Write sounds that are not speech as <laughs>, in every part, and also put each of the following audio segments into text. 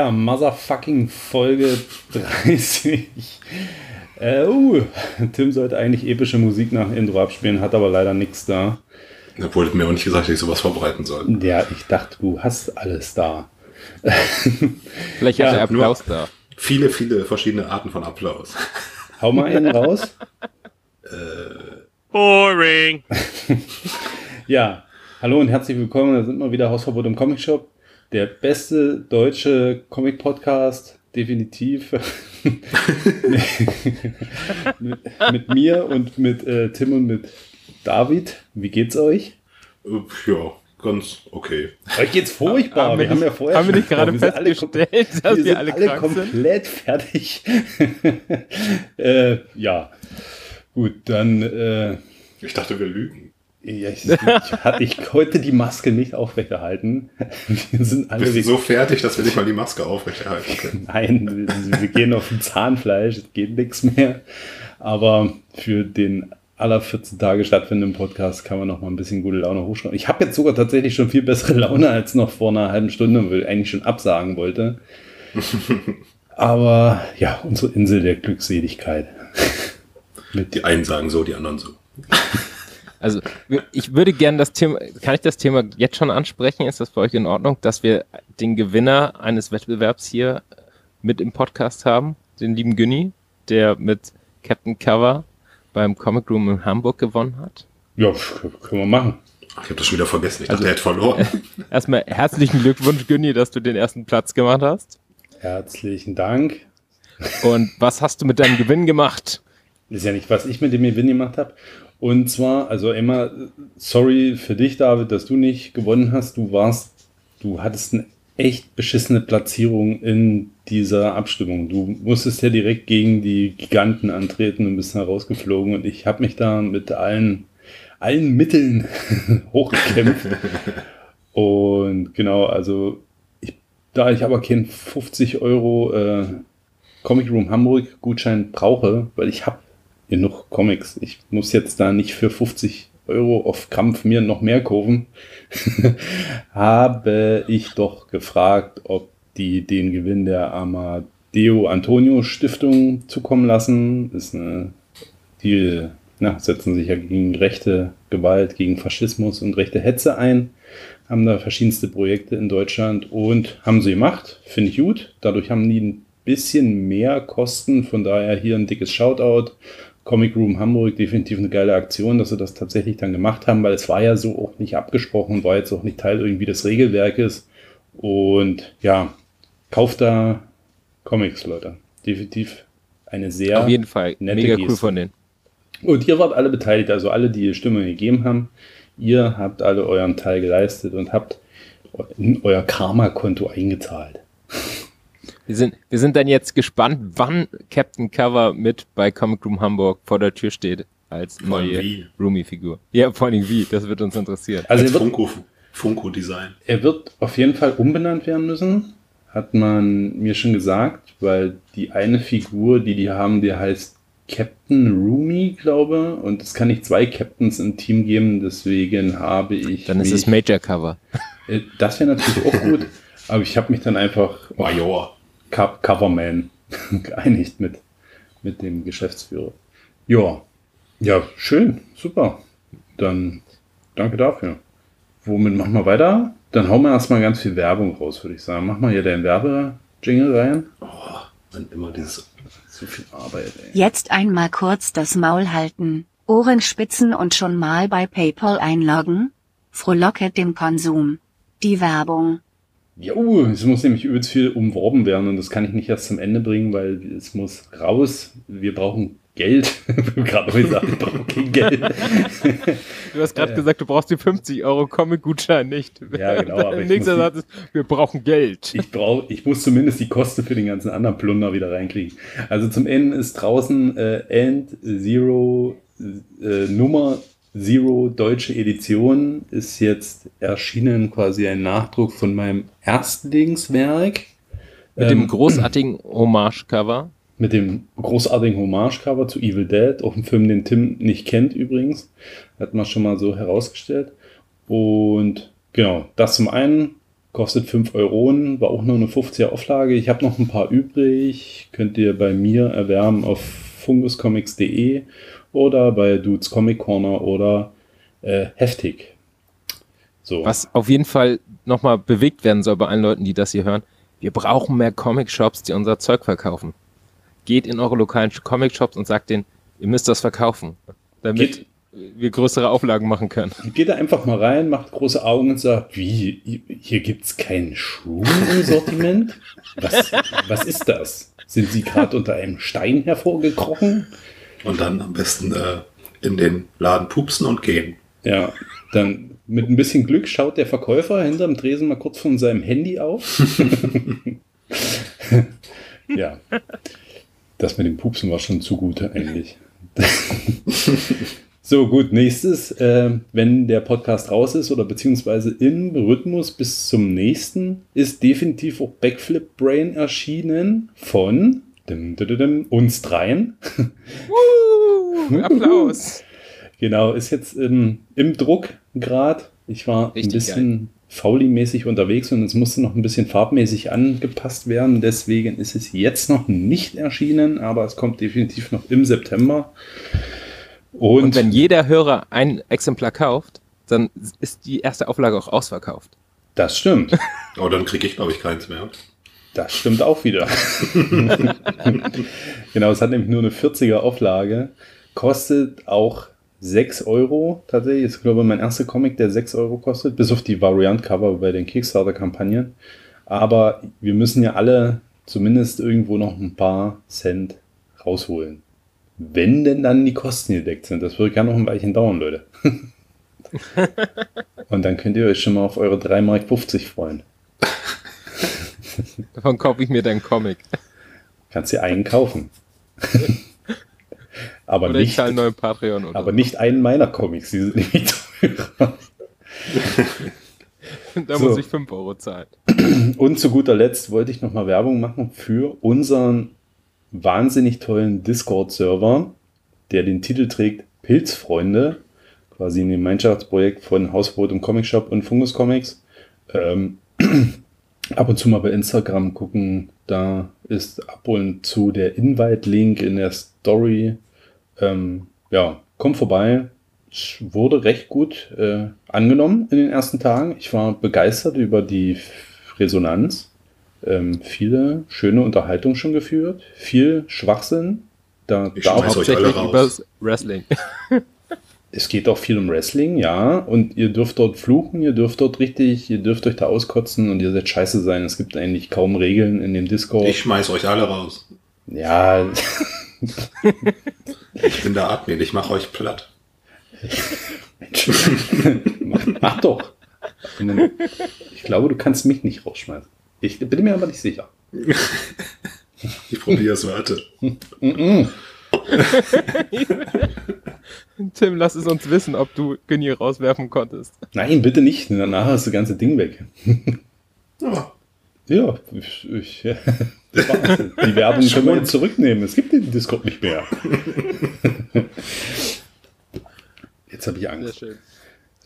Yeah, motherfucking Folge 30. Äh, uh, Tim sollte eigentlich epische Musik nach Intro abspielen, hat aber leider nichts da. Er wurde mir auch nicht gesagt, dass ich sowas vorbereiten soll. Ja, ich dachte, du hast alles da. <laughs> Vielleicht Ja, hat Applaus da. Viele, viele verschiedene Arten von Applaus. Hau mal einen raus. Boring. <laughs> Ja, hallo und herzlich willkommen. Da sind wir wieder Hausverbot im Comic Shop. Der beste deutsche Comic-Podcast, definitiv. <laughs> mit, mit mir und mit äh, Tim und mit David. Wie geht's euch? Äh, Ja, ganz okay. Euch geht's furchtbar. Haben wir wir haben nicht- ja vorher haben wir nicht schon gerade sind alle festgestellt, dass wir wir sind alle alle krank sind? komplett fertig. <laughs> äh, ja, gut, dann äh, Ich dachte, wir lügen. Ja, ich, ich hatte ich heute die Maske nicht aufrechterhalten. Wir sind alle Wir sind so fertig, dass wir nicht mal die Maske aufrechterhalten können. Nein, wir, wir gehen auf ein Zahnfleisch, es geht nichts mehr. Aber für den aller 14 Tage stattfindenden Podcast kann man noch mal ein bisschen gute Laune hochschreiben. Ich habe jetzt sogar tatsächlich schon viel bessere Laune als noch vor einer halben Stunde, weil ich eigentlich schon absagen wollte. <laughs> Aber ja, unsere Insel der Glückseligkeit. Die einen sagen so, die anderen so. <laughs> Also ich würde gerne das Thema, kann ich das Thema jetzt schon ansprechen? Ist das für euch in Ordnung, dass wir den Gewinner eines Wettbewerbs hier mit im Podcast haben, den lieben Günni, der mit Captain Cover beim Comic Room in Hamburg gewonnen hat? Ja, können wir machen. Ach, ich habe das schon wieder vergessen. Ich dachte, Also- er hätte verloren. <laughs> Erstmal herzlichen Glückwunsch, Günni, dass du den ersten Platz gemacht hast. Herzlichen Dank. Und was hast du mit deinem Gewinn gemacht? Das ist ja nicht, was ich mit dem Gewinn gemacht habe. Und zwar, also immer, sorry für dich, David, dass du nicht gewonnen hast. Du warst, du hattest eine echt beschissene Platzierung in dieser Abstimmung. Du musstest ja direkt gegen die Giganten antreten und bist da rausgeflogen. Und ich habe mich da mit allen, allen Mitteln <laughs> hochgekämpft. und genau, also ich, da ich aber keinen 50 Euro äh, Comic Room Hamburg Gutschein brauche, weil ich habe genug Comics. Ich muss jetzt da nicht für 50 Euro auf Krampf mir noch mehr kaufen. <laughs> habe ich doch gefragt, ob die den Gewinn der Amadeo Antonio Stiftung zukommen lassen. Ist eine, die na, setzen sich ja gegen rechte Gewalt, gegen Faschismus und rechte Hetze ein. Haben da verschiedenste Projekte in Deutschland und haben sie gemacht. Finde ich gut. Dadurch haben die ein bisschen mehr Kosten. Von daher hier ein dickes Shoutout. Comic Room Hamburg, definitiv eine geile Aktion, dass sie das tatsächlich dann gemacht haben, weil es war ja so auch nicht abgesprochen, war jetzt auch nicht Teil irgendwie des Regelwerkes. Und ja, kauft da Comics, Leute. Definitiv eine sehr Auf jeden Fall. nette Mega cool Geste. von denen. und ihr wart alle beteiligt, also alle, die Stimme gegeben haben. Ihr habt alle euren Teil geleistet und habt in euer Karma-Konto eingezahlt. Wir sind, wir sind dann jetzt gespannt, wann Captain Cover mit bei Comic Room Hamburg vor der Tür steht als neue. Roomie-Figur. Ja, vor allem wie, das wird uns interessieren. Also Als er wird, Funko, Funko Design. er wird auf jeden Fall umbenannt werden müssen, hat man mir schon gesagt, weil die eine Figur, die die haben, die heißt Captain Roomy, glaube und es kann nicht zwei Captains im Team geben, deswegen habe ich Dann ist es Major Cover. Äh, Das wäre natürlich auch gut, <laughs> aber ich habe mich dann einfach Major. Co- Coverman <laughs> geeinigt mit, mit dem Geschäftsführer. Ja, ja, schön, super. Dann danke dafür. Womit machen wir weiter? Dann hauen wir erstmal ganz viel Werbung raus, würde ich sagen. Mach mal hier deinen Werbejingle rein. Wenn immer dieses. So viel Arbeit, ey. Jetzt einmal kurz das Maul halten, Ohren spitzen und schon mal bei PayPal einloggen? Frohlocket dem Konsum. Die Werbung. Ja, uh, es muss nämlich übelst viel umworben werden und das kann ich nicht erst zum Ende bringen, weil es muss raus. Wir brauchen Geld. <laughs> Gerade habe gesagt, ich brauche kein Geld. <laughs> Du hast gerade gesagt, du brauchst die 50 Euro Comic-Gutschein nicht. Ja, genau, aber ich <laughs> Nächster Satz ist, wir brauchen Geld. Ich brauche, ich muss zumindest die Kosten für den ganzen anderen Plunder wieder reinkriegen. Also zum Ende ist draußen äh, End Zero äh, Nummer Zero deutsche Edition ist jetzt erschienen, quasi ein Nachdruck von meinem Erstlingswerk. Mit dem Ähm, großartigen Hommage-Cover. mit dem großartigen Hommage-Cover zu Evil Dead, auch ein Film, den Tim nicht kennt übrigens. Hat man schon mal so herausgestellt. Und genau, das zum einen kostet 5 Euro, war auch nur eine 50er Auflage. Ich habe noch ein paar übrig, könnt ihr bei mir erwerben auf funguscomics.de oder bei Dudes Comic Corner oder äh, Heftig. So. Was auf jeden Fall nochmal bewegt werden soll bei allen Leuten, die das hier hören. Wir brauchen mehr Comic-Shops, die unser Zeug verkaufen. Geht in eure lokalen Comic-Shops und sagt denen, ihr müsst das verkaufen, damit Geht- wir größere Auflagen machen können. Geht da einfach mal rein, macht große Augen und sagt, wie, hier gibt's keinen Schuh im Sortiment? Was, was ist das? Sind Sie gerade unter einem Stein hervorgekrochen? Und dann am besten äh, in den Laden pupsen und gehen. Ja, dann mit ein bisschen Glück schaut der Verkäufer hinterm Tresen mal kurz von seinem Handy auf. <laughs> ja, das mit dem Pupsen war schon zu gut eigentlich. <laughs> so, gut, nächstes, äh, wenn der Podcast raus ist oder beziehungsweise im Rhythmus bis zum nächsten, ist definitiv auch Backflip Brain erschienen von dim, dim, dim, dim, uns dreien. Uh, <laughs> Applaus. Genau, ist jetzt ähm, im Druck gerade. Ich war ein Richtig bisschen Fauli-mäßig unterwegs und es musste noch ein bisschen farbmäßig angepasst werden. Deswegen ist es jetzt noch nicht erschienen, aber es kommt definitiv noch im September. Und, Und wenn jeder Hörer ein Exemplar kauft, dann ist die erste Auflage auch ausverkauft. das stimmt. <laughs> Aber dann kriege ich, glaube ich, keins mehr. Das stimmt auch wieder. <laughs> genau, es hat nämlich nur eine 40er Auflage. Kostet auch 6 Euro tatsächlich. Ist, glaube ich, mein erster Comic, der 6 Euro kostet, bis auf die Variant-Cover bei den Kickstarter-Kampagnen. Aber wir müssen ja alle zumindest irgendwo noch ein paar Cent rausholen. Wenn denn dann die Kosten gedeckt sind. Das wird ja noch ein Weilchen dauern, Leute. <laughs> Und dann könnt ihr euch schon mal auf eure 3,50 Mark freuen. <laughs> <laughs> Davon kaufe ich mir deinen Comic. Kannst dir einen kaufen. <laughs> aber, Oder ich nicht, einen neuen Patreon. Oder aber nicht einen meiner Comics. Die sind nämlich teurer. <laughs> Da so. muss ich 5 Euro zahlen. Und zu guter Letzt wollte ich nochmal Werbung machen für unseren wahnsinnig tollen Discord-Server, der den Titel trägt Pilzfreunde, quasi ein Gemeinschaftsprojekt von Hausbrot und Comic Shop und Fungus Comics. Ähm, <clears throat> ab und zu mal bei Instagram gucken, da ist ab und zu der Invite-Link in der Story. Ähm, ja, komm vorbei. Wurde recht gut äh, angenommen in den ersten Tagen. Ich war begeistert über die Resonanz. Ähm, viele schöne Unterhaltungen schon geführt. Viel Schwachsinn. Da Ich darf, schmeiß euch alle Hauptsächlich übers Wrestling. <laughs> es geht auch viel um Wrestling, ja. Und ihr dürft dort fluchen, ihr dürft dort richtig, ihr dürft euch da auskotzen und ihr seid scheiße sein. Es gibt eigentlich kaum Regeln in dem Discord. Ich schmeiß euch alle raus. ja, <laughs> Ich bin der Admin, ich mache euch platt. mach, <laughs> mach doch. Ich glaube, du kannst mich nicht rausschmeißen. Ich bin mir aber nicht sicher. Ich probiere es, warte. <laughs> <laughs> Tim, lass es uns wissen, ob du Genie rauswerfen konntest. Nein, bitte nicht. Danach ist das ganze Ding weg. Ja. Ja, ich, ich, ja. Das war's. Die Werbung können wir jetzt zurücknehmen. Es gibt den Discord nicht mehr. <laughs> Jetzt habe ich Sehr Angst. schön.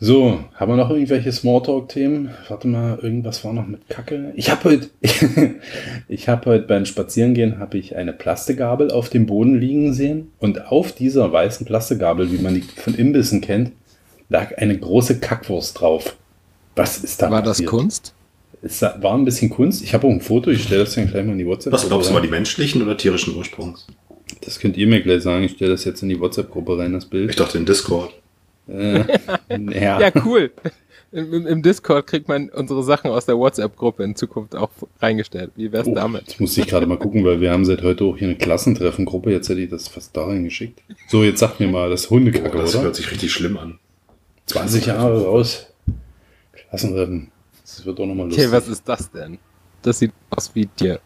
So, haben wir noch irgendwelche Smalltalk-Themen? Warte mal, irgendwas war noch mit Kacke. Ich habe heute, <laughs> ich habe heute beim Spazierengehen habe ich eine Plastikgabel auf dem Boden liegen sehen und auf dieser weißen Plastikgabel, wie man die von Imbissen kennt, lag eine große Kackwurst drauf. Was ist da War das passiert? Kunst? Es war ein bisschen Kunst. Ich habe auch ein Foto, ich stelle das dann gleich mal in die WhatsApp. Was glaubst du mal, die menschlichen oder tierischen Ursprungs? Das könnt ihr mir gleich sagen. Ich stelle das jetzt in die WhatsApp-Gruppe rein, das Ich Bild. dachte in Discord. Äh, ja. Ja, cool. Im, im, Discord kriegt man unsere Sachen aus der WhatsApp-Gruppe in Zukunft auch reingestellt. Wie wär's Oh, damit? Jetzt muss ich gerade mal gucken, weil wir haben seit heute auch hier eine Klassentreffengruppe. Jetzt hätte ich das fast da reingeschickt. So, jetzt sag mir mal, das ist Hundekacke, Boah, das oder? hört sich richtig schlimm an. 20 Jahre raus. Klassentreffen. Das wird doch nochmal lustig. Okay, was ist das denn? Das sieht aus wie dir.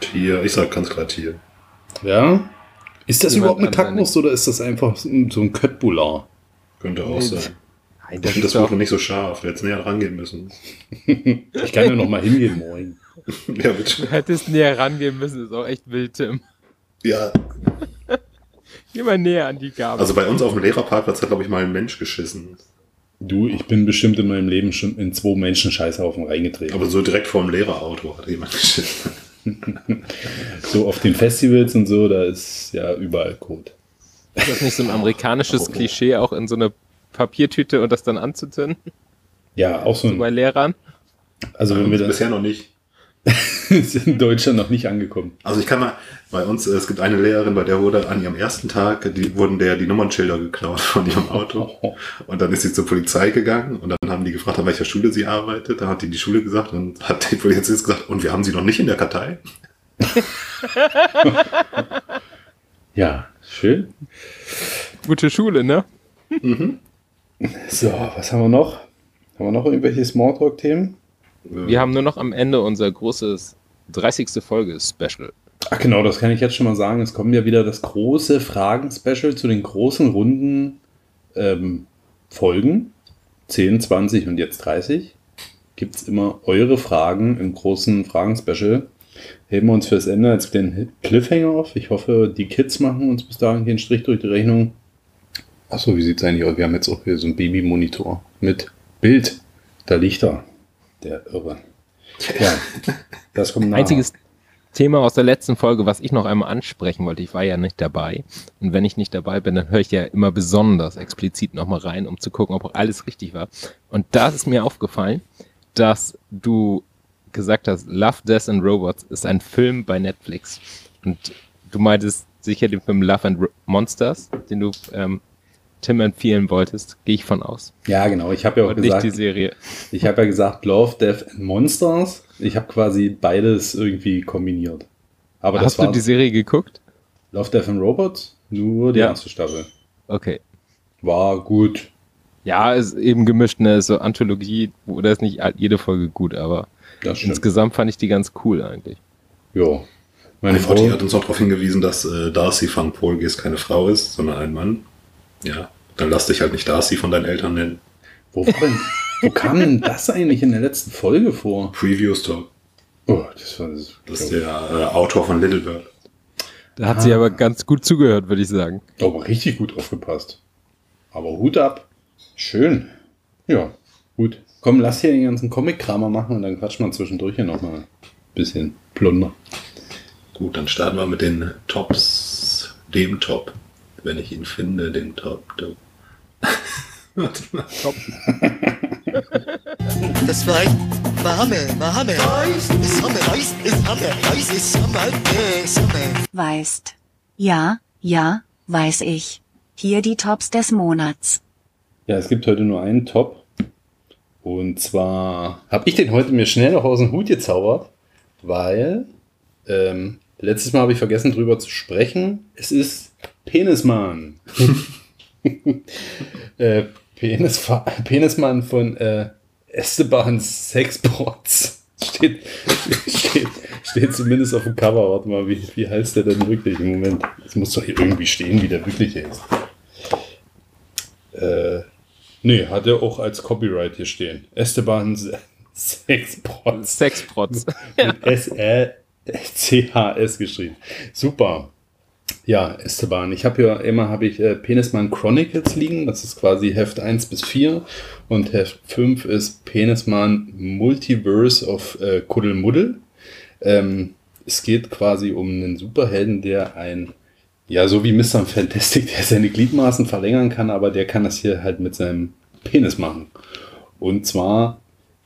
Tier, ich sag ganz klar Tier. Ja? Ist das Jemand überhaupt eine Kackwurst oder ist das einfach so ein Köttbullar? Könnte auch Nee, sein. Nein, Ich finde das Buch noch nicht so scharf. Du hättest näher rangehen müssen. <laughs> Ich kann ja noch mal hingehen morgen. <laughs> ja, bitte. Du hättest näher rangehen müssen, ist auch echt wild, Tim. Ja, <laughs> Geh mal näher an die Gabel. also bei uns auf dem Lehrerparkplatz hat, glaube ich, mal ein Mensch geschissen. Du, ich bin bestimmt in meinem Leben schon in zwei Menschen Scheißhaufen reingetreten. Aber so direkt vor dem Lehrerauto hat jemand geschissen. so auf den Festivals und so, da ist ja überall Kot. Ist das nicht so ein amerikanisches Oh. Klischee, auch in so eine Papiertüte und das dann anzuzünden? Ja, auch so So bei Lehrern? also wenn wir das Bisher noch nicht. <laughs> ist in Deutschland noch nicht angekommen. Also ich kann mal, bei uns, es gibt eine Lehrerin, bei der wurde an ihrem ersten Tag, die wurden der die Nummernschilder geklaut von ihrem Auto. <laughs> Und dann ist sie zur Polizei gegangen und dann haben die gefragt, an welcher Schule sie arbeitet. Dann hat die die Schule gesagt und hat die Polizist gesagt, und wir haben sie noch nicht in der Kartei. <laughs> Ja, schön. Gute Schule, ne? So, was haben wir noch? Haben wir noch irgendwelche Smalltalk-Themen? Wir haben nur noch am Ende unser großes 30. Folge-Special. Ach genau, das kann ich jetzt schon mal sagen. Es kommt ja wieder das große Fragen-Special zu den großen Runden ähm, Folgen. 10, 20 und jetzt 30. Gibt es immer eure Fragen im großen Fragen-Special. Heben wir uns fürs Ende als den Cliffhanger auf. Ich hoffe, die Kids machen uns bis dahin den Strich durch die Rechnung. Achso, wie sieht es eigentlich aus? Wir haben jetzt auch hier so einen Babymonitor mit Bild. Da liegt er. Der Irre. Ja, <laughs> das kommt nach. Einziges Thema aus der letzten Folge, was ich noch einmal ansprechen wollte. Ich war ja nicht dabei. Und wenn ich nicht dabei bin, dann höre ich ja immer besonders explizit nochmal rein, um zu gucken, ob auch alles richtig war. Und da ist mir aufgefallen, dass du gesagt hast, Love, Death and Robots ist ein Film bei Netflix. Und du meintest sicher den Film Love and Monsters, den du ähm, Tim empfehlen wolltest. Gehe ich von aus. Ja, genau. Ich habe ja auch Und nicht gesagt, die Serie. Ich habe ja gesagt Love, Death and Monsters. Ich habe quasi beides irgendwie kombiniert. Aber das Hast du die Serie geguckt? Love, Death and Robots. Nur die Ja. erste Staffel. Okay. War gut. Ja, ist eben gemischt, ne? So Anthologie, wo da ist nicht jede Folge gut, aber Das stimmt. insgesamt fand ich die ganz cool eigentlich. Jo. Meine Frau hat uns auch darauf hingewiesen, dass äh, Darcy van Polges keine Frau ist, sondern ein Mann. Ja, dann lass dich halt nicht Darcy von deinen Eltern nennen. Wo, denn, wo kam denn das eigentlich in der letzten Folge vor? Previews Talk. Oh, das war das. Das ist der äh, Autor von Little Bird. Da hat sie aber ganz gut zugehört, würde ich sagen. Aber richtig gut aufgepasst. Aber Hut ab. Schön. Ja, gut. Komm, lass hier den ganzen Comic-Kramer machen und dann quatscht man zwischendurch hier nochmal ein bisschen Plunder. Gut, dann starten wir mit den Tops. Dem Top. Wenn ich ihn finde, den Top. Top. <laughs> Warte mal. <laughs> Das war ein warme. Sommer, Reis, ist Sommer, Reis, ist Sommer, äh, Sommer. Weißt. Ja, ja, weiß ich. Hier die Tops des Monats. Ja, es gibt heute nur einen Top. Und zwar habe ich den heute mir schnell noch aus dem Hut gezaubert, weil ähm, letztes Mal habe ich vergessen drüber zu sprechen. Es ist Penismann. <laughs> äh, Penisfa Penismann von äh, Esteban Sexbots. Steht, steht, steht zumindest auf dem Cover. Warte mal, wie, wie heißt der denn wirklich im Moment? Es muss doch hier irgendwie stehen, wie der wirklich ist. Äh, nee, hat er auch als Copyright hier stehen. Esteban. Sexprotz. <laughs> Mit S-R-C-H-S geschrieben. Super. Ja, Esteban. Ich habe hier immer habe ich äh, Penisman Chronicles liegen. Das ist quasi Heft 1 bis 4. Und Heft 5 ist Penisman Multiverse of äh, Kuddelmuddel. Ähm, es geht quasi um einen Superhelden, der ein, ja, so wie Mr. Fantastic, der seine Gliedmaßen verlängern kann, aber der kann das hier halt mit seinem Penis machen. Und zwar,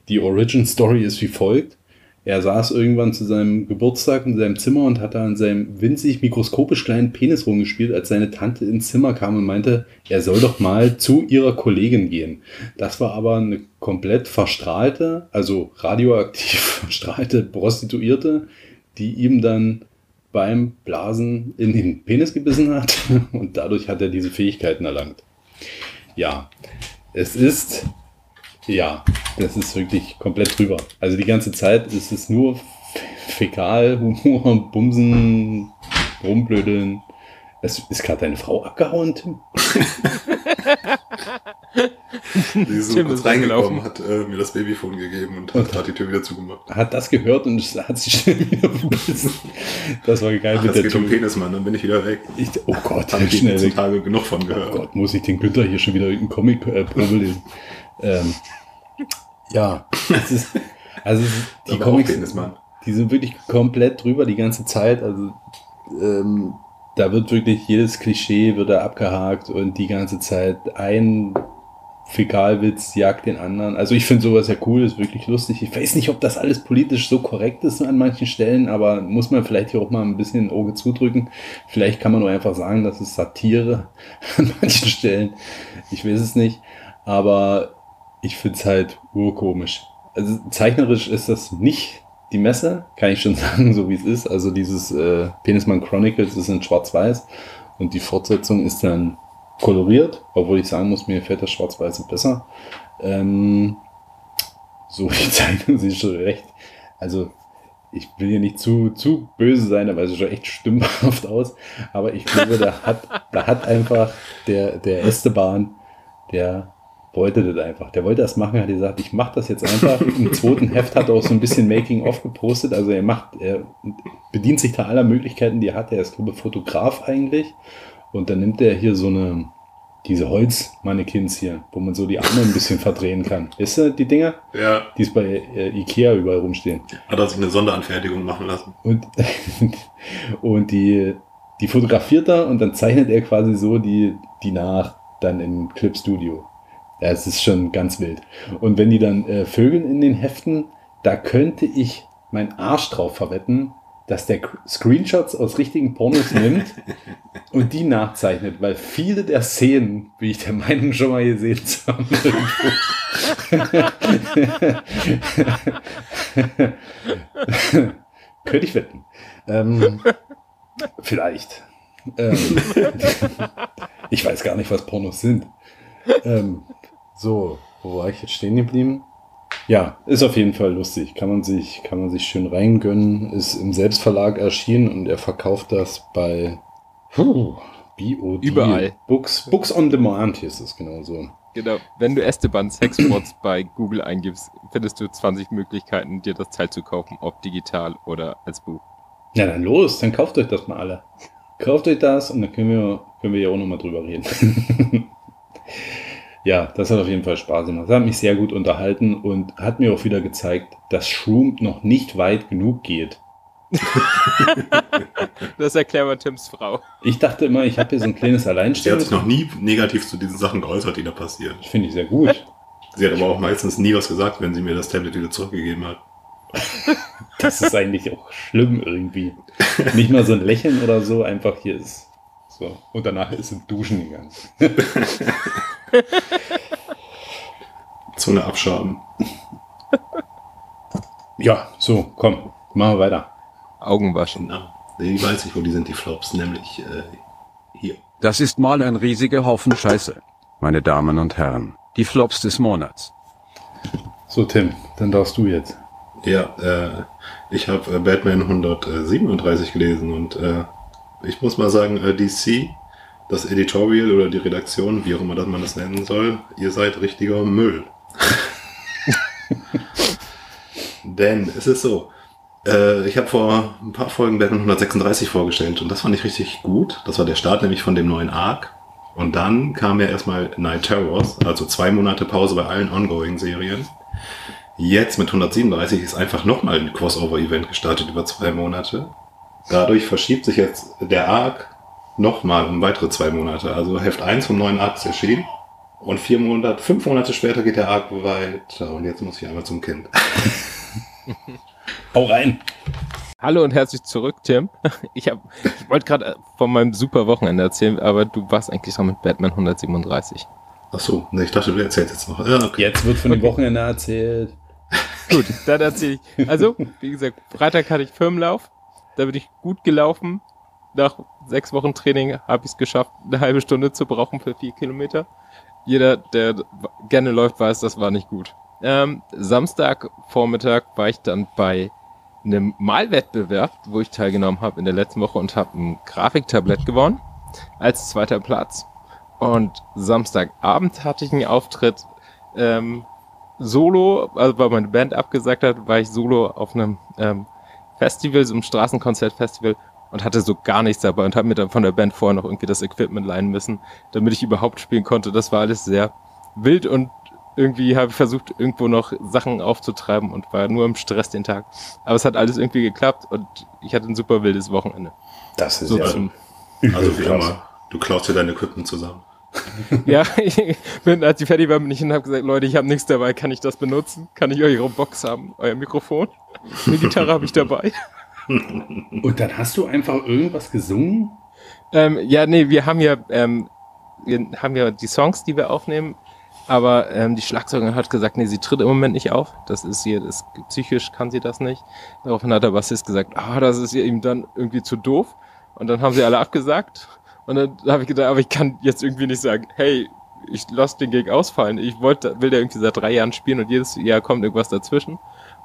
die Origin Story ist wie folgt. er saß irgendwann zu seinem Geburtstag in seinem Zimmer und hat da an seinem winzig mikroskopisch kleinen Penis rumgespielt, als seine Tante ins Zimmer kam und meinte, er soll doch mal zu ihrer Kollegin gehen. Das war aber eine komplett verstrahlte, also radioaktiv <laughs> verstrahlte Prostituierte, die ihm dann beim Blasen in den Penis gebissen hat <laughs> und dadurch hat er diese Fähigkeiten erlangt. Ja, es ist ja, das ist wirklich komplett drüber. Also die ganze Zeit ist es nur Fäkal, Humor, Bumsen, Rumblödeln. Es ist gerade deine Frau abgehauen, Tim? <laughs> <laughs> Ist so kurz reingekommen, reingelaufen. hat äh, mir das Babyphone gegeben und hat gerade die Tür wieder zugemacht. Hat das gehört und hat sich schnell wieder verbissen. Das war geil Ach, mit es der geht um Tür. Penismann, dann bin ich wieder weg. Ich, oh Gott, Habe ich schnell. Tage genug von Oh gehört. Gott, muss ich den Günther hier schon wieder irgendeinen Comic äh, lesen. Ähm, ja, es ist, also es ist, <laughs> die Comics, Penismann. die sind wirklich komplett drüber die ganze Zeit. Also ähm, da wird wirklich jedes Klischee wird da abgehakt und die ganze Zeit ein Fäkalwitz jagt den anderen. Also ich finde sowas ja cool, ist wirklich lustig. Ich weiß nicht, ob das alles politisch so korrekt ist an manchen Stellen, aber muss man vielleicht hier auch mal ein bisschen ein Auge zudrücken. Vielleicht kann man nur einfach sagen, das ist Satire <laughs> an manchen Stellen. Ich weiß es nicht, aber ich finde es halt urkomisch. Also zeichnerisch ist das nicht die Messe, kann ich schon <laughs> sagen, so wie es ist. Also dieses äh, Penisman Chronicles ist in schwarz-weiß und die Fortsetzung ist dann koloriert, obwohl ich sagen muss, mir gefällt das Schwarz-Weiße besser. Ähm, so die Zeichnung sie schon recht. Also ich will hier nicht zu, zu böse sein, aber es sieht schon echt stümperhaft <laughs> aus. Aber ich glaube, da hat, da hat einfach der, der Esteban, der wollte das einfach. Der wollte das machen, hat gesagt, ich mache das jetzt einfach. <laughs> Im zweiten Heft hat er auch so ein bisschen Making-of gepostet. Also er macht, er bedient sich da aller Möglichkeiten, die er hat. Er ist, glaube ich, Fotograf eigentlich. Und dann nimmt er hier so eine, diese Holzmannequins hier, wo man so die Arme ein bisschen verdrehen kann. Ist du die Dinger? Ja, Die es bei äh, Ikea überall rumstehen. hat er sich eine Sonderanfertigung machen lassen. Und, <laughs> und die, die fotografiert er und dann zeichnet er quasi so die, die nach, dann im Clipstudio. Ja, es ist schon ganz wild. Und wenn die dann äh, Vögeln in den Heften, da könnte ich meinen Arsch drauf verwetten, dass der Screenshots aus richtigen Pornos nimmt <laughs> und die nachzeichnet, weil viele der Szenen, wie ich der Meinung schon mal gesehen irgendwo- <laughs> könnte ich wetten. Ähm, vielleicht. Ähm, <laughs> ich weiß gar nicht, was Pornos sind. Ähm, so, wo war ich jetzt stehen geblieben? Ja, ist auf jeden Fall lustig. Kann man sich, kann man sich schön reingönnen. Ist im Selbstverlag erschienen und er verkauft das bei puh, BOD. Überall. Books, Books on Demand hieß es genau so. Genau. Wenn du Esteban Sexbots <clears throat> bei Google eingibst, findest du 20 Möglichkeiten, dir das Teil zu kaufen, ob digital oder als Buch. Ja, dann los, dann kauft euch das mal alle. Kauft euch das und dann können wir, können wir ja auch nochmal drüber reden. <laughs> ja, das hat auf jeden Fall Spaß gemacht. Das hat mich sehr gut unterhalten und hat mir auch wieder gezeigt, dass Shroom noch nicht weit genug geht. <laughs> Das erklärt mal Tims Frau. Ich dachte immer, ich habe hier so ein kleines Sie hat Alleinstehen. sich noch nie negativ zu diesen Sachen geäußert, die da passieren. Finde ich sehr gut. Sie hat aber auch meistens nie was gesagt, wenn sie mir das Tablet wieder zurückgegeben hat. Das ist eigentlich auch schlimm irgendwie. Nicht mal so ein Lächeln oder so, einfach hier ist so. Und danach ist sie duschen gegangen. <laughs> Zunge abschaben. Ja, so, komm, machen wir weiter. Augen waschen. Na, die weiß ich, wo die sind, die Flops, nämlich äh, hier. Das ist mal ein riesiger Haufen Scheiße. Meine Damen und Herren, die Flops des Monats. So, Tim, dann darfst du jetzt. Ja, äh, ich habe äh, Batman 137 gelesen und äh, ich muss mal sagen, äh, DC, das Editorial oder die Redaktion, wie auch immer das man das nennen soll, ihr seid richtiger Müll. <laughs> Denn es ist so, äh, ich habe vor ein paar Folgen Batman 136 vorgestellt und das fand ich richtig gut. Das war der Start nämlich von dem neuen Arc. Und dann kam ja erstmal Night Terrors, also zwei Monate Pause bei allen Ongoing-Serien. Jetzt mit 137 ist einfach nochmal ein Crossover-Event gestartet über zwei Monate. Dadurch verschiebt sich jetzt der Arc nochmal um weitere zwei Monate. Also Heft 1 vom neuen Arc ist erschienen. Und vier Monate, fünf Monate später geht der Arc weiter. Und jetzt muss ich einmal zum Kind. <laughs> Hau rein. Hallo und herzlich zurück, Tim. <laughs> Ich, hab- ich wollte gerade von meinem super Wochenende erzählen, aber du warst eigentlich dran mit Batman 137. Ach so, ne, ich dachte, du erzählst jetzt noch. Ja, okay. Jetzt wird von dem Wochenende erzählt. Gut, dann erzähle ich. Also, wie gesagt, Freitag hatte ich Firmenlauf. Da bin ich gut gelaufen. Nach sechs Wochen Training habe ich es geschafft, eine halbe Stunde zu brauchen für vier Kilometer. Jeder, der gerne läuft, weiß, das war nicht gut. Ähm, Samstag Vormittag war ich dann bei einem Malwettbewerb, wo ich teilgenommen habe in der letzten Woche und habe ein Grafiktablett gewonnen als zweiter Platz. Und Samstagabend hatte ich einen Auftritt ähm, solo, also weil meine Band abgesagt hat, war ich solo auf einem ähm, Festival, so einem Straßenkonzertfestival und hatte so gar nichts dabei und habe mir dann von der Band vorher noch irgendwie das Equipment leihen müssen, damit ich überhaupt spielen konnte. Das war alles sehr wild und irgendwie habe ich versucht, irgendwo noch Sachen aufzutreiben und war nur im Stress den Tag. Aber es hat alles irgendwie geklappt und ich hatte ein super wildes Wochenende. Das ist So ja Also wie immer, du klaust dir dein Equipment zusammen. <laughs> ja, ich bin, als ich fertig war, bin ich hin und habe gesagt, Leute, ich habe nichts dabei, kann ich das benutzen? Kann ich eure Box haben, euer Mikrofon? Eine Gitarre habe ich dabei. Und dann hast du einfach irgendwas gesungen? Ähm, ja, nee, wir haben ja, ähm, wir haben ja die Songs, die wir aufnehmen, aber ähm, die Schlagzeugerin hat gesagt, nee, sie tritt im Moment nicht auf. Das ist ihr, das, psychisch kann sie das nicht. Daraufhin hat der Bassist gesagt, ah, das ist ihr ihm dann irgendwie zu doof. Und dann haben sie alle abgesagt. Und dann habe ich gedacht, aber ich kann jetzt irgendwie nicht sagen, hey, ich lasse den Gig ausfallen. Ich wollte, will der irgendwie seit drei Jahren spielen und jedes Jahr kommt irgendwas dazwischen. Und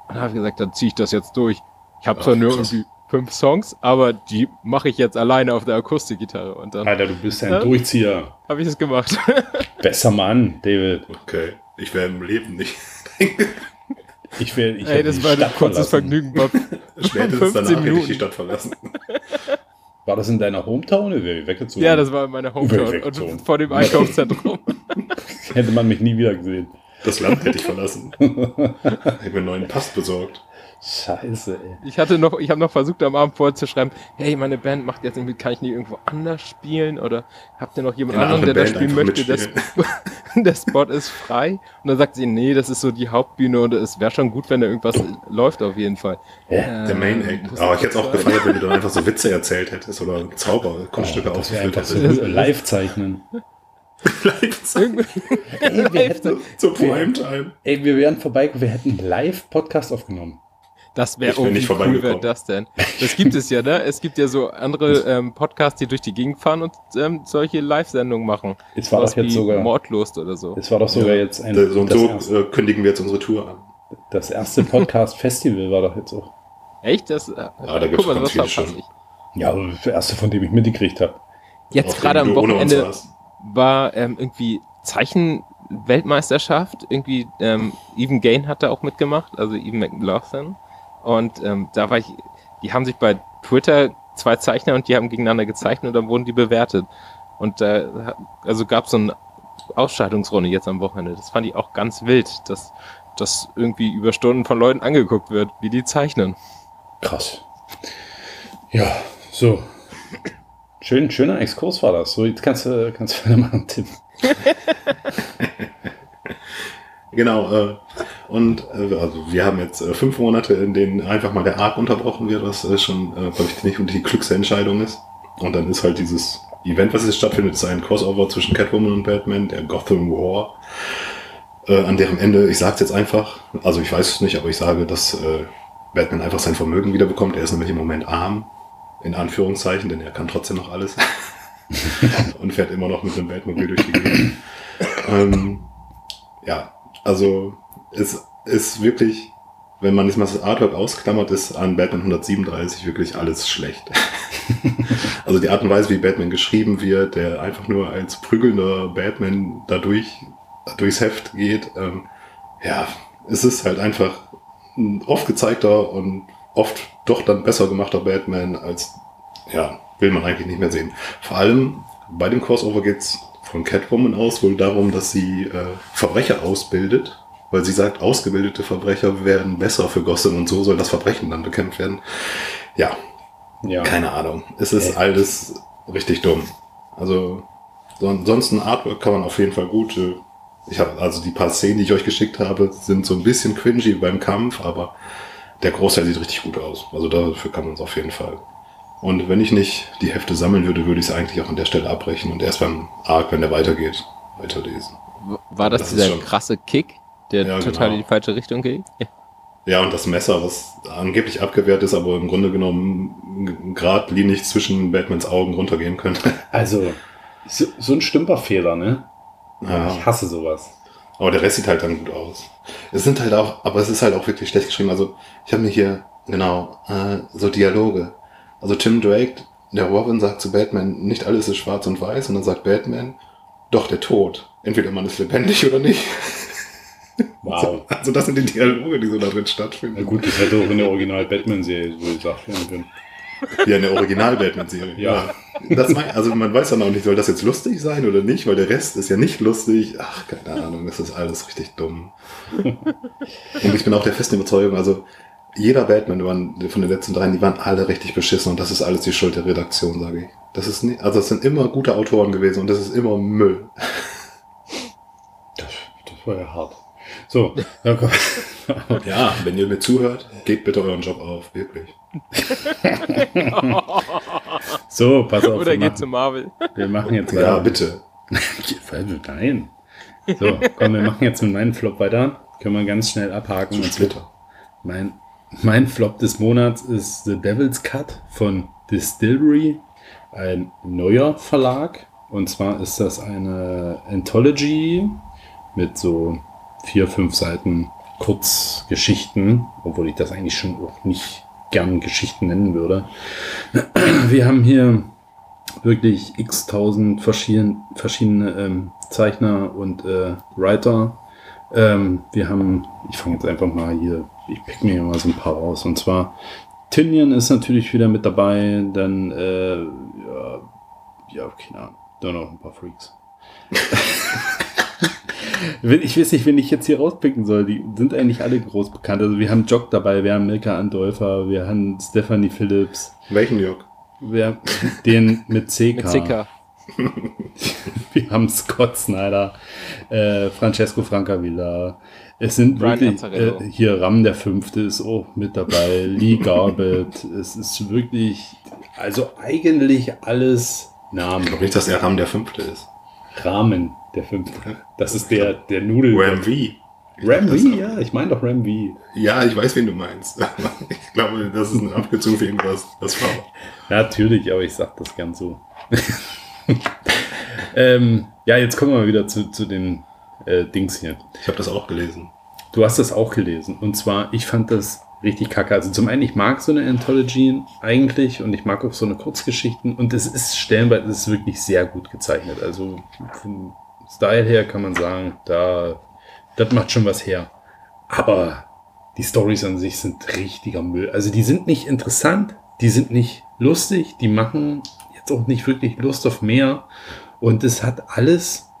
dann habe ich gesagt, dann ziehe ich das jetzt durch. Ich habe zwar nur krass. irgendwie fünf Songs, aber die mache ich jetzt alleine auf der Akustikgitarre. Und dann Alter, du bist ein Ja. Durchzieher. habe ich es gemacht. <laughs> Besser Mann, David. Okay, ich wäre im Leben nicht. Ich will, ich Ey, das war ein kurzes verlassen. Vergnügen, Bob. <laughs> Spätestens 15 danach hätte ich die Minuten. Stadt verlassen. War das in deiner Hometown oder wäre ich weggezogen? Ja, das war in meiner Hometown und vor dem Einkaufszentrum. <laughs> Hätte man mich nie wieder gesehen. Das Land hätte ich verlassen. Ich habe mir einen neuen Pass besorgt. Scheiße, ey. Ich hatte noch, ich habe noch versucht am Abend vorher zu schreiben, hey, meine Band macht jetzt irgendwie, kann ich nicht irgendwo anders spielen oder habt ihr noch jemand einer anderen, der da anderen spielen Band möchte? Das, <laughs> der Spot ist frei. Und dann sagt sie, nee, das ist so die Hauptbühne und es wäre schon gut, wenn da irgendwas läuft auf jeden Fall. Ja, Der Main Act. Aber ich hätte es auch gefeiert, wenn du dann einfach so Witze erzählt hättest oder Zauberkunststücke Oh, ausgeführt einfach so hättest. live zeichnen. <laughs> Irgendwie- Ey, wir hätten, Zur Primetime. ey, wir wären vorbeigekommen, wir hätten live Podcast aufgenommen. Das wäre irgendwie nicht cool, wäre das denn? Das gibt es ja, ne? Es gibt ja so andere ähm, Podcasts, die durch die Gegend fahren und ähm, solche Live-Sendungen machen. Es war Sowas doch jetzt sogar, Mordlust oder so. es war doch sogar jetzt ein, So und das, so erste, äh, kündigen wir jetzt unsere Tour an. das erste Podcast-Festival war doch jetzt auch. Echt? Das, äh, da gibt's ganz viele verpasse schon. Ja, das erste, von dem ich mitgekriegt habe. Jetzt gerade am Wochenende war ähm, irgendwie Zeichenweltmeisterschaft. Irgendwie ähm, Even Gain hat da auch mitgemacht, also Even McLaughlin. Und ähm, da war ich, die haben sich bei Twitter zwei Zeichner und die haben gegeneinander gezeichnet und dann wurden die bewertet. Und da also gab es so eine Ausscheidungsrunde jetzt am Wochenende. Das fand ich auch ganz wild, dass das irgendwie über Stunden von Leuten angeguckt wird, wie die zeichnen. Krass. Ja, so. Schön, schöner Exkurs war das. So, jetzt kannst du, kannst du weitermachen, Tim. <laughs> Genau, äh, und äh, also wir haben jetzt äh, fünf Monate, in denen einfach mal der Arc unterbrochen wird, was äh, schon, äh, glaube ich, nicht und die klügste Entscheidung ist. Und dann ist halt dieses Event, was jetzt stattfindet, ist ein Crossover zwischen Catwoman und Batman, der Gotham War, äh, an deren Ende, ich sag's jetzt einfach, also ich weiß es nicht, aber ich sage, dass äh, Batman einfach sein Vermögen wiederbekommt. Er ist nämlich im Moment arm, in Anführungszeichen, denn er kann trotzdem noch alles. <laughs> und fährt immer noch mit einem Batmobil durch die Gegend. ähm, ja, also es ist wirklich, wenn man jetzt mal das Artwork ausklammert, ist an Batman 137 wirklich alles schlecht. <laughs> also die Art und Weise, wie Batman geschrieben wird, der einfach nur als prügelnder Batman dadurch durchs Heft geht, ähm, ja, es ist halt einfach ein oft gezeigter und oft doch dann besser gemachter Batman als, ja, will man eigentlich nicht mehr sehen. Vor allem bei dem Crossover geht's von Catwoman aus wohl darum, dass sie äh, Verbrecher ausbildet, weil sie sagt, ausgebildete Verbrecher werden besser für Gotham und so soll das Verbrechen dann bekämpft werden. Ja, Ja. keine Ahnung. Es ist Okay. alles richtig dumm. Also son sonst ein Artwork kann man auf jeden Fall gut. äh, Ich habe also die paar Szenen, die ich euch geschickt habe, sind so ein bisschen cringy beim Kampf, aber der Großteil sieht richtig gut aus. Also dafür kann man es auf jeden Fall. Und wenn ich nicht die Hefte sammeln würde, würde ich es eigentlich auch an der Stelle abbrechen und erst beim Arc, wenn der weitergeht, weiterlesen. War das, Das dieser schon- krasse Kick, der Ja, total genau. in die falsche Richtung geht? Ja. Ja, und das Messer, was angeblich abgewehrt ist, aber im Grunde genommen geradlinig zwischen Batmans Augen runtergehen könnte. <laughs> Also, so, so ein Stümperfehler, ne? Ja. Ich hasse sowas. Aber der Rest sieht halt dann gut aus. Es sind halt auch, aber es ist halt auch wirklich schlecht geschrieben. Also ich habe mir hier, genau, äh, so Dialoge. Also Tim Drake, der Robin sagt zu Batman, nicht alles ist schwarz und weiß. Und dann sagt Batman, doch der Tod. Entweder man ist lebendig oder nicht. Wow. <laughs> Also das sind die Dialoge, die so da drin Na stattfinden. gut, das hätte auch in der Original-Batman-Serie so gesagt werden können. Ja, in der Original-Batman-Serie. Ja. Das mein, also man weiß dann auch nicht, soll das jetzt lustig sein oder nicht, weil der Rest ist ja nicht lustig. Ach, keine Ahnung, das ist alles richtig dumm. Und ich bin auch der festen Überzeugung, also jeder Batman die waren- von den letzten dreien, die waren alle richtig beschissen und das ist alles die Schuld der Redaktion, sage ich. Das ist nicht, also es sind immer gute Autoren gewesen und das ist immer Müll. Das, das war ja hart. So, dann komm. Ja, wenn ihr mir zuhört, geht bitte euren Job auf, wirklich. <laughs> so, pass auf. Oder geht zu Marvel? wir machen jetzt Ja, bitte. Nein. So, komm, wir machen jetzt mit meinem Flop weiter. Können wir ganz schnell abhaken. Zu Splitter. Mein, mein Flop des Monats ist The Devil's Cut von Distillery, ein neuer Verlag. Und zwar ist das eine Anthology mit so vier, fünf Seiten Kurzgeschichten, obwohl ich das eigentlich schon auch nicht gern Geschichten nennen würde. <clears throat> Wir haben hier wirklich x-tausend verschieden, verschiedene ähm, Zeichner und äh, Writer. Ähm, wir haben, ich fange jetzt einfach mal hier, ich pick mir hier mal so ein paar raus. Und zwar Tinian ist natürlich wieder mit dabei, dann, äh, ja, ja, keine Ahnung, da noch ein paar Freaks. <laughs> Ich weiß nicht, wen ich jetzt hier rauspicken soll. Die sind eigentlich alle groß bekannt. Also wir haben Jock dabei, wir haben Milka Andolfa, wir haben Stephanie Phillips, Welchen Jörg? wir haben den mit CK. Mit Zicker. <laughs> Wir haben Scott Snyder, äh, Francesco Francavilla. Es sind Brian wirklich äh, hier Ram der Fünfte ist auch mit dabei, Lee <laughs> Garbett. es ist wirklich, also eigentlich alles Namen. Ich glaube nicht, dass er Ram der Fünfte ist. Rahmen der Fünfte. Das ist der der Nudel. Ram V. Ram V, ja, ich meine doch Ram V. Ja, ich weiß, wen du meinst. <laughs> ich glaube, das ist ein Abgezug für irgendwas. Das war. Natürlich, aber ich sag das gern so. <laughs> ähm, ja, jetzt kommen wir mal wieder zu, zu den äh, Dings hier. Ich habe das auch gelesen. Du hast das auch gelesen. Und zwar, ich fand das richtig kacke. Also zum einen, ich mag so eine Anthology eigentlich und ich mag auch so eine Kurzgeschichten. Und es ist stellenweise es ist wirklich sehr gut gezeichnet. Also vom Style her kann man sagen, da, das macht schon was her. Aber die Stories an sich sind richtiger Müll. Also die sind nicht interessant, die sind nicht lustig, die machen jetzt auch nicht wirklich Lust auf mehr. Und es hat alles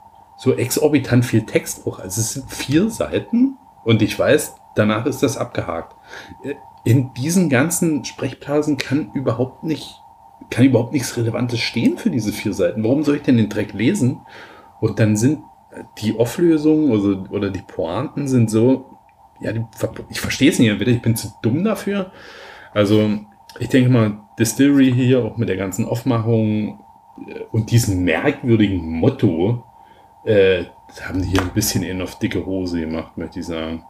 so exorbitant viel Text auch. Also es sind vier Seiten und ich weiß, danach ist das abgehakt. Äh, In diesen ganzen Sprechblasen kann überhaupt nicht, kann überhaupt nichts Relevantes stehen für diese vier Seiten. Warum soll ich denn den Dreck lesen? Und dann sind die Auflösungen oder, oder die Pointen sind so, ja, die, ich verstehe es nicht, entweder ich bin zu dumm dafür. Also, ich denke mal, Distillery hier auch mit der ganzen Aufmachung äh, und diesem merkwürdigen Motto, äh, das haben die hier ein bisschen eher auf dicke Hose gemacht, möchte ich sagen.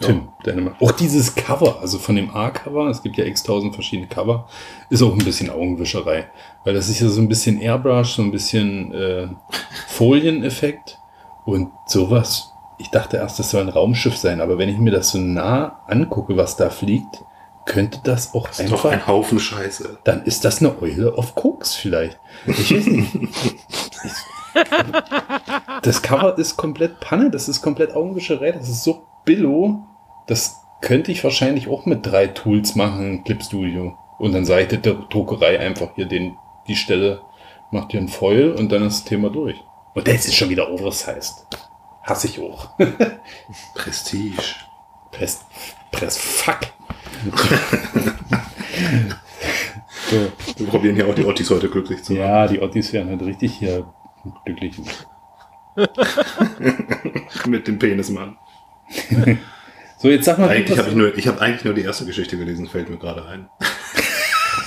Tim, deine Meinung? Auch dieses Cover, also von dem A-Cover, es gibt ja x tausend verschiedene Cover, ist auch ein bisschen Augenwischerei. Weil das ist ja so ein bisschen Airbrush, so ein bisschen äh, Folieneffekt und sowas. Ich dachte erst, das soll ein Raumschiff sein, aber wenn ich mir das so nah angucke, was da fliegt, könnte das auch Das ist doch einfach ein Haufen Scheiße. dann ist das eine Eule auf Koks vielleicht. Ich weiß nicht. <laughs> Das Cover ist komplett Panne, das ist komplett Augenwischerei, das ist so billo. Das könnte ich wahrscheinlich auch mit drei Tools machen, Clip Studio. Und dann sage ich der Druckerei einfach hier den, die Stelle, macht hier ein Foil und dann ist das Thema durch. Und der ist schon wieder oversized. Hasse ich auch. <laughs> Prestige. Press, press fuck. <laughs> so. Wir probieren hier auch die Ottis heute glücklich zu machen. Ja, die Ottis werden halt richtig hier glücklich. <laughs> Mit dem Penismann. So, jetzt sag mal, Eigentlich habe ich nur, ich habe eigentlich nur die erste Geschichte gelesen, fällt mir gerade ein.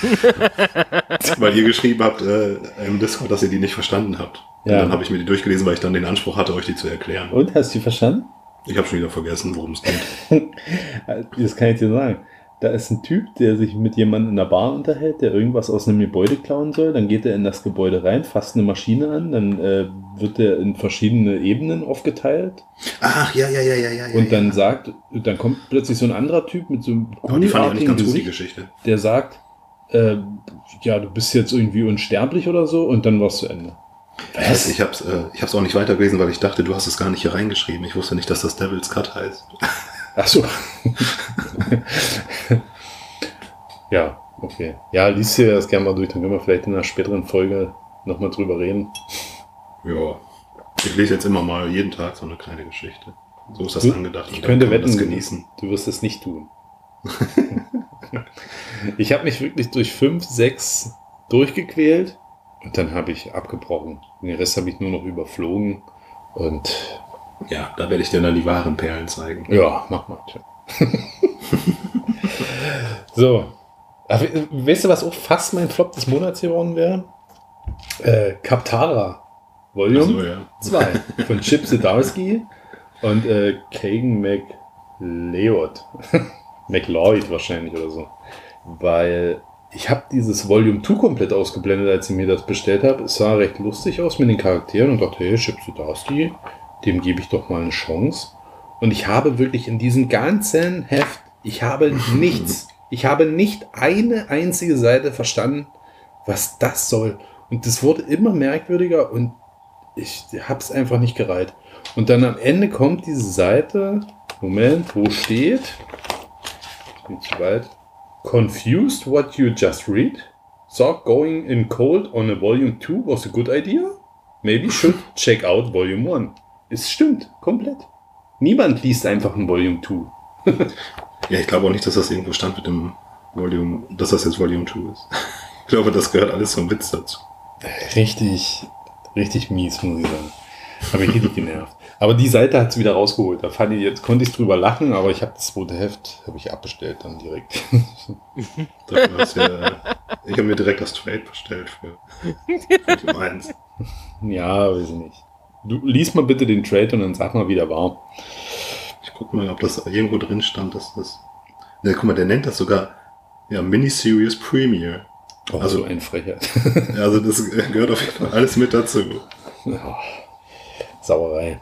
<laughs> weil ihr geschrieben habt äh, im Discord, dass ihr die nicht verstanden habt. Ja. Und dann habe ich mir die durchgelesen, weil ich dann den Anspruch hatte, euch die zu erklären. Und, hast du die verstanden? Ich habe schon wieder vergessen, worum es geht. <laughs> Das kann ich dir sagen. Da ist ein Typ, der sich mit jemandem in der Bar unterhält, der irgendwas aus einem Gebäude klauen soll. Dann geht er in das Gebäude rein, fasst eine Maschine an, dann äh, wird er in verschiedene Ebenen aufgeteilt. Ach, ja, ja, ja, ja, ja. Und dann ja. sagt, dann kommt plötzlich so ein anderer Typ mit so einem Oh, die fand ich gummiartigen ganz gut, die Gesicht, Geschichte. der sagt, äh, ja, du bist jetzt irgendwie unsterblich oder so und dann war's zu Ende. Was? Ich habe es äh, ich hab's auch nicht weitergelesen, weil ich dachte, du hast es gar nicht hier reingeschrieben. Ich wusste nicht, dass das Devil's Cut heißt. Ach so. ja, okay. Ja, liest dir das gerne mal durch, dann können wir vielleicht in einer späteren Folge nochmal drüber reden. Ja. Ich lese jetzt immer mal jeden Tag so eine kleine Geschichte. So ist das Du, angedacht. ich könnte wetten, das genießen. du wirst es nicht tun. <laughs> ich habe mich wirklich durch fünf, sechs durchgequält und dann habe ich abgebrochen. Den Rest habe ich nur noch überflogen und Ja, da werde ich dir dann die wahren Perlen zeigen. ja, mach mal. <laughs> so. Aber, äh, weißt du, was auch fast mein Flop des Monats geworden wäre? Äh, Kaptara. Volume Ach so, ja. 2 <laughs> von Chip Zdarsky und äh, Kagan McLeod. <laughs> McLeod wahrscheinlich oder so. Weil ich habe dieses Volume 2 komplett ausgeblendet, als ich mir das bestellt habe. Es sah recht lustig aus mit den Charakteren und dachte, hey, Chip Zdarsky, dem gebe ich doch mal eine Chance. Und ich habe wirklich in diesem ganzen Heft, ich habe <laughs> nichts, ich habe nicht eine einzige Seite verstanden, was das soll. Und das wurde immer merkwürdiger und ich habe es einfach nicht gereiht. Und dann am Ende kommt diese Seite, Moment, wo steht, ich bin zu weit, Confused what you just read? Thought going in cold on a volume 2 was a good idea? Maybe should check out volume 1. Es stimmt, komplett. Niemand liest einfach ein Volume 2. <laughs> Ja, ich glaube auch nicht, dass das irgendwo stand mit dem Volume, dass das jetzt Volume 2 ist. <laughs> Ich glaube, das gehört alles zum Witz dazu. Richtig, richtig mies, muss ich sagen. Habe ich richtig genervt. Aber die Seite hat es wieder rausgeholt. Da fand ich, jetzt konnte ich drüber lachen, aber ich habe das zweite Heft habe ich abbestellt dann direkt. <laughs> Ja, ich habe mir direkt das Trade bestellt für Volume 1. ja, weiß ich nicht. Du liest mal bitte den Trade und dann sag mal, wie der war. Ich guck mal, ob das irgendwo drin stand, dass das. Ja, guck mal, der nennt das sogar ja, Miniseries Premiere. Oh, Also- so ein Frecher. <laughs> Also das gehört auf jeden Fall alles mit dazu. Sauerei.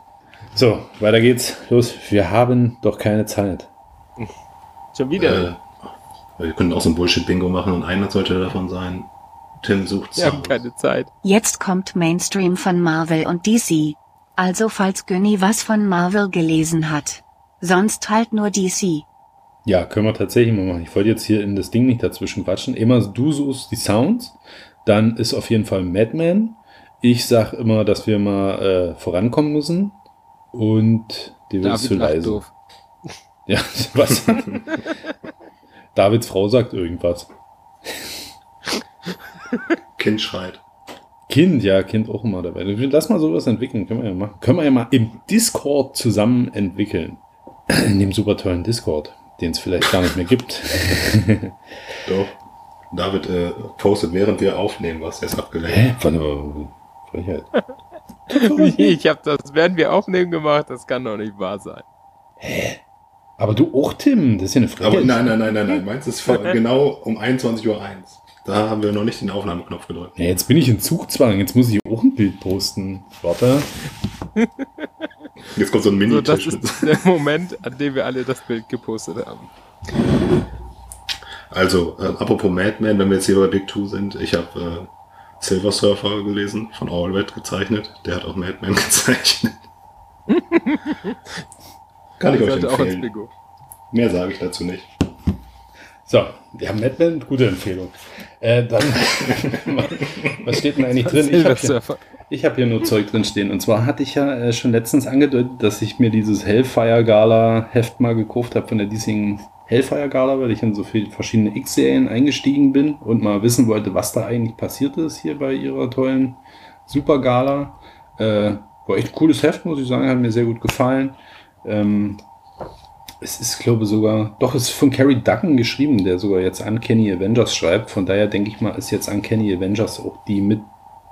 So, weiter geht's. Los, wir haben doch keine Zeit. Schon wieder. Äh, wir können auch so ein Bullshit-Bingo machen und einer sollte davon sein. Tim sucht Wir haben keine Zeit. Jetzt kommt Mainstream von Marvel und DC. Also falls Günni was von Marvel gelesen hat. Sonst halt nur DC. Ja, können wir tatsächlich mal machen. Ich wollte jetzt hier in das Ding nicht dazwischen quatschen. Immer du suchst die Sounds, dann ist auf jeden Fall Madman. Ich sag immer, dass wir mal äh, vorankommen müssen. Und dir wird zu leise. doof. <laughs> Ja, was? <laughs> Davids Frau sagt irgendwas. Kind schreit. Kind, ja, Kind auch immer dabei. Lass mal sowas entwickeln. Können wir ja machen. Können wir ja mal im Discord zusammen entwickeln. In dem super tollen Discord, den es vielleicht gar nicht mehr gibt. <laughs> Doch. David äh, postet, während wir aufnehmen, was er ist abgelenkt. Hä? Warte mal. Frechheit. <laughs> ich habe das, während wir aufnehmen gemacht, das kann doch nicht wahr sein. Aber du auch, Tim. Das ist ja eine Frechheit. Aber nein, nein, nein, nein, nein. Meins ist von- <laughs> genau um 21.01 Uhr. Da haben wir noch nicht den Aufnahmeknopf gedrückt. Ja, jetzt bin ich in Zugzwang. Jetzt muss ich auch ein Bild posten. Warte. Jetzt kommt so ein So, das Mini-Tisch. ist der Moment, an dem wir alle das Bild gepostet haben. Also, äh, apropos Madman, wenn wir jetzt hier bei Big Two sind, ich habe äh, Silver Surfer gelesen, von Allred gezeichnet. Der hat auch Madman <laughs> gezeichnet. <laughs> Kann ich euch Sollte auch empfehlen. Bingo. Mehr sage ich dazu nicht. So, ja, Madman, gute Empfehlung. Äh, dann, <laughs> was steht denn eigentlich drin? Ich habe hier, ich hab hier nur Zeug drin stehen. Und zwar hatte ich ja äh, schon letztens angedeutet, dass ich mir dieses Hellfire Gala Heft mal gekauft habe von der diesjährigen Hellfire Gala, weil ich in so viele verschiedene X-Serien eingestiegen bin und mal wissen wollte, was da eigentlich passiert ist hier bei ihrer tollen Super Gala. Äh, war echt ein cooles Heft, muss ich sagen, hat mir sehr gut gefallen. Ähm, Es ist, glaube ich, sogar, doch, es ist von Carrie Duggan geschrieben, der sogar jetzt Uncanny Avengers schreibt. Von daher denke ich mal, ist jetzt Uncanny Avengers auch die mit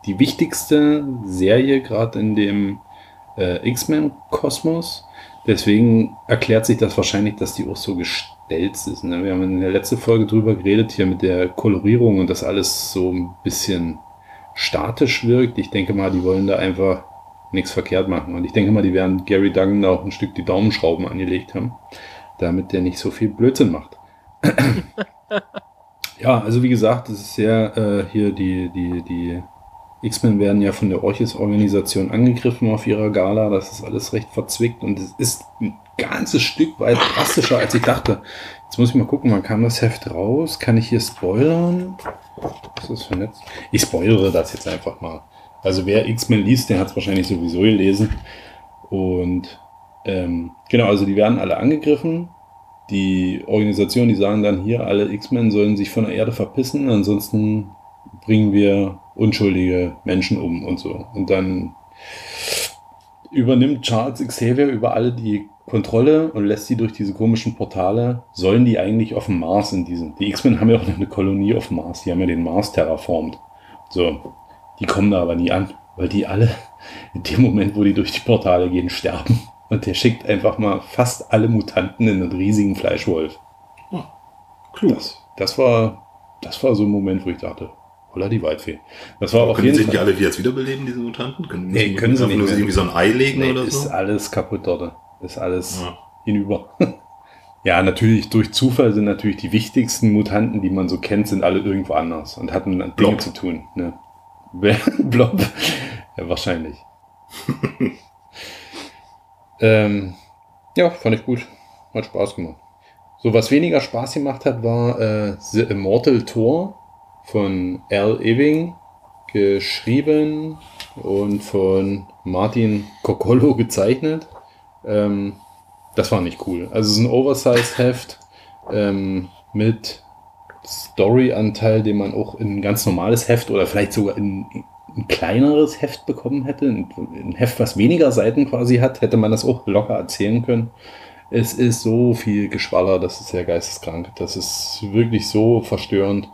die wichtigste Serie gerade in dem äh, X-Men-Kosmos. Deswegen erklärt sich das wahrscheinlich, dass die auch so gestellt ist. Ne? Wir haben in der letzten Folge drüber geredet hier mit der Kolorierung und das alles so ein bisschen statisch wirkt. Ich denke mal, die wollen da einfach nichts verkehrt machen. Und ich denke mal, die werden Gary Duggan da auch ein Stück die Daumenschrauben angelegt haben, damit der nicht so viel Blödsinn macht. <laughs> ja, also wie gesagt, es ist sehr äh, hier die, die, die X-Men werden ja von der Orchis-Organisation angegriffen auf ihrer Gala. Das ist alles recht verzwickt und es ist ein ganzes Stück weit drastischer, als ich dachte. Jetzt muss ich mal gucken, wann kam das Heft raus? Kann ich hier spoilern? Was ist das für ein Netz? Ich spoilere das jetzt einfach mal. Also wer X-Men liest, der hat es wahrscheinlich sowieso gelesen. Und ähm, genau, also die werden alle angegriffen. Die Organisation, die sagen dann hier, alle X-Men sollen sich von der Erde verpissen, ansonsten bringen wir unschuldige Menschen um und so. Und dann übernimmt Charles Xavier über alle die Kontrolle und lässt sie durch diese komischen Portale. Sollen die eigentlich auf dem Mars in diesem? Die X-Men haben ja auch eine Kolonie auf Mars. Die haben ja den Mars terraformt. So, die kommen da aber nie an, weil die alle in dem Moment, wo die durch die Portale gehen, sterben. Und der schickt einfach mal fast alle Mutanten in einen riesigen Fleischwolf. Oh, klug. Das, das war, das war so ein Moment, wo ich dachte, Holla die Waldfee. Das war auf Können jeden sie Fall. die alle jetzt wiederbeleben, diese Mutanten? Können, Nee, müssen- können sie nicht nur irgendwie so ein Ei legen Nee, oder ist so? alles kaputt dort. Ist alles Ja. hinüber. <laughs> ja, natürlich, durch Zufall sind natürlich die wichtigsten Mutanten, die man so kennt, sind alle irgendwo anders und hatten Dinge Blob. zu tun. Ne? <laughs> Blob? Ja, wahrscheinlich. <laughs> ähm, ja, fand ich gut. Hat Spaß gemacht. So, was weniger Spaß gemacht hat, war äh, The Immortal Thor von Al Ewing, geschrieben und von Martin Coccolo <laughs> gezeichnet. Ähm, das war nicht cool. Also es ist ein Oversized-Heft ähm, mit Story-Anteil, den man auch in ein ganz normales Heft oder vielleicht sogar in ein kleineres Heft bekommen hätte. Ein, Heft, was weniger Seiten quasi hat, hätte man das auch locker erzählen können. Es ist so viel Geschwaller, das ist sehr geisteskrank. Das ist wirklich so verstörend.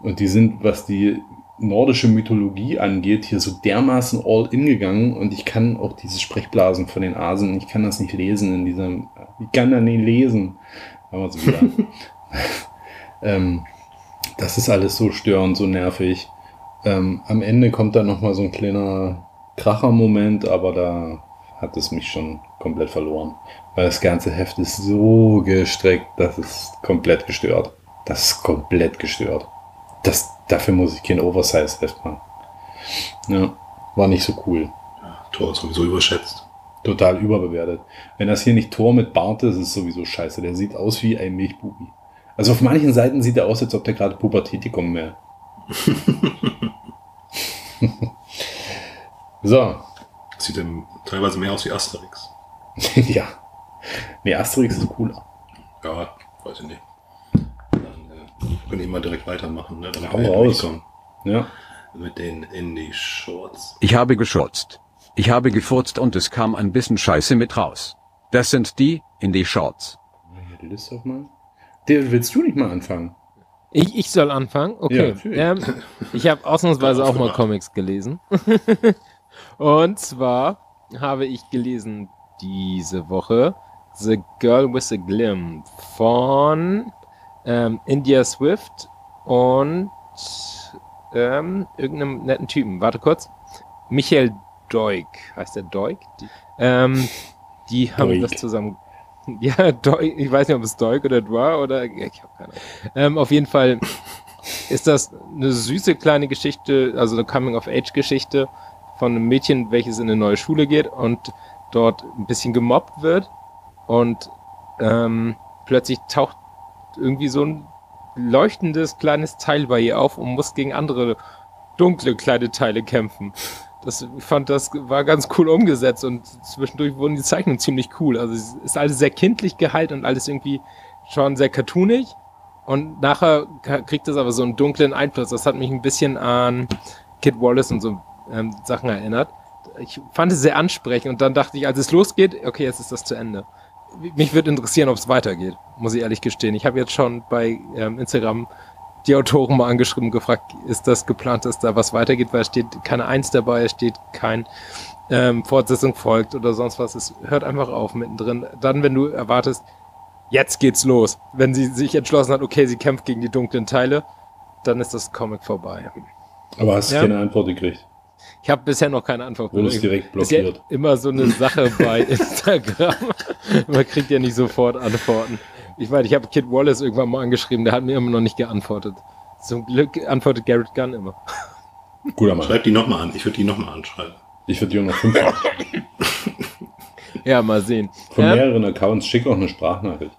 Und die sind, was die nordische Mythologie angeht, hier so dermaßen all in gegangen. Und ich kann auch diese Sprechblasen von den Asen, ich kann das nicht lesen in diesem, ich kann da nicht lesen. Haben wir es wieder. Ähm, das ist alles so störend, so nervig. Ähm, am Ende kommt dann nochmal so ein kleiner Kracher-Moment, aber da hat es mich schon komplett verloren. Weil das ganze Heft ist so gestreckt, das ist komplett gestört. Das ist komplett gestört. Das, dafür muss ich kein Oversize-Heft machen. Ja, war nicht so cool. Tor ist sowieso überschätzt. Total überbewertet. Wenn das hier nicht Tor mit Bart ist, ist es sowieso scheiße. Der sieht aus wie ein Milchbubi. Also auf manchen Seiten sieht er aus, als ob der gerade Pubertetikum wäre. <laughs> so, Sieht dann teilweise mehr aus wie Asterix. <laughs> ja. Nee, Asterix ist cooler. Ja, weiß ich nicht. Dann äh, können wir mal direkt weitermachen. Ne? Damit Hau wir raus. Ja. Mit den Indie-Shorts. Ich habe geschurzt. Ich habe gefurzt und es kam ein bisschen Scheiße mit raus. Das sind die in die Shorts. Hier die Liste aufmachen. Der, willst du nicht mal anfangen? Ich, ich soll anfangen? Ja, Okay. natürlich. ähm, ich habe ausnahmsweise auch mal. Comics gelesen. <laughs> Und zwar habe ich gelesen diese Woche The Girl with a Glim von ähm, India Swift und ähm, irgendeinem netten Typen. Warte kurz. Michael Doig. Heißt der Doig? Die, ähm, die haben Doig. das zusammen. <laughs> Ja, Doig, ich weiß nicht, ob es Doig oder Dwa oder ich habe keine Ahnung. Ähm, auf jeden Fall ist das eine süße kleine Geschichte, also eine Coming-of-Age-Geschichte von einem Mädchen, welches in eine neue Schule geht und dort ein bisschen gemobbt wird und ähm, plötzlich taucht irgendwie so ein leuchtendes kleines Teil bei ihr auf und muss gegen andere dunkle kleine Teile kämpfen. Das, ich fand, das war ganz cool umgesetzt und zwischendurch wurden die Zeichnungen ziemlich cool. Also es ist alles sehr kindlich gehalten und alles irgendwie schon sehr cartoonig. Und nachher kriegt es aber so einen dunklen Einfluss. Das hat mich ein bisschen an Kid Wallace und so ähm, Sachen erinnert. Ich fand es sehr ansprechend und dann dachte ich, als es losgeht, okay, jetzt ist das zu Ende. mich würde interessieren, ob es weitergeht, muss ich ehrlich gestehen. Ich habe jetzt schon bei ähm, Instagram die Autoren mal angeschrieben, gefragt, ist das geplant, dass da was weitergeht, weil es steht keine Eins dabei, es steht kein ähm, Fortsetzung folgt oder sonst was. Es hört einfach auf mittendrin. Dann, wenn du erwartest, jetzt geht's los. Wenn sie sich entschlossen hat, okay, sie kämpft gegen die dunklen Teile, dann ist das Comic vorbei. Aber hast du Ja. keine Antwort gekriegt? Ich habe bisher noch keine Antwort. Wurdest direkt Ist ja blockiert. immer so eine Sache bei <laughs> Instagram. Man kriegt ja nicht sofort Antworten. Ich meine, ich habe Kid Wallace irgendwann mal angeschrieben, der hat mir immer noch nicht geantwortet. Zum Glück antwortet Garrett Gunn immer. <laughs> Guter Mann. Schreib die nochmal an. Ich würde die nochmal anschreiben. Ich würde dir noch fünf machen. <laughs> Ja, mal sehen. Von Ähm, mehreren Accounts schick auch eine Sprachnachricht.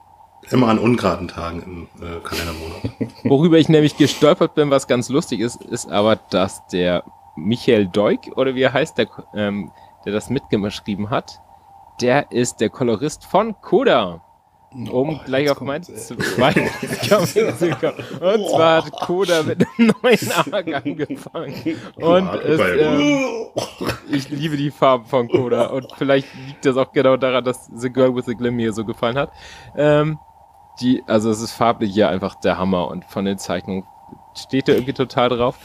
Immer an ungeraden Tagen im äh, Kalendermonat. <laughs> Worüber ich nämlich gestolpert bin, was ganz lustig ist, ist aber, dass der Michael Deuk, oder wie er heißt, der, ähm, der das mitgeschrieben hat, der ist der Kolorist von Koda. Um Oh, gleich auf mein zweites Comic zu kommen. <laughs> Und zwar hat Koda mit einem neuen Arc angefangen. Und es, ähm, ich liebe die Farben von Koda. Und vielleicht liegt das auch genau daran, dass The Girl with the Glim mir so gefallen hat. Ähm, die, also es ist farblich ja einfach der Hammer und von den Zeichnungen steht er irgendwie total drauf.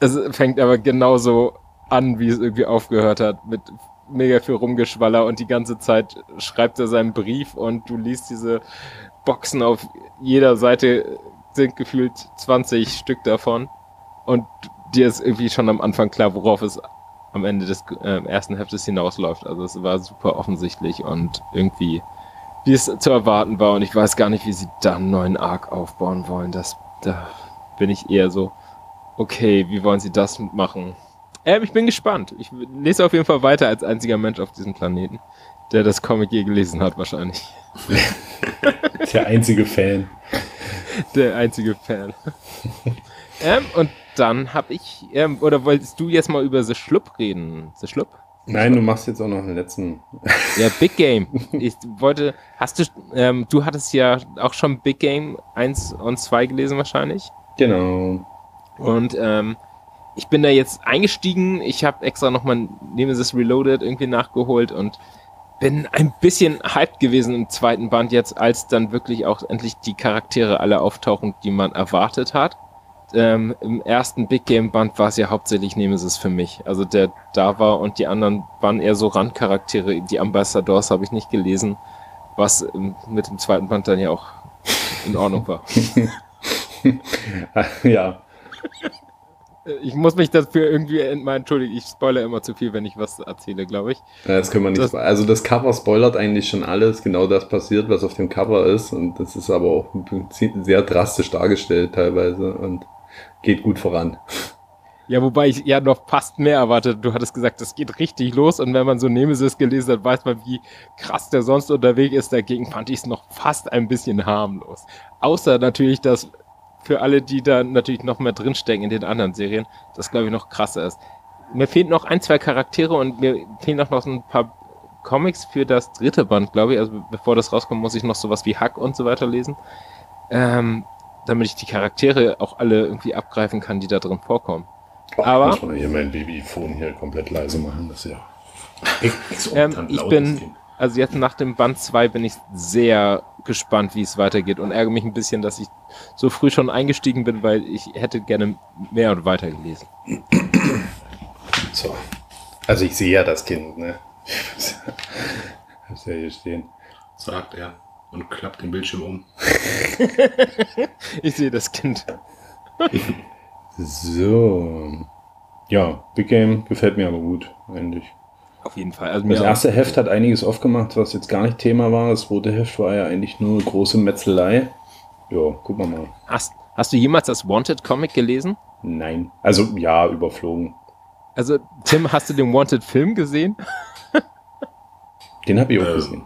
Es fängt aber genauso an, wie es irgendwie aufgehört hat, mit mega viel Rumgeschwaller und die ganze Zeit schreibt er seinen Brief und du liest diese Boxen auf jeder Seite sind gefühlt 20 Stück davon und dir ist irgendwie schon am Anfang klar, worauf es am Ende des äh, ersten Heftes hinausläuft. Also es war super offensichtlich und irgendwie wie es zu erwarten war und ich weiß gar nicht, wie sie da einen neuen Arc aufbauen wollen. Das, da bin ich eher so, okay, wie wollen sie das machen? Ähm, ich bin gespannt. Ich lese auf jeden Fall weiter als einziger Mensch auf diesem Planeten, der das Comic je gelesen hat, wahrscheinlich. <laughs> Der einzige Fan. Der einzige Fan. ähm, und dann habe ich, ähm, oder wolltest du jetzt mal über The Schlupp reden? The Schlupp? Nein, du machst jetzt auch noch einen letzten. Ja, <laughs> Big Game. Ich wollte, hast du, ähm, du hattest ja auch schon Big Game 1 und 2 gelesen wahrscheinlich. Genau. Und ähm, ich bin da jetzt eingestiegen. Ich habe extra nochmal Nemesis Reloaded irgendwie nachgeholt und bin ein bisschen hyped gewesen im zweiten Band jetzt, als dann wirklich auch endlich die Charaktere alle auftauchen, die man erwartet hat. Ähm, Im ersten Big Game Band war es ja hauptsächlich Nemesis für mich. Also der da war und die anderen waren eher so Randcharaktere. Die Ambassadors habe ich nicht gelesen, was mit dem zweiten Band dann ja auch in Ordnung war. <laughs> ja. Ich muss mich dafür irgendwie mal entschuldigen. Ich spoilere immer zu viel, wenn ich was erzähle, glaube ich. Ja, Das können wir nicht. Das- also das Cover spoilert eigentlich schon alles, genau das passiert, was auf dem Cover ist. Und das ist aber auch sehr drastisch dargestellt teilweise und geht gut voran. Ja, wobei ich ja noch fast mehr erwartet. Du hattest gesagt, das geht richtig los. Und wenn man so Nemesis gelesen hat, weiß man, wie krass der sonst unterwegs ist. Dagegen fand ich es noch fast ein bisschen harmlos. Außer natürlich, dass für alle, die da natürlich noch mehr drinstecken in den anderen Serien, das glaube ich noch krasser ist. Mir fehlen noch ein, zwei Charaktere und mir fehlen auch noch ein paar Comics für das dritte Band, glaube ich. Also bevor das rauskommt, muss ich noch sowas wie Hack und so weiter lesen. Ähm, damit ich die Charaktere auch alle irgendwie abgreifen kann, die da drin vorkommen. Aber- Ich muss mal hier mein Babyphone hier komplett leise machen. Das ist ja. Ähm, ich bin. Also jetzt nach dem Band 2 bin ich sehr gespannt, wie es weitergeht und ärgere mich ein bisschen, dass ich so früh schon eingestiegen bin, weil ich hätte gerne mehr und weiter gelesen. So. Also ich sehe ja das Kind, ne? Hab's ja hier stehen. sagt er und klappt den Bildschirm um. Ich sehe das Kind. So. Ja, Big Game gefällt mir aber gut, eigentlich. Auf jeden Fall. Also Das erste Heft hat einiges aufgemacht, was jetzt gar nicht Thema war. Das zweite Heft war ja eigentlich nur eine große Metzelei. Ja, gucken wir mal. hast, hast du jemals das Wanted Comic gelesen? Nein. Also ja, überflogen. Also Tim, hast du den Wanted Film gesehen? <laughs> Den habe ich auch Ähm, gesehen.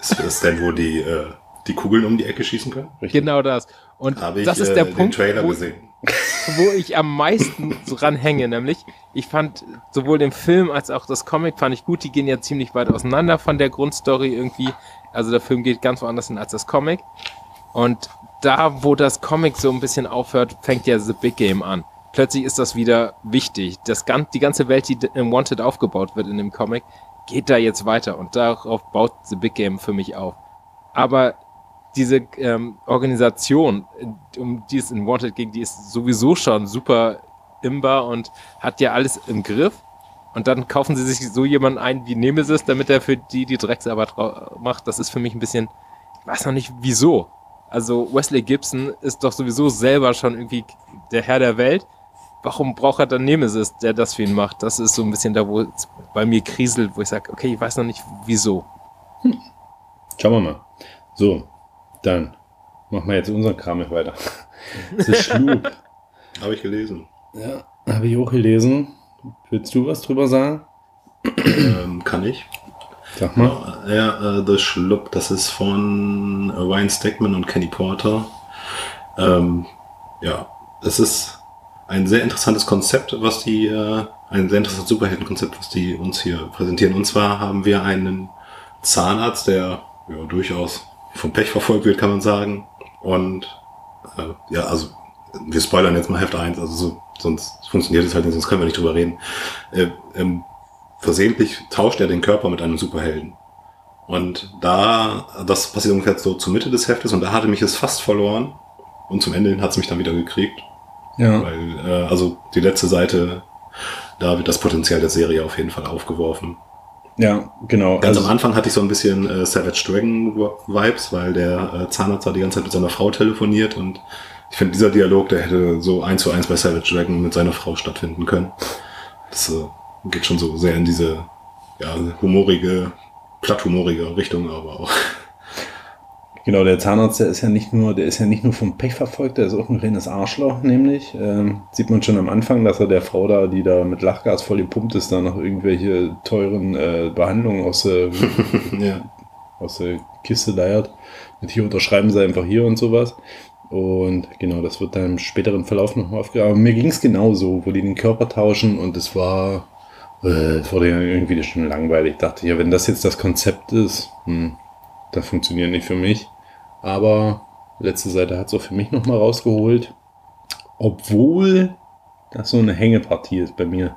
Ist das denn, wo die, äh, die Kugeln um die Ecke schießen können? Richtig. Genau das. Und ich das ist äh, der den Punkt, Trailer wo, gesehen. Wo ich am meisten dran hänge, nämlich ich fand sowohl den Film als auch das Comic fand ich gut, die gehen ja ziemlich weit auseinander von der Grundstory irgendwie. Also der Film geht ganz woanders hin als das Comic. Und da, wo das Comic so ein bisschen aufhört, fängt ja The Big Game an. Plötzlich ist das wieder wichtig. Das, die ganze Welt, die im Wanted aufgebaut wird in dem Comic, geht da jetzt weiter und darauf baut The Big Game für mich auf. Aber diese ähm, Organisation, um die es in Wanted ging, die ist sowieso schon super imbar und hat ja alles im Griff. Und dann kaufen sie sich so jemanden ein wie Nemesis, damit er für die die Drecksarbeit macht. Das ist für mich ein bisschen, ich weiß noch nicht wieso. Also Wesley Gibson ist doch sowieso selber schon irgendwie der Herr der Welt. Warum braucht er dann Nemesis, der das für ihn macht? Das ist so ein bisschen da, wo es bei mir kriselt, wo ich sage, okay, ich weiß noch nicht wieso. Schauen wir mal. So, dann machen wir jetzt unseren Kram weiter. The Schlup. <laughs> Habe ich gelesen. Ja, habe ich auch gelesen. Willst du was drüber sagen? ähm, kann ich. Sag mal. Ja, äh, The Schlupp, das ist von Ryan Stegman und Kenny Porter. Ähm, ja, es ist ein sehr interessantes Konzept, was die, äh, ein sehr interessantes Superheldenkonzept, was die uns hier präsentieren. Und zwar haben wir einen Zahnarzt, der ja, durchaus vom Pech verfolgt wird, kann man sagen. Und äh, ja, also wir spoilern jetzt mal Heft 1, also so, sonst funktioniert es halt nicht, sonst können wir nicht drüber reden. Äh, ähm, versehentlich tauscht er den Körper mit einem Superhelden. Und da, das passiert ungefähr so zur Mitte des Heftes und da hatte mich es fast verloren. Und zum Ende hat es mich dann wieder gekriegt. Ja. Weil, äh, also die letzte Seite, da wird das Potenzial der Serie auf jeden Fall aufgeworfen. Ja, genau. Ganz Also- am Anfang hatte ich so ein bisschen äh, Savage Dragon Vibes, weil der äh, Zahnarzt da die ganze Zeit mit seiner Frau telefoniert und ich finde, dieser Dialog, der hätte so eins zu eins bei Savage Dragon mit seiner Frau stattfinden können. Das äh, geht schon so sehr in diese ja, humorige, platthumorige Richtung, aber auch. Genau, der Zahnarzt, der ist ja nicht nur, der ist ja nicht nur vom Pech verfolgt, der ist auch ein reines Arschloch, nämlich. Ähm, sieht man schon am Anfang, dass er der Frau da, die da mit Lachgas voll gepumpt ist, da noch irgendwelche teuren äh, Behandlungen aus der, <laughs> ja. aus der Kiste leiert. Mit hier unterschreiben sie einfach hier und sowas. Und genau, das wird dann im späteren Verlauf nochmal aufgegraben. Aber mir ging es genauso, wo die den Körper tauschen und es war, äh, es wurde ja irgendwie schon langweilig. Ich dachte, ja, wenn das jetzt das Konzept ist, hm, das funktioniert nicht für mich. Aber letzte Seite hat es auch für mich nochmal rausgeholt. Obwohl das so eine Hängepartie ist bei mir.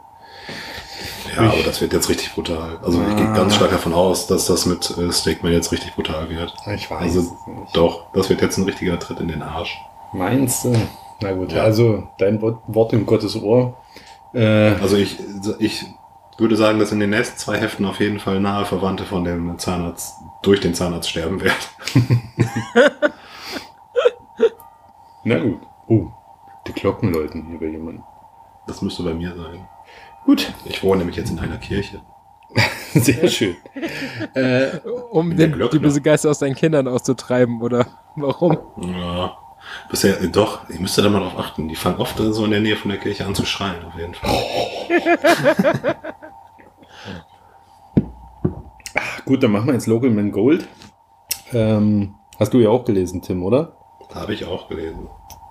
Ja, aber das wird jetzt richtig brutal. Also ich gehe ganz stark davon aus, dass das mit äh, Steakman jetzt richtig brutal wird. Ich weiß Also doch, das wird jetzt ein richtiger Tritt in den Arsch. Meinst du? Na gut, Ja. also dein Wort, Wort in Gottes Ohr. Äh, Also ich, ich würde sagen, dass in den nächsten zwei Heften auf jeden Fall nahe Verwandte von dem Zahnarzt durch den Zahnarzt sterben werden. <laughs> na gut. Oh, die Glocken läuten hier bei jemandem. Das müsste bei mir sein. Gut, Ich wohne nämlich jetzt in einer Kirche. <laughs> sehr schön. äh, Um den, die böse Geister aus deinen Kindern auszutreiben, oder warum? Ja. Bisher, äh, doch, ich müsste da mal drauf achten. Die fangen oft so in der Nähe von der Kirche an zu schreien, auf jeden Fall. <laughs> gut, dann machen wir jetzt Local Man Gold. Ähm, hast du ja auch gelesen, Tim, oder? Habe ich auch gelesen.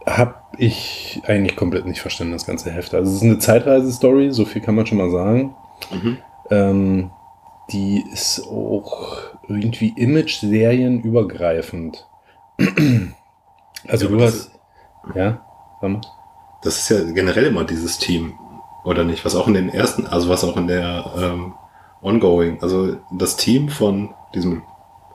Hab ich eigentlich komplett nicht verstanden, das ganze Heft. Also es ist eine Zeitreise-Story, so viel kann man schon mal sagen. Mhm. Ähm, die ist auch irgendwie Image-Serien übergreifend. <clears throat> also Ja, du hast. Ja, sag mal. Das ist ja generell immer dieses Team, oder nicht? Was auch in den ersten, also was auch in der ähm, Ongoing, also das Team von diesem,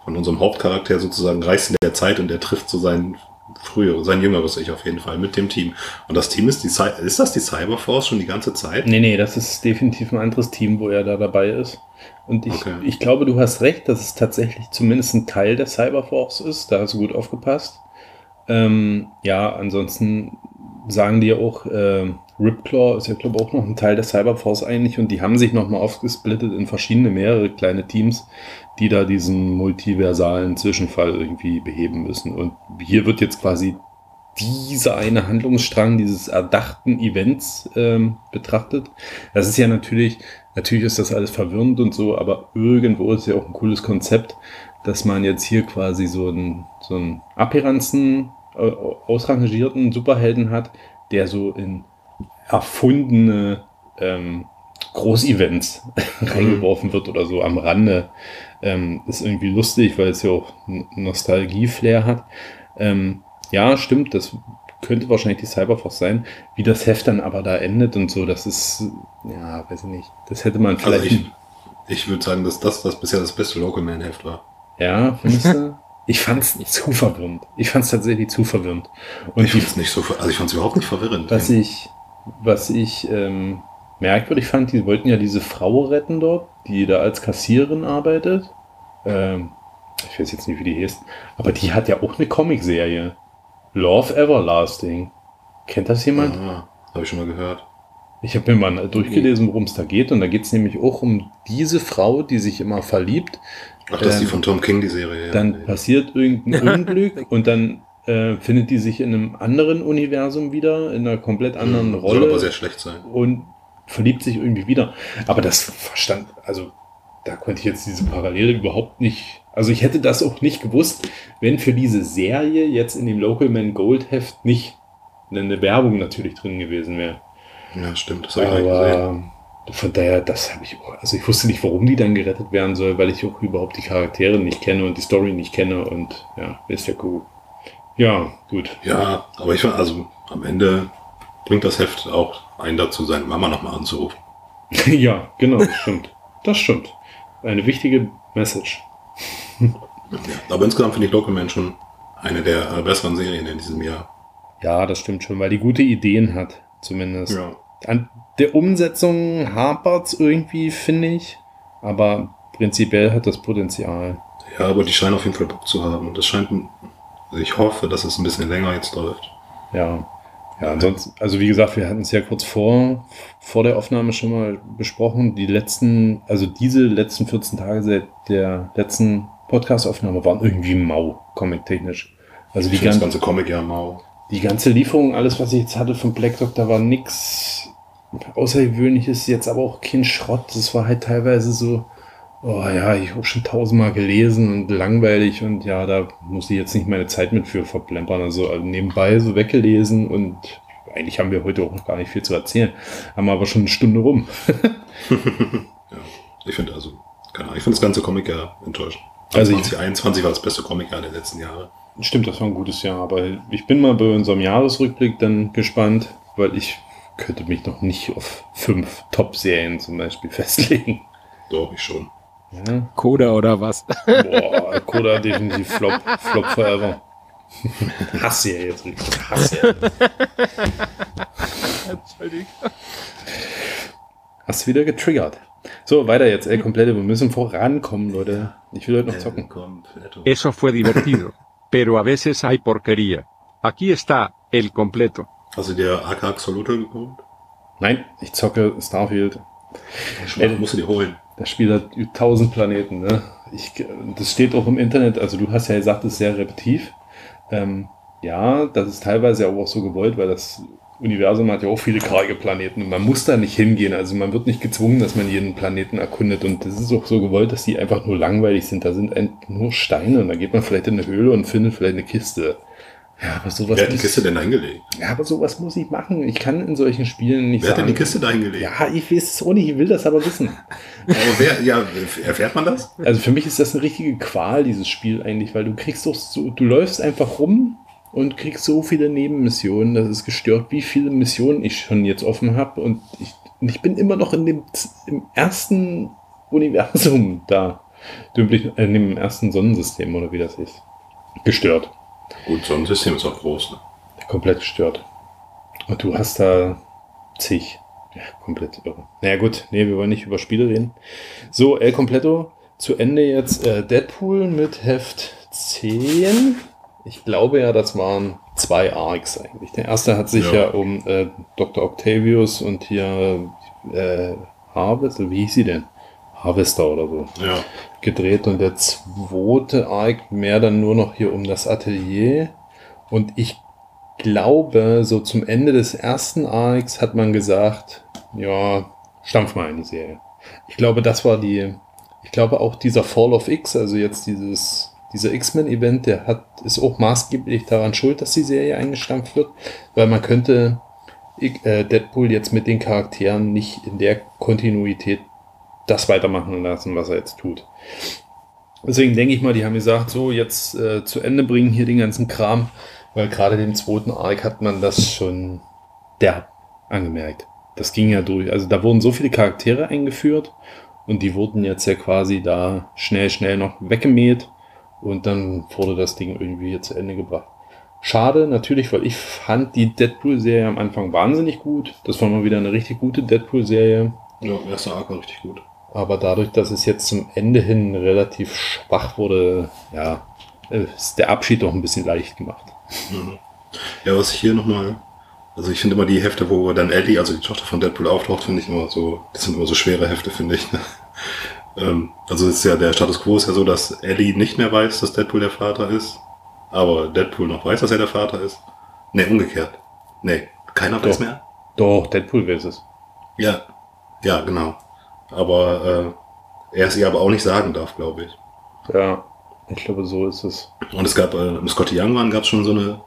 von unserem Hauptcharakter sozusagen reist in der Zeit und der trifft so sein früheres, sein jüngeres Ich auf jeden Fall mit dem Team. Und das Team ist die ist das die Cyberforce schon die ganze Zeit? Nee, nee, das ist definitiv ein anderes Team, wo er da dabei ist. Und ich, Okay. ich glaube, du hast recht, dass es tatsächlich zumindest ein Teil der Cyberforce ist. Da hast du gut aufgepasst. Ähm, ja, ansonsten sagen die ja auch, äh, Ripclaw ist ja, glaube ich, auch noch ein Teil der Cyberforce eigentlich und die haben sich nochmal aufgesplittet in verschiedene, mehrere kleine Teams, die da diesen multiversalen Zwischenfall irgendwie beheben müssen. Und hier wird jetzt quasi dieser eine Handlungsstrang dieses erdachten Events ähm, betrachtet. Das ist ja natürlich, natürlich ist das alles verwirrend und so, aber irgendwo ist ja auch ein cooles Konzept, dass man jetzt hier quasi so einen, so einen abgeranzten, äh, ausrangierten Superhelden hat, der so in erfundene ähm, Großevents <laughs> reingeworfen wird oder so am Rande. Ähm, ist irgendwie lustig, weil es ja auch Nostalgie-Flair hat. Ähm, ja, stimmt, das könnte wahrscheinlich die Cyberforce sein. Wie das Heft dann aber da endet und so, das ist, ja, weiß ich nicht. Das hätte man Also vielleicht. ich, ich würde sagen, dass das, das bisher das beste Local Man Heft war. Ja, findest du? <laughs> Ich fand es zu verwirrend. Ich fand es tatsächlich zu verwirrend. Und ich finde es nicht so, also ich fand es überhaupt nicht verwirrend. was ich, was ich ähm, merkwürdig fand, die wollten ja diese Frau retten dort, die da als Kassiererin arbeitet. Ähm, ich weiß jetzt nicht, wie die heißt. Aber die hat ja auch eine Comicserie. Love Everlasting. Kennt das jemand? Ah, habe ich schon mal gehört. Ich habe mir mal durchgelesen, worum es da geht. Und da geht es nämlich auch um diese Frau, die sich immer verliebt. Ach, das ist die Ähm, von Tom King, die Serie. ja. Dann passiert irgendein <laughs> Unglück und dann äh, findet die sich in einem anderen Universum wieder, in einer komplett anderen Soll Rolle aber sehr schlecht sein. und verliebt sich irgendwie wieder. Aber das verstand, also da konnte ich jetzt diese Parallele überhaupt nicht. Also ich hätte das auch nicht gewusst, wenn für diese Serie jetzt in dem Local Man Gold Heft nicht eine Werbung natürlich drin gewesen wäre. Ja, stimmt. Das habe ich nicht gesehen. Von daher, das habe ich auch. Also ich wusste nicht, warum die dann gerettet werden soll, weil ich auch überhaupt die Charaktere nicht kenne und die Story nicht kenne und ja, ist ja cool. Ja, gut. Ja, aber ich fand, also am Ende bringt das Heft auch einen dazu, seine Mama nochmal anzurufen. <laughs> ja, genau, das stimmt. Das stimmt. Eine wichtige Message. Ja, aber insgesamt finde ich Local Man schon eine der äh, besseren Serien in diesem Jahr. Ja, das stimmt schon, weil die gute Ideen hat, zumindest. An der Umsetzung hapert irgendwie, finde ich. Aber prinzipiell hat das Potenzial. Ja, aber die scheinen auf jeden Fall Bock zu haben. Und das scheint, ein- also ich hoffe, dass es ein bisschen länger jetzt läuft. Ja. Ja, ansonsten, also wie gesagt, wir hatten es ja kurz vor, vor der Aufnahme schon mal besprochen. Die letzten, also diese letzten 14 Tage seit der letzten Podcast-Aufnahme waren irgendwie mau, comic-technisch. Also die finde das ganze, ganze Comic ja mau. die ganze Lieferung, alles, was ich jetzt hatte von Black Doctor, war nix Außergewöhnliches, jetzt aber auch kein Schrott. Das war halt teilweise so, oh ja, ich habe schon tausendmal gelesen und langweilig und ja, da muss ich jetzt nicht meine Zeit mit für verplempern. Also äh, nebenbei so weggelesen und eigentlich haben wir heute auch noch gar nicht viel zu erzählen. Haben aber schon eine Stunde rum. <laughs> Ja, ich finde also, keine Ahnung, ich finde das ganze Comic ja enttäuschend. Also Also ich- 2021 war das beste Comic-Jahr der letzten Jahre. Stimmt, das war ein gutes Jahr, aber ich bin mal bei unserem Jahresrückblick dann gespannt, weil ich könnte mich noch nicht auf fünf Top-Serien zum Beispiel <laughs> festlegen. Doch, ich schon. Ja. Coda oder was? Boah, Koda definitiv Flop, Flop forever. Hass ja jetzt richtig. Hass ja. Hast wieder getriggert. So, weiter jetzt, ey, komplette. Wir müssen vorankommen, Leute. Ich will heute noch zocken. Eso fue divertido. Pero a veces hay porquería. Aquí está el completo. Hast du dir AK Axolotl geholt? Nein, ich zocke Starfield. Ey, musst du dir holen. Das Spiel hat 1000 Planeten, ne? Ich, das steht auch im Internet, also du hast ja gesagt, es ist sehr repetitiv. Ähm, ja, das ist teilweise aber auch so gewollt, weil das Universum hat ja auch viele karge Planeten und man muss da nicht hingehen. Also man wird nicht gezwungen, dass man jeden Planeten erkundet und das ist auch so gewollt, dass die einfach nur langweilig sind. Da sind nur Steine und da geht man vielleicht in eine Höhle und findet vielleicht eine Kiste. Ja, aber sowas, Wer hat die Kiste denn eingelegt? ja, aber sowas muss ich machen. Ich kann in solchen Spielen nicht Wer hat denn sagen. die Kiste da eingelegt? ja, ich weiß es auch nicht, ich will das aber wissen. <laughs> Aber wer, ja, erfährt man das? Also für mich ist das eine richtige Qual, dieses Spiel eigentlich, weil du kriegst doch so, du läufst einfach rum und kriegst so viele Nebenmissionen, das ist gestört, wie viele Missionen ich schon jetzt offen habe und ich, ich bin immer noch in dem im ersten Universum da. Dümplich, äh, in dem ersten Sonnensystem oder wie das ist. Gestört. Gut, so ein System ist auch groß. Ne? Komplett gestört. Und du hast da zig. Ja, komplett irre. Naja, gut. Nee, wir wollen nicht über Spiele reden. So, El Completo. Zu Ende jetzt äh, Deadpool mit Heft 10. Ich glaube ja, das waren zwei Arcs eigentlich. Der erste hat sich ja, Ja. um äh, Dr. Octavius und hier äh, Harvest, wie hieß sie denn? Harvester oder so Ja. gedreht und der zweite Arc mehr dann nur noch hier um das Atelier. Und ich glaube, so zum Ende des ersten Arcs hat man gesagt, ja, stampf mal in die Serie. Ich glaube, das war die, ich glaube auch dieser Fall of X, also jetzt dieses, dieser X-Men-Event, der hat, ist auch maßgeblich daran schuld, dass die Serie eingestampft wird, weil man könnte äh, Deadpool jetzt mit den Charakteren nicht in der Kontinuität das weitermachen lassen, was er jetzt tut. Deswegen denke ich mal, die haben gesagt, so jetzt äh, zu Ende bringen hier den ganzen Kram, weil gerade dem zweiten Arc hat man das schon derb angemerkt. Das ging ja durch. Also da wurden so viele Charaktere eingeführt und die wurden jetzt ja quasi da schnell, schnell noch weggemäht Und dann wurde das Ding irgendwie hier zu Ende gebracht. Schade, natürlich, weil ich fand die Deadpool-Serie am Anfang wahnsinnig gut. Das war mal wieder eine richtig gute Deadpool-Serie. Ja, erster Arc war richtig gut. Aber dadurch, dass es jetzt zum Ende hin relativ schwach wurde, ja, ist der Abschied doch ein bisschen leicht gemacht. Ja, was ich hier nochmal, also ich finde immer die Hefte, wo dann Ellie, also die Tochter von Deadpool auftaucht, finde ich immer so, das sind immer so schwere Hefte, finde ich. <laughs> ähm, also ist ja der Status Quo ist ja so, dass Ellie nicht mehr weiß, dass Deadpool der Vater ist, aber Deadpool noch weiß, dass er der Vater ist. Nee, umgekehrt. Nee, keiner weiß Doch. mehr. Doch, Deadpool weiß es. Ja, ja, genau. Aber äh, er es ihr aber auch nicht sagen darf, glaube ich. Ja, ich glaube, so ist es. Und es gab, äh, im Scotty Young Run gab es schon so eine,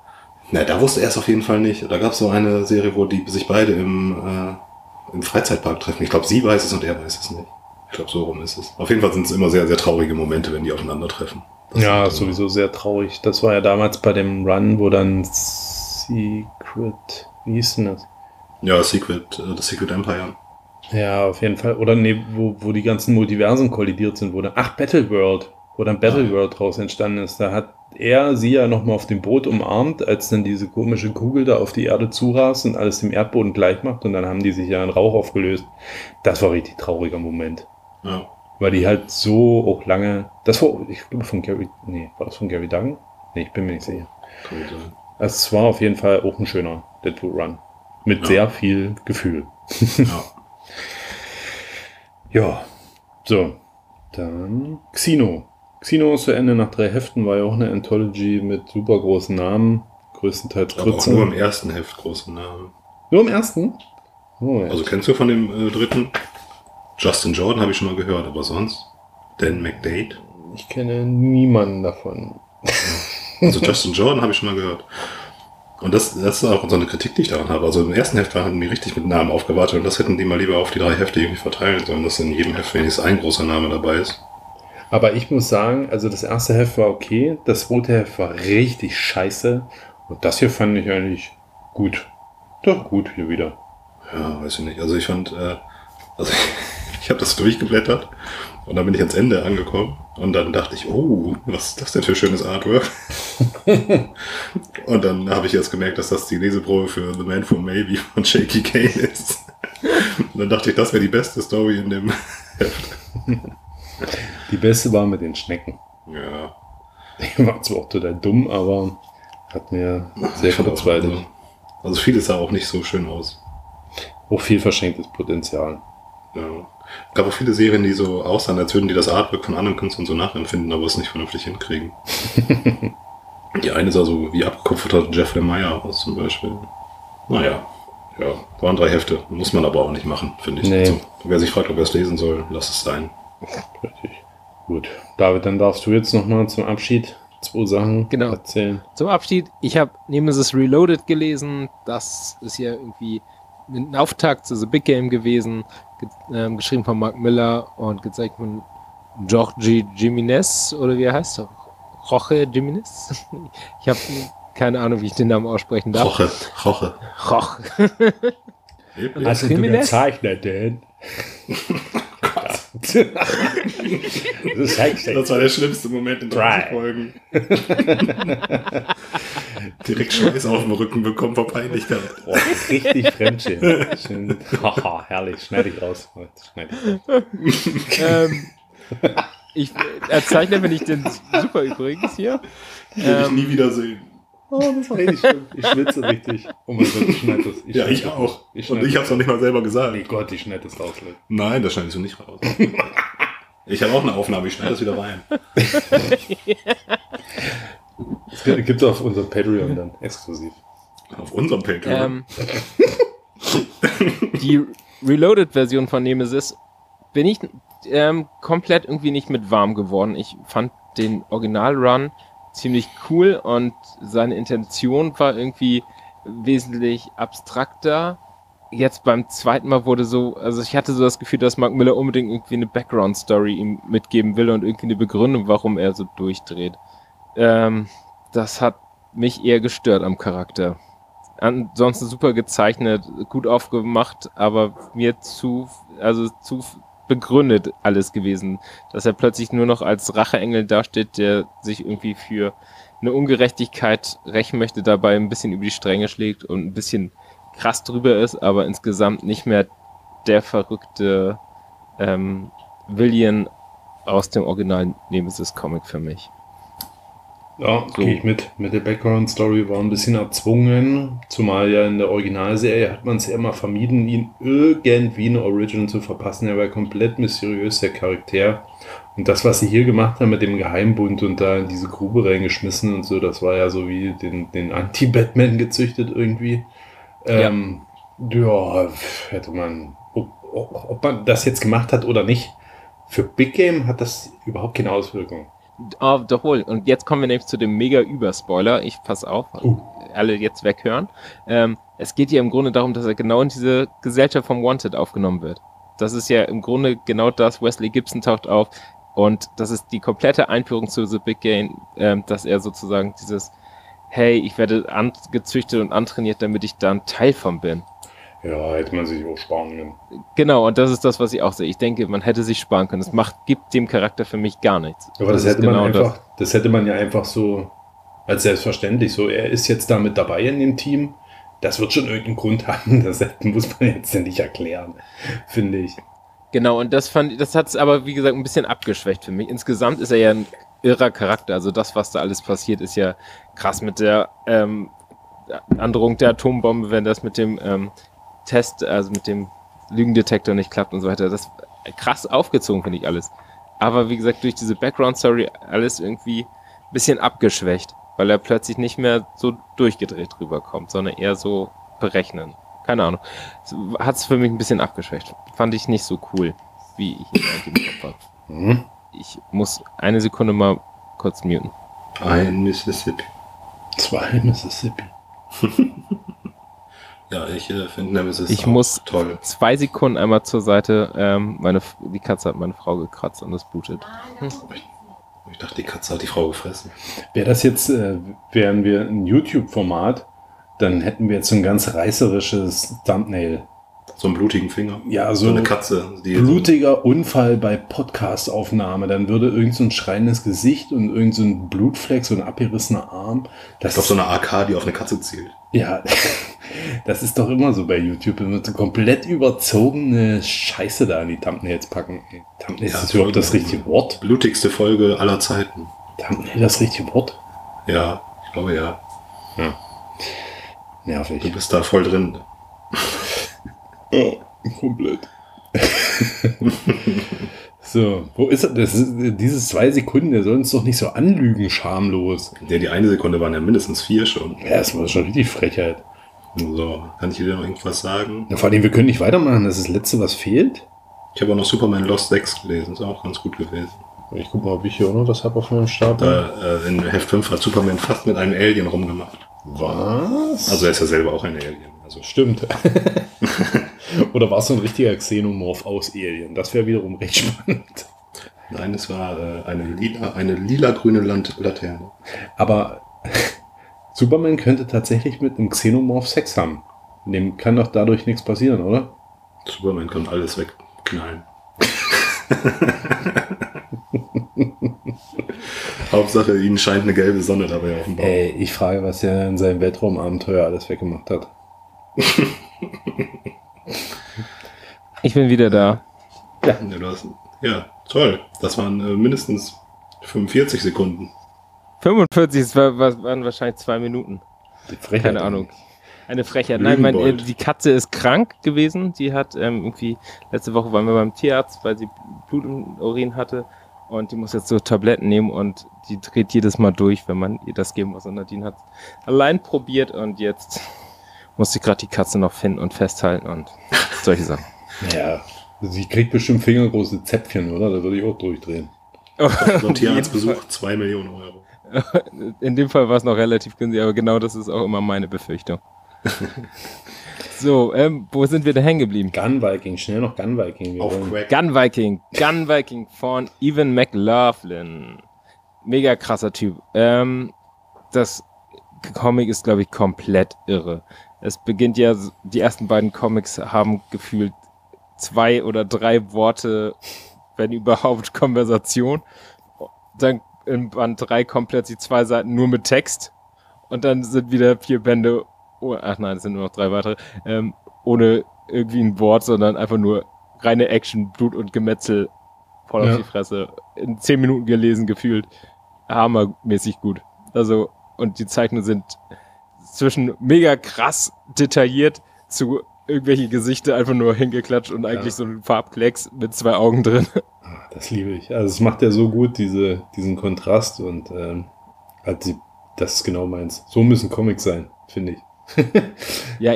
na, da wusste er es auf jeden Fall nicht. Da gab es so eine Serie, wo die sich beide im, äh, im Freizeitpark treffen. Ich glaube, sie weiß es und er weiß es nicht. Ich glaube, so rum ist es. Auf jeden Fall sind es immer sehr, sehr traurige Momente, wenn die aufeinandertreffen. Das ja, sowieso sehr traurig. Das war ja damals bei dem Run, wo dann Secret, wie hieß denn das? Ja, Secret, äh, das Secret Empire. Ja, auf jeden Fall. Oder nee, wo, wo die ganzen Multiversen kollidiert sind, wo dann, ach, Battle World, wo dann Battle. World draus entstanden ist. Da hat er sie ja nochmal auf dem Boot umarmt, als dann diese komische Kugel da auf die Erde zurast und alles dem Erdboden gleich macht und dann haben die sich ja in Rauch aufgelöst. Das war richtig trauriger Moment. Ja. Weil die halt so auch lange, das war, ich glaube von Gary, nee, war das von Gary Duggan? Nee, ich bin mir nicht sicher. Es war auf jeden Fall auch ein schöner Deadpool Run. Mit Ja. sehr viel Gefühl. Ja. <laughs> Ja, so. Dann. Xeno ist zu Ende nach drei Heften, war ja auch eine Anthology mit super großen Namen. Größtenteils Grütze. nur im ersten Heft großen Namen. Nur im ersten? Oh, ja. Also kennst du von dem äh, dritten? Justin Jordan habe ich schon mal gehört, aber sonst? Dan McDade? ich kenne niemanden davon. Also Justin Jordan habe ich schon mal gehört. Und das, das ist auch so eine Kritik, die ich daran habe. Also im ersten Heft hatten die richtig mit Namen aufgewartet und das hätten die mal lieber auf die drei Hefte irgendwie verteilen sollen, dass in jedem Heft wenigstens ein großer Name dabei ist. Aber ich muss sagen, also das erste Heft war okay, das zweite Heft war richtig scheiße und das hier fand ich eigentlich gut. Doch gut hier wieder. Ja, weiß ich nicht. Also ich fand, äh, also <laughs> ich habe das durchgeblättert und dann bin ich ans Ende angekommen und dann dachte ich, oh, was ist das denn für schönes Artwork? <laughs> und dann habe ich erst gemerkt, dass das die Leseprobe für The Man from Maybe von Shaky Kane ist. und dann dachte ich, das wäre die beste Story in dem Heft. Die beste war mit den Schnecken. Ja, Die war zwar auch total dumm, aber hat mir sehr ich kurzweilig. also, also vieles sah auch nicht so schön aus. Auch viel verschenktes Potenzial. Ja. Gab auch viele Serien, die so aussahen, als würden die das Artwork von anderen Künstlern so nachempfinden, aber es nicht vernünftig hinkriegen. <laughs> die eine sah so wie abgekupferter Jeff Lemire aus zum Beispiel. Naja, ja, waren drei Hefte. Muss man aber auch nicht machen, finde ich. Nee. Also, wer sich fragt, ob er es lesen soll, lass es sein. Richtig. Gut. David, dann darfst du jetzt nochmal zum Abschied zwei Sachen Genau. erzählen. Zum Abschied, ich habe Nemesis Reloaded gelesen. Das ist ja irgendwie ein Auftakt zu The Big Game gewesen. Ge ähm, geschrieben von Mark Miller und gezeigt von Jorge Jimenez oder wie er heißt. Jorge Jimenez? <laughs> Ich habe keine Ahnung, wie ich den Namen aussprechen darf. Roche, Roche. Roch. Wirklich? Also Jimenez? Zeichner denn? das. Das war der schlimmste Moment in Dry. 30 Folgen. <laughs> Direkt Schweiß auf dem Rücken bekommen vor Peinlichkeit. Oh, richtig Fremdschämen. Schön. Haha, herrlich. Schneide ich raus. Schneide ich raus. ähm, ich, als Zeichner finde ich den super übrigens hier. Will ich Ähm, nie wiedersehen. Oh, das war <laughs> richtig schlimm. Ich schwitze richtig. Oh mein Gott, ich schneide das. Ja, schneide ich das. auch. Ich Und ich habe es noch nicht mal selber gesagt. Nee, Gott, ich schneide das raus, Leute. Nein, das schneidest du nicht raus. Ich habe auch eine Aufnahme, ich schneide das wieder rein. <laughs> Das gibt es auf unserem Patreon dann exklusiv. Auf unserem Patreon. Ähm, die Reloaded-Version von Nemesis bin ich ähm, komplett irgendwie nicht mit warm geworden. Ich fand den Original-Run ziemlich cool und seine Intention war irgendwie wesentlich abstrakter. Jetzt beim zweiten Mal wurde so, also ich hatte so das Gefühl, dass Mark Miller unbedingt irgendwie eine Background-Story ihm mitgeben will und irgendwie eine Begründung, warum er so durchdreht. Ähm, das hat mich eher gestört am Charakter ansonsten super gezeichnet, gut aufgemacht, aber mir zu, also zu begründet alles gewesen. Dass er plötzlich nur noch als Racheengel dasteht, der sich irgendwie für eine Ungerechtigkeit rächen möchte, dabei ein bisschen über die Stränge schlägt und ein bisschen krass drüber ist, aber insgesamt nicht mehr der verrückte ähm, Villian aus dem Original Nemesis Comic für mich. Ja, So. gehe ich mit. Mit der Background-Story war ein bisschen erzwungen. Zumal ja in der Originalserie hat man es ja immer vermieden, ihn irgendwie eine Origin zu verpassen. Er war komplett mysteriös, der Charakter. Und das, was sie hier gemacht haben mit dem Geheimbund und da in diese Grube reingeschmissen und so, das war ja so wie den, den Anti-Batman gezüchtet irgendwie. Ähm, ja. hätte man, ob, ob ob man das jetzt gemacht hat oder nicht, für Big Game hat das überhaupt keine Auswirkung. Oh, doch wohl. Und jetzt kommen wir nämlich zu dem mega Überspoiler. Ich pass auf, Uh. alle jetzt weghören. Ähm, es geht ja im Grunde darum, dass er genau in diese Gesellschaft vom Wanted aufgenommen wird. Das ist ja im Grunde genau das. Wesley Gibson taucht auf und das ist die komplette Einführung zu The Big Game, ähm, dass er sozusagen dieses, hey, ich werde angezüchtet und antrainiert, damit ich da ein Teil von bin. Ja, hätte man sich auch sparen können. Genau, und das ist das, was ich auch sehe. Ich denke, man hätte sich sparen können. Es macht, gibt dem Charakter für mich gar nichts. Aber das, ist hätte man genau einfach, das. hätte man ja einfach so als selbstverständlich so, er ist jetzt da mit dabei in dem Team. Das wird schon irgendeinen Grund haben. <laughs> Das muss man jetzt ja nicht erklären, finde ich. Genau, und das fand das hat es aber, wie gesagt, ein bisschen abgeschwächt für mich. Insgesamt ist er ja ein irrer Charakter. Also das, was da alles passiert, ist ja krass mit der ähm, Androhung der Atombombe, wenn das mit dem ähm, Test, also mit dem Lügendetektor nicht klappt und so weiter. Das krass aufgezogen, finde ich alles. Aber wie gesagt, durch diese Background-Story alles irgendwie ein bisschen abgeschwächt, weil er plötzlich nicht mehr so durchgedreht rüberkommt, sondern eher so berechnen. Keine Ahnung. Hat es für mich ein bisschen abgeschwächt. Fand ich nicht so cool, wie ich ihn eigentlich im Kopf habe. Hm? Ich muss eine Sekunde mal kurz muten. Ein Mississippi. Zwei Mississippi. <laughs> Ja, ich äh, finde Nemesis Ich auch muss toll. zwei Sekunden einmal zur Seite. Ähm, meine, die Katze hat meine Frau gekratzt und es blutet. Ich dachte, die Katze hat die Frau gefressen. Wäre das jetzt, äh, wären wir ein YouTube-Format, dann hätten wir jetzt so ein ganz reißerisches Thumbnail. So einen blutigen Finger. Ja, So so, eine Katze. Die blutiger Unfall bei Podcast-Aufnahme. Dann würde irgend so ein schreiendes Gesicht und irgend so ein Blutfleck, so ein abgerissener Arm. Das Ich glaube, so eine AK, die auf eine Katze zielt. Ja, <laughs> das ist doch immer so bei YouTube. Wenn wir so komplett überzogene Scheiße da in die Thumbnails packen. Thumbnails Ja, ist überhaupt das richtige Wort. Blutigste Folge aller Zeiten. Thumbnail das richtige Wort? Ja, ich glaube ja. Du Nervig. bist da voll drin. Ja, komplett. <laughs> so, wo ist er? Das ist, dieses zwei Sekunden, der soll uns doch nicht so anlügen, schamlos. Ja, die eine Sekunde waren ja mindestens vier schon. Ja, das war schon richtig Frechheit. So, kann ich dir noch irgendwas sagen? Ja, vor allem, wir können nicht weitermachen. Das ist das Letzte, was fehlt. Ich habe auch noch Superman Lost 6 gelesen. Ist auch ganz gut gewesen. Ich guck mal, ob ich hier auch noch was habe auf meinem Stapel. Da, äh, in Heft 5 hat Superman fast mit einem Alien rumgemacht. Was? Also er ist ja selber auch ein Alien. Also Stimmt. <laughs> <laughs> Oder war es so ein richtiger Xenomorph aus Alien? Das wäre wiederum recht spannend. nein, es war äh, eine lila, eine lila-grüne Land Laterne. Aber Superman könnte tatsächlich mit einem Xenomorph Sex haben. Dem kann doch dadurch nichts passieren, oder? Superman kann alles wegknallen. <laughs> Hauptsache, ihnen scheint eine gelbe Sonne dabei auf dem Bauch. Ey, ich frage, was er in seinem Weltraumabenteuer alles weggemacht hat. <laughs> Ich bin wieder da. Ja, du hast, ja, toll. Das waren äh, mindestens 45 Sekunden. 45, das war, war, waren wahrscheinlich zwei Minuten. Die Frechheit. Keine Ahnung. Eine Frechheit. Nein, mein, äh, die Katze ist krank gewesen. Die hat ähm, irgendwie, letzte Woche waren wir beim Tierarzt, weil sie Blut im Urin hatte. Und die muss jetzt so Tabletten nehmen und die dreht jedes Mal durch, wenn man ihr das geben muss. Und Nadine hat allein probiert und jetzt muss sie gerade die Katze noch finden und festhalten und <laughs> solche Sachen. Ja, sie kriegt bestimmt fingergroße Zäpfchen, oder? Da würde ich auch durchdrehen. So ein Tierarztbesuch, 2 Millionen Euro. In dem Fall war es noch relativ günstig, aber genau das ist auch immer meine Befürchtung. <laughs> so, ähm, wo sind wir denn hängen geblieben? Gun Viking, schnell noch Gun Viking. Auf. Gun Viking, Gun Viking von Evan McLaughlin. Mega krasser Typ. Ähm, das Comic ist, glaube ich, komplett irre. Es beginnt ja, die ersten beiden Comics haben gefühlt zwei oder drei Worte, wenn überhaupt Konversation. Dann in Band 3 komplett die zwei Seiten nur mit Text. Und dann sind wieder vier Bände, oh, ach nein, es sind nur noch drei weitere, ähm, ohne irgendwie ein Wort, sondern einfach nur reine Action, Blut und Gemetzel voll Ja. auf die Fresse. In zehn Minuten gelesen, gefühlt. Hammermäßig gut. Also, und die Zeichnungen sind zwischen mega krass detailliert zu irgendwelche Gesichter einfach nur hingeklatscht und eigentlich so ein Farbklecks mit zwei Augen drin. Ah, Das liebe ich. Also es macht ja so gut, diese, diesen Kontrast und ähm, die, das ist genau meins. So müssen Comics sein, finde ich. <laughs> Ja,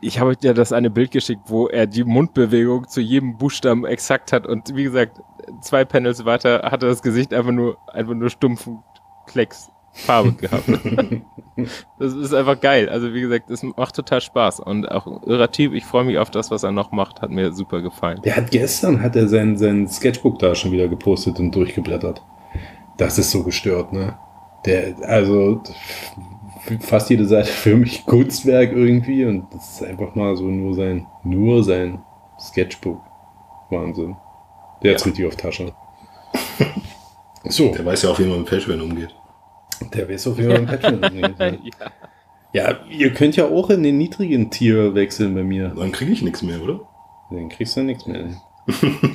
ich habe dir das eine Bild geschickt, wo er die Mundbewegung zu jedem Buchstaben exakt hat und wie gesagt, zwei Panels weiter hat er das Gesicht einfach nur, einfach nur stumpfen Klecks Farbe <laughs> gehabt. das ist einfach geil. Also wie gesagt, es macht total Spaß und auch irrativ. Ich freue mich auf das, was er noch macht. Hat mir super gefallen. Der hat gestern hat er sein, sein Sketchbook da schon wieder gepostet und durchgeblättert. Das ist so gestört, ne? Der, also fast jede Seite für mich Kunstwerk irgendwie und das ist einfach mal so nur sein, nur sein Sketchbook. Wahnsinn. Der hat's richtig auf Tasche. <laughs> So, Der weiß ja auch, wie man mit Patreon umgeht. Der weiß auf jeden Fall im Patreon ne? Ja, ihr könnt ja auch in den niedrigen Tier wechseln bei mir. Dann kriege ich nichts mehr, oder? Dann kriegst du nichts mehr. <laughs>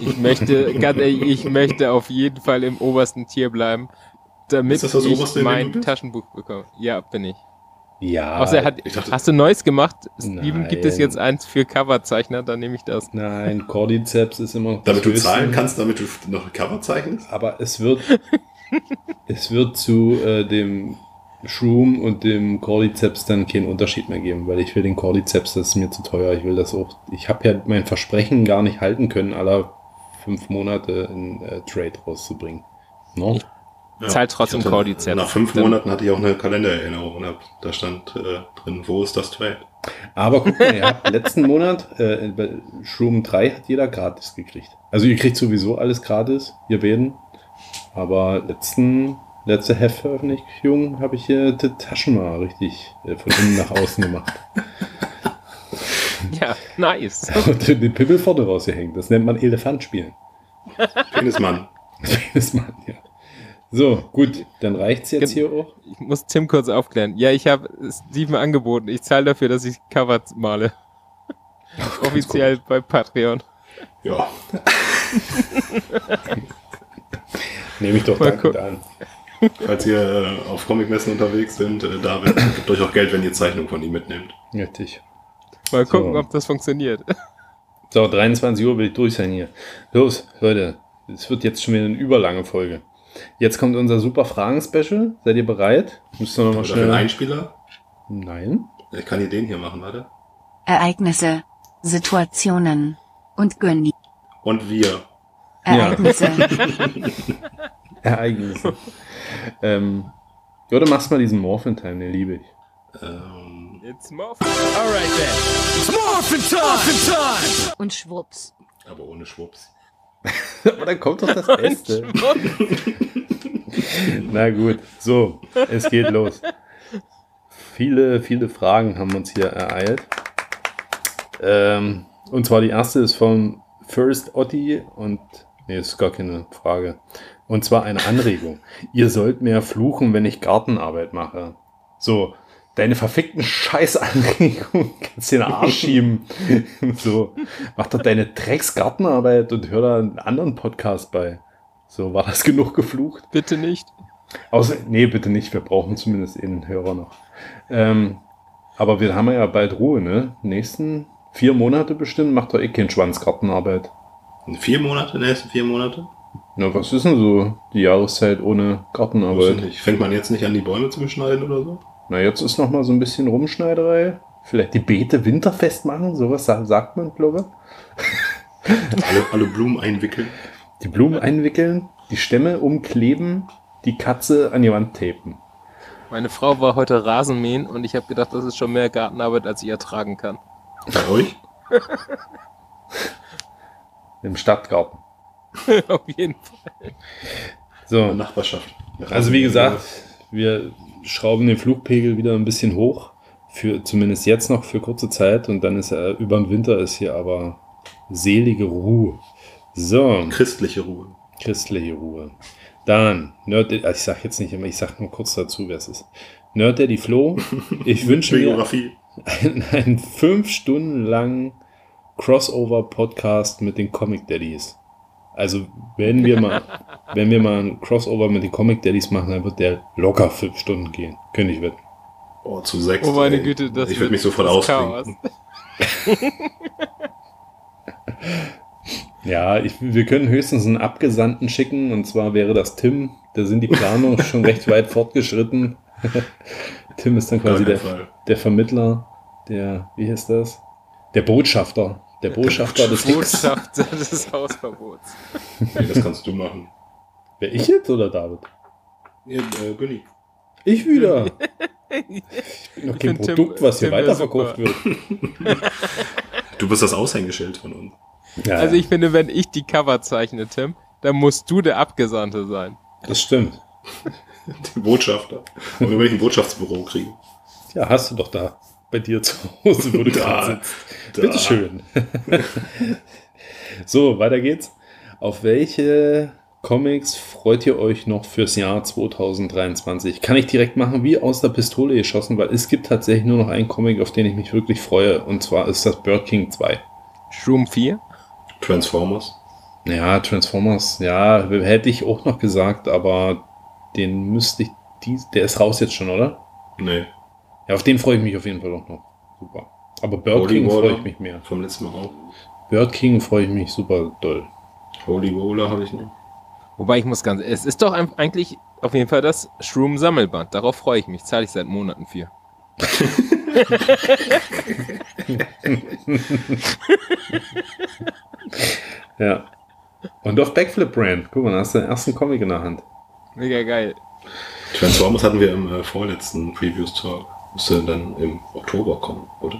Ich möchte, ganz ehrlich, ich möchte auf jeden Fall im obersten Tier bleiben, damit das das ich mein? Taschenbuch bekomme. Ja, bin ich. Ja. Außer er hat, ich dachte- hast du Neues gemacht? Steven, gibt es jetzt eins für Coverzeichner? Dann nehme ich das. Nein, Cordyceps ist immer Damit du zahlen kannst, damit du noch Cover zeichnest? Aber es wird, <laughs> es wird zu äh, dem Shroom und dem Cordyceps dann keinen Unterschied mehr geben, weil ich will den Cordyceps, das ist mir zu teuer. Ich will das auch. Ich habe ja mein Versprechen gar nicht halten können, aller fünf Monate ein äh, Trade rauszubringen. No? Zahlt trotzdem hatte- Cordyceps. Nach fünf Dann- Monaten hatte ich auch eine Kalendererinnerung und hab, da stand äh, drin, wo ist das Trade? Aber guck mal, ihr habt letzten Monat äh, bei Shroom 3 hat jeder gratis gekriegt. Also ihr kriegt sowieso alles gratis, ihr beiden. Aber letzten, letzte Heftveröffentlichung habe ich hier die Taschen mal richtig äh, von innen nach außen gemacht. Ja, nice. <laughs> Und den Pimmel vorne rausgehängt. Das nennt man Elefant spielen. Penismann. <laughs> Das Mann, ja. So, gut, dann reicht's jetzt hier auch. Ich muss Tim kurz aufklären. Ja, ich habe Steven angeboten. Ich zahle dafür, dass ich Cover male. <laughs> Offiziell bei Patreon. Ja, Nehme ich doch Mal dankend an. falls ihr äh, auf Comicmessen unterwegs sind, äh, David, gebt euch auch Geld, wenn ihr Zeichnung von ihm mitnehmt. Richtig. Mal gucken, So. ob das funktioniert. <laughs> So, 23 Uhr will ich durch sein hier. Los, Leute, es wird jetzt schon wieder eine überlange Folge. Jetzt kommt unser super Fragen-Special. Seid ihr bereit? Müsst ihr nochmal für einen schnell. Einspieler? Nein. Ich kann hier den hier machen, warte. Ereignisse, Situationen und Gönni. Und wir. Ereignisse, <laughs> Ereignisse. ähm, oder machst mal diesen Morphin Time, den liebe ich. Ähm, It's more und Schwupps. aber ohne Schwupps. <laughs> Aber dann kommt doch das Beste. <laughs> Na gut, so, es geht los. Viele, viele Fragen haben uns hier ereilt. Ähm, und zwar die erste ist von First Otti und nee, ist gar keine Frage. Und zwar eine Anregung. <laughs> Ihr sollt mehr fluchen, wenn ich Gartenarbeit mache. So, deine verfickten Scheißanregungen <laughs> kannst du in den Arsch schieben. <laughs> so, mach doch deine Drecksgartenarbeit und hör da einen anderen Podcast bei. So, war das genug geflucht? Bitte nicht. Außer, nee, bitte nicht. Wir brauchen zumindest einen Hörer noch. Ähm, aber wir haben ja bald Ruhe, ne? Nächsten vier Monate bestimmt macht doch eh kein Schwanzgartenarbeit. Vier Monate, nächsten vier Monate? Na, was ist denn so die Jahreszeit ohne Gartenarbeit? nicht. Fängt man jetzt nicht an, die Bäume zu beschneiden oder so? Na, jetzt ist noch mal so ein bisschen Rumschneiderei. Vielleicht die Beete winterfest machen, sowas sa- sagt man, glaube ich. <laughs> Alle, alle Blumen einwickeln. Die Blumen einwickeln, die Stämme umkleben, die Katze an die Wand tapen. Meine Frau war heute Rasenmähen und ich habe gedacht, das ist schon mehr Gartenarbeit, als ich ertragen kann. Bei euch? <laughs> Im Stadtgarten. <laughs> Auf jeden Fall. So, In der Nachbarschaft. Also wie gesagt, wir schrauben den Flugpegel wieder ein bisschen hoch. Für zumindest jetzt noch für kurze Zeit und dann ist er über den Winter ist hier aber selige Ruhe. So, Christliche Ruhe. christliche Ruhe. Dann, Nerd, also ich sag jetzt nicht immer, ich sag nur kurz dazu, wer es ist. Nerd Daddy Flo, ich <laughs> wünsche mir einen, <laughs> einen fünf Stunden langen Crossover-Podcast mit den Comic Daddies. Also, wenn wir mal, <laughs> wenn wir mal einen Crossover mit den Comic Daddies machen, dann wird der locker fünf Stunden gehen. Könnte ich wetten. Oh, zu sechs. Oh meine ey. Güte, das Ich würde mich sofort ausklinken. <laughs> Ja, ich, wir können höchstens einen Abgesandten schicken, und zwar wäre das Tim. Da sind die Planungen <laughs> schon recht weit fortgeschritten. Tim ist dann quasi der, der Vermittler, der, wie heißt das? Der Botschafter. Der Botschafter des. Botschafter des Hausverbots. Nee, das kannst du machen. Wer ich jetzt oder David? Ja, äh, Günni. Ich wieder. Ich bin noch kein find Tim- Produkt, was hier Tim weiterverkauft wird. Du bist das Aushängeschild von uns. Ja, Also ich finde, wenn ich die Cover zeichne, Tim, dann musst du der Abgesandte sein. das stimmt. Den Botschafter. Und wenn ich ein Botschaftsbüro kriege. Ja, hast du doch da bei dir zu Hause, wo du <laughs> Da, gerade sitzt. da. Bitteschön. <laughs> so, weiter geht's. Auf welche Comics freut ihr euch noch fürs Jahr 2023? Kann ich direkt machen, wie aus der Pistole geschossen, weil es gibt tatsächlich nur noch einen Comic, auf den ich mich wirklich freue, und zwar ist das Bird King 2. Shroom 4? Transformers. Ja, Transformers, ja, hätte ich auch noch gesagt, aber den müsste ich, dies, der ist raus jetzt schon, oder? Nee. Ja, auf den freue ich mich auf jeden Fall auch noch. Super. Aber Bird Holy King freue Water. ich mich mehr. Vom letzten Mal auch. Bird King freue ich mich super doll. Holy Roller habe ich noch. Wobei ich muss ganz, es ist doch eigentlich auf jeden Fall das Shroom Sammelband. Darauf freue ich mich. Zahle ich seit Monaten für. <laughs> Ja. Und auf Backflip Brand. Guck mal, da hast du den ersten Comic in der Hand. Mega geil. Transformers hatten wir im äh, vorletzten Previews Talk. Müsste dann im Oktober kommen, oder?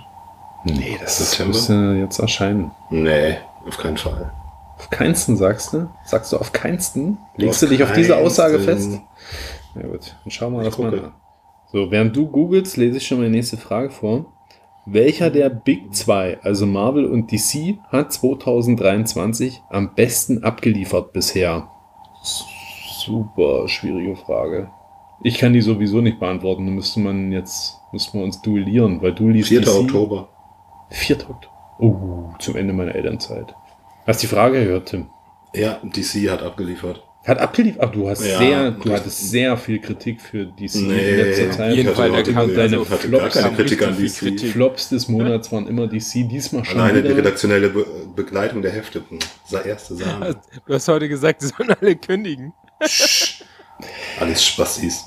Nee, das September? müsste jetzt erscheinen. Nee, auf keinen Fall. Auf keinsten sagst du? Sagst du auf keinsten? Legst Auf du dich auf diese Aussage fest? Ja gut, dann schauen wir das mal an. So, während du googelst, lese ich schon mal die nächste Frage vor. Welcher der Big 2, also Marvel und DC, hat 2023 am besten abgeliefert bisher? Super schwierige Frage. Ich kann die sowieso nicht beantworten. Da müsste man jetzt, müssten wir uns duellieren, weil du liest 4. DC. Oktober. 4. Oktober. Oh, zum Ende meiner Elternzeit. Hast die Frage gehört, Tim? Ja, DC hat abgeliefert. Hat abgeliefert. Ach, du hast Ja, sehr, du hattest sehr viel Kritik für DC Nee, in letzter auf Zeit. jeden Ich Fall, hatte da kam die- deine gar Flops, keine Kritik an DC. Kritik. Flops des Monats waren immer DC, diesmal schon Alleine die redaktionelle Be Begleitung der Hefte. Sa erste Sahne. <laughs> Du hast heute gesagt, sie sollen alle kündigen. Alles Spastis.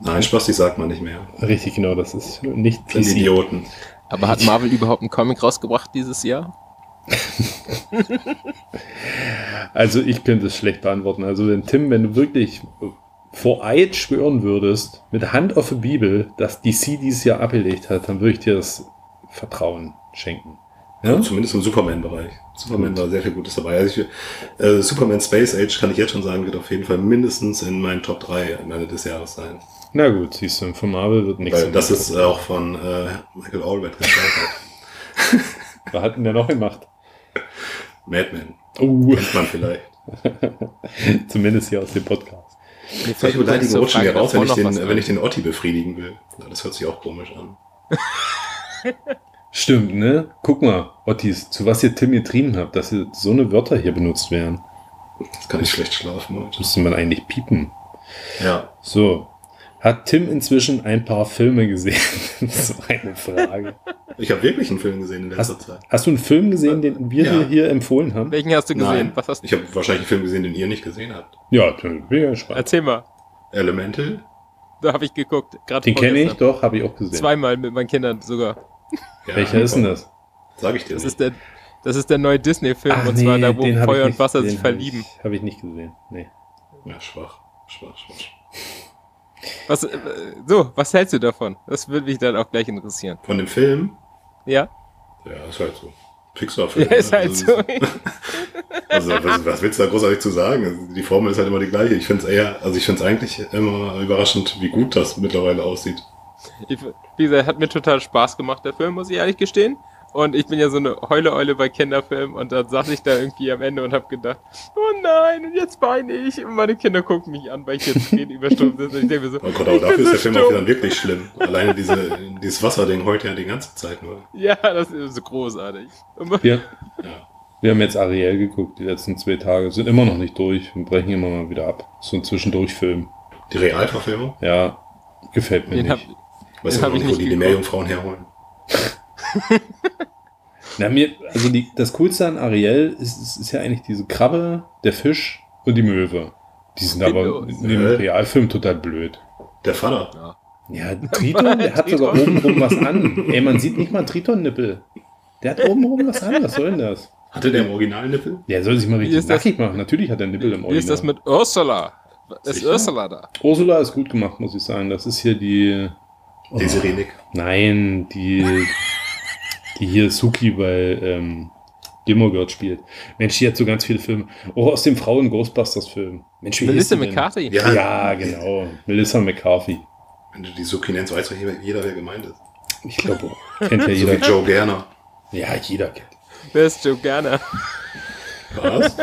Nein, Spastis sagt man nicht mehr. Richtig, genau, das ist nicht Das sind. Idioten. Aber hat Marvel überhaupt einen Comic rausgebracht dieses Jahr? <laughs> Also ich könnte es schlecht beantworten. Also wenn Tim, wenn du wirklich vor Eid schwören würdest, mit Hand auf der Bibel, dass DC dieses Jahr abgelegt hat, dann würde ich dir das Vertrauen schenken. Ja? Zumindest im Superman-Bereich. Superman war sehr viel Gutes dabei. Also ich, äh, Superman Space Age kann ich jetzt schon sagen, wird auf jeden Fall mindestens in meinen Top 3 am Ende des Jahres sein. Na gut, siehst du, von Marvel wird nichts. Weil das ist auch von äh, Michael Allred gezeichnet. Was <laughs> hat denn der noch gemacht? Madman. Uh, Kennt man vielleicht. <laughs> zumindest hier aus dem Podcast. Solche Beleidigungen zur rutschen mir raus, wenn ich, den, wenn ich den Otti befriedigen will. Na, das hört sich auch komisch an. <laughs> Stimmt, ne? Guck mal, Ottis, zu was ihr Tim getrieben habt, dass ihr so eine Wörter hier benutzt werden. Jetzt kann ich schlecht schlafen heute. Müsste man eigentlich piepen. Ja. So. Hat Tim inzwischen ein paar Filme gesehen? <laughs> das ist eine Frage. Ich habe wirklich einen Film gesehen in letzter Hast, Zeit. hast du einen Film gesehen, den wir Ja. dir hier empfohlen haben? Welchen hast du gesehen? Nein. Was hast du? Ich habe wahrscheinlich einen Film gesehen, den ihr nicht gesehen habt. Ja, dann bin ich gespannt. Erzähl mal. Elemental. Da habe ich geguckt. Gerade Den kenne ich, doch, habe ich auch gesehen. Zweimal mit meinen Kindern sogar. Ja, Welcher ist denn das? Sag ich dir Das nicht. ist der, das ist der neue Disney-Film. Ach, und zwar nee, da, wo Feuer und nicht- Wasser sich verlieben. Ich, habe ich nicht gesehen. Nee. Ja, schwach. Schwach, schwach. Was, äh, so, was hältst du davon? Das würde mich dann auch gleich interessieren. Von dem Film? Ja? Ja, ist halt so. Pixar-Film. Ja, ist ne? halt Also, so. <laughs> Also, was, was willst du da großartig zu sagen? Die Formel ist halt immer die gleiche. Ich finde es eher, also ich finde es eigentlich immer überraschend, wie gut das mittlerweile aussieht. Ich, wie gesagt, hat mir total Spaß gemacht, der Film, muss ich ehrlich gestehen. Und ich bin ja so eine Heule-Eule bei Kinderfilmen und dann saß ich da irgendwie am Ende und habe gedacht, oh nein, und jetzt weine ich. Und meine Kinder gucken mich an, weil ich jetzt Tränen überstumpft sitze. Und ich denke mir so, Oh Gott, aber dafür ist so der Film auch wieder wirklich schlimm. Alleine diese, dieses Wasserding heult ja die ganze Zeit nur. Ja, das ist so großartig. Wir, <laughs> Ja. wir haben jetzt Ariel geguckt, die letzten zwei Tage. Sind immer noch nicht durch und brechen immer mal wieder ab. So ein Zwischendurchfilm. Die Realverfilmung? Ja, gefällt mir Den hab, nicht. Weißt du, wo die die. Meerjungfrauen herholen? <laughs> Na, mir, also die, das Coolste an Ariel ist, ist, ist ja eigentlich diese Krabbe, der Fisch und die Möwe. Die sind aber in dem. Realfilm total blöd. Der Vater. Ja, <laughs> Triton, der hat sogar obenrum was an. Ey, man sieht nicht mal Triton-Nippel. Der hat obenrum was an. Was soll denn das? Hatte der im Original Nippel? Der soll sich mal richtig nackig machen. Natürlich hat er Nippel im wie ist das Original. mit Ursula? Ist Sicher? Ursula da? Ursula ist gut gemacht, muss ich sagen. Das ist hier die... Oh, Desiree Nick. nein, die... Die hier Suki bei ähm, Gilmore Girls spielt. Mensch, die hat so ganz viele Filme. Auch aus dem Frauen-Ghostbusters-Film. Mensch, wie Melissa? McCarthy? Ja. Ja, genau. Melissa McCarthy. Wenn du die Suki nennst, weiß doch jeder, jeder, wer gemeint ist. Ich glaube, kennt ja So wie jeder. Joe Gerner. Ja, jeder kennt. Wer ist Joe Gerner? Was?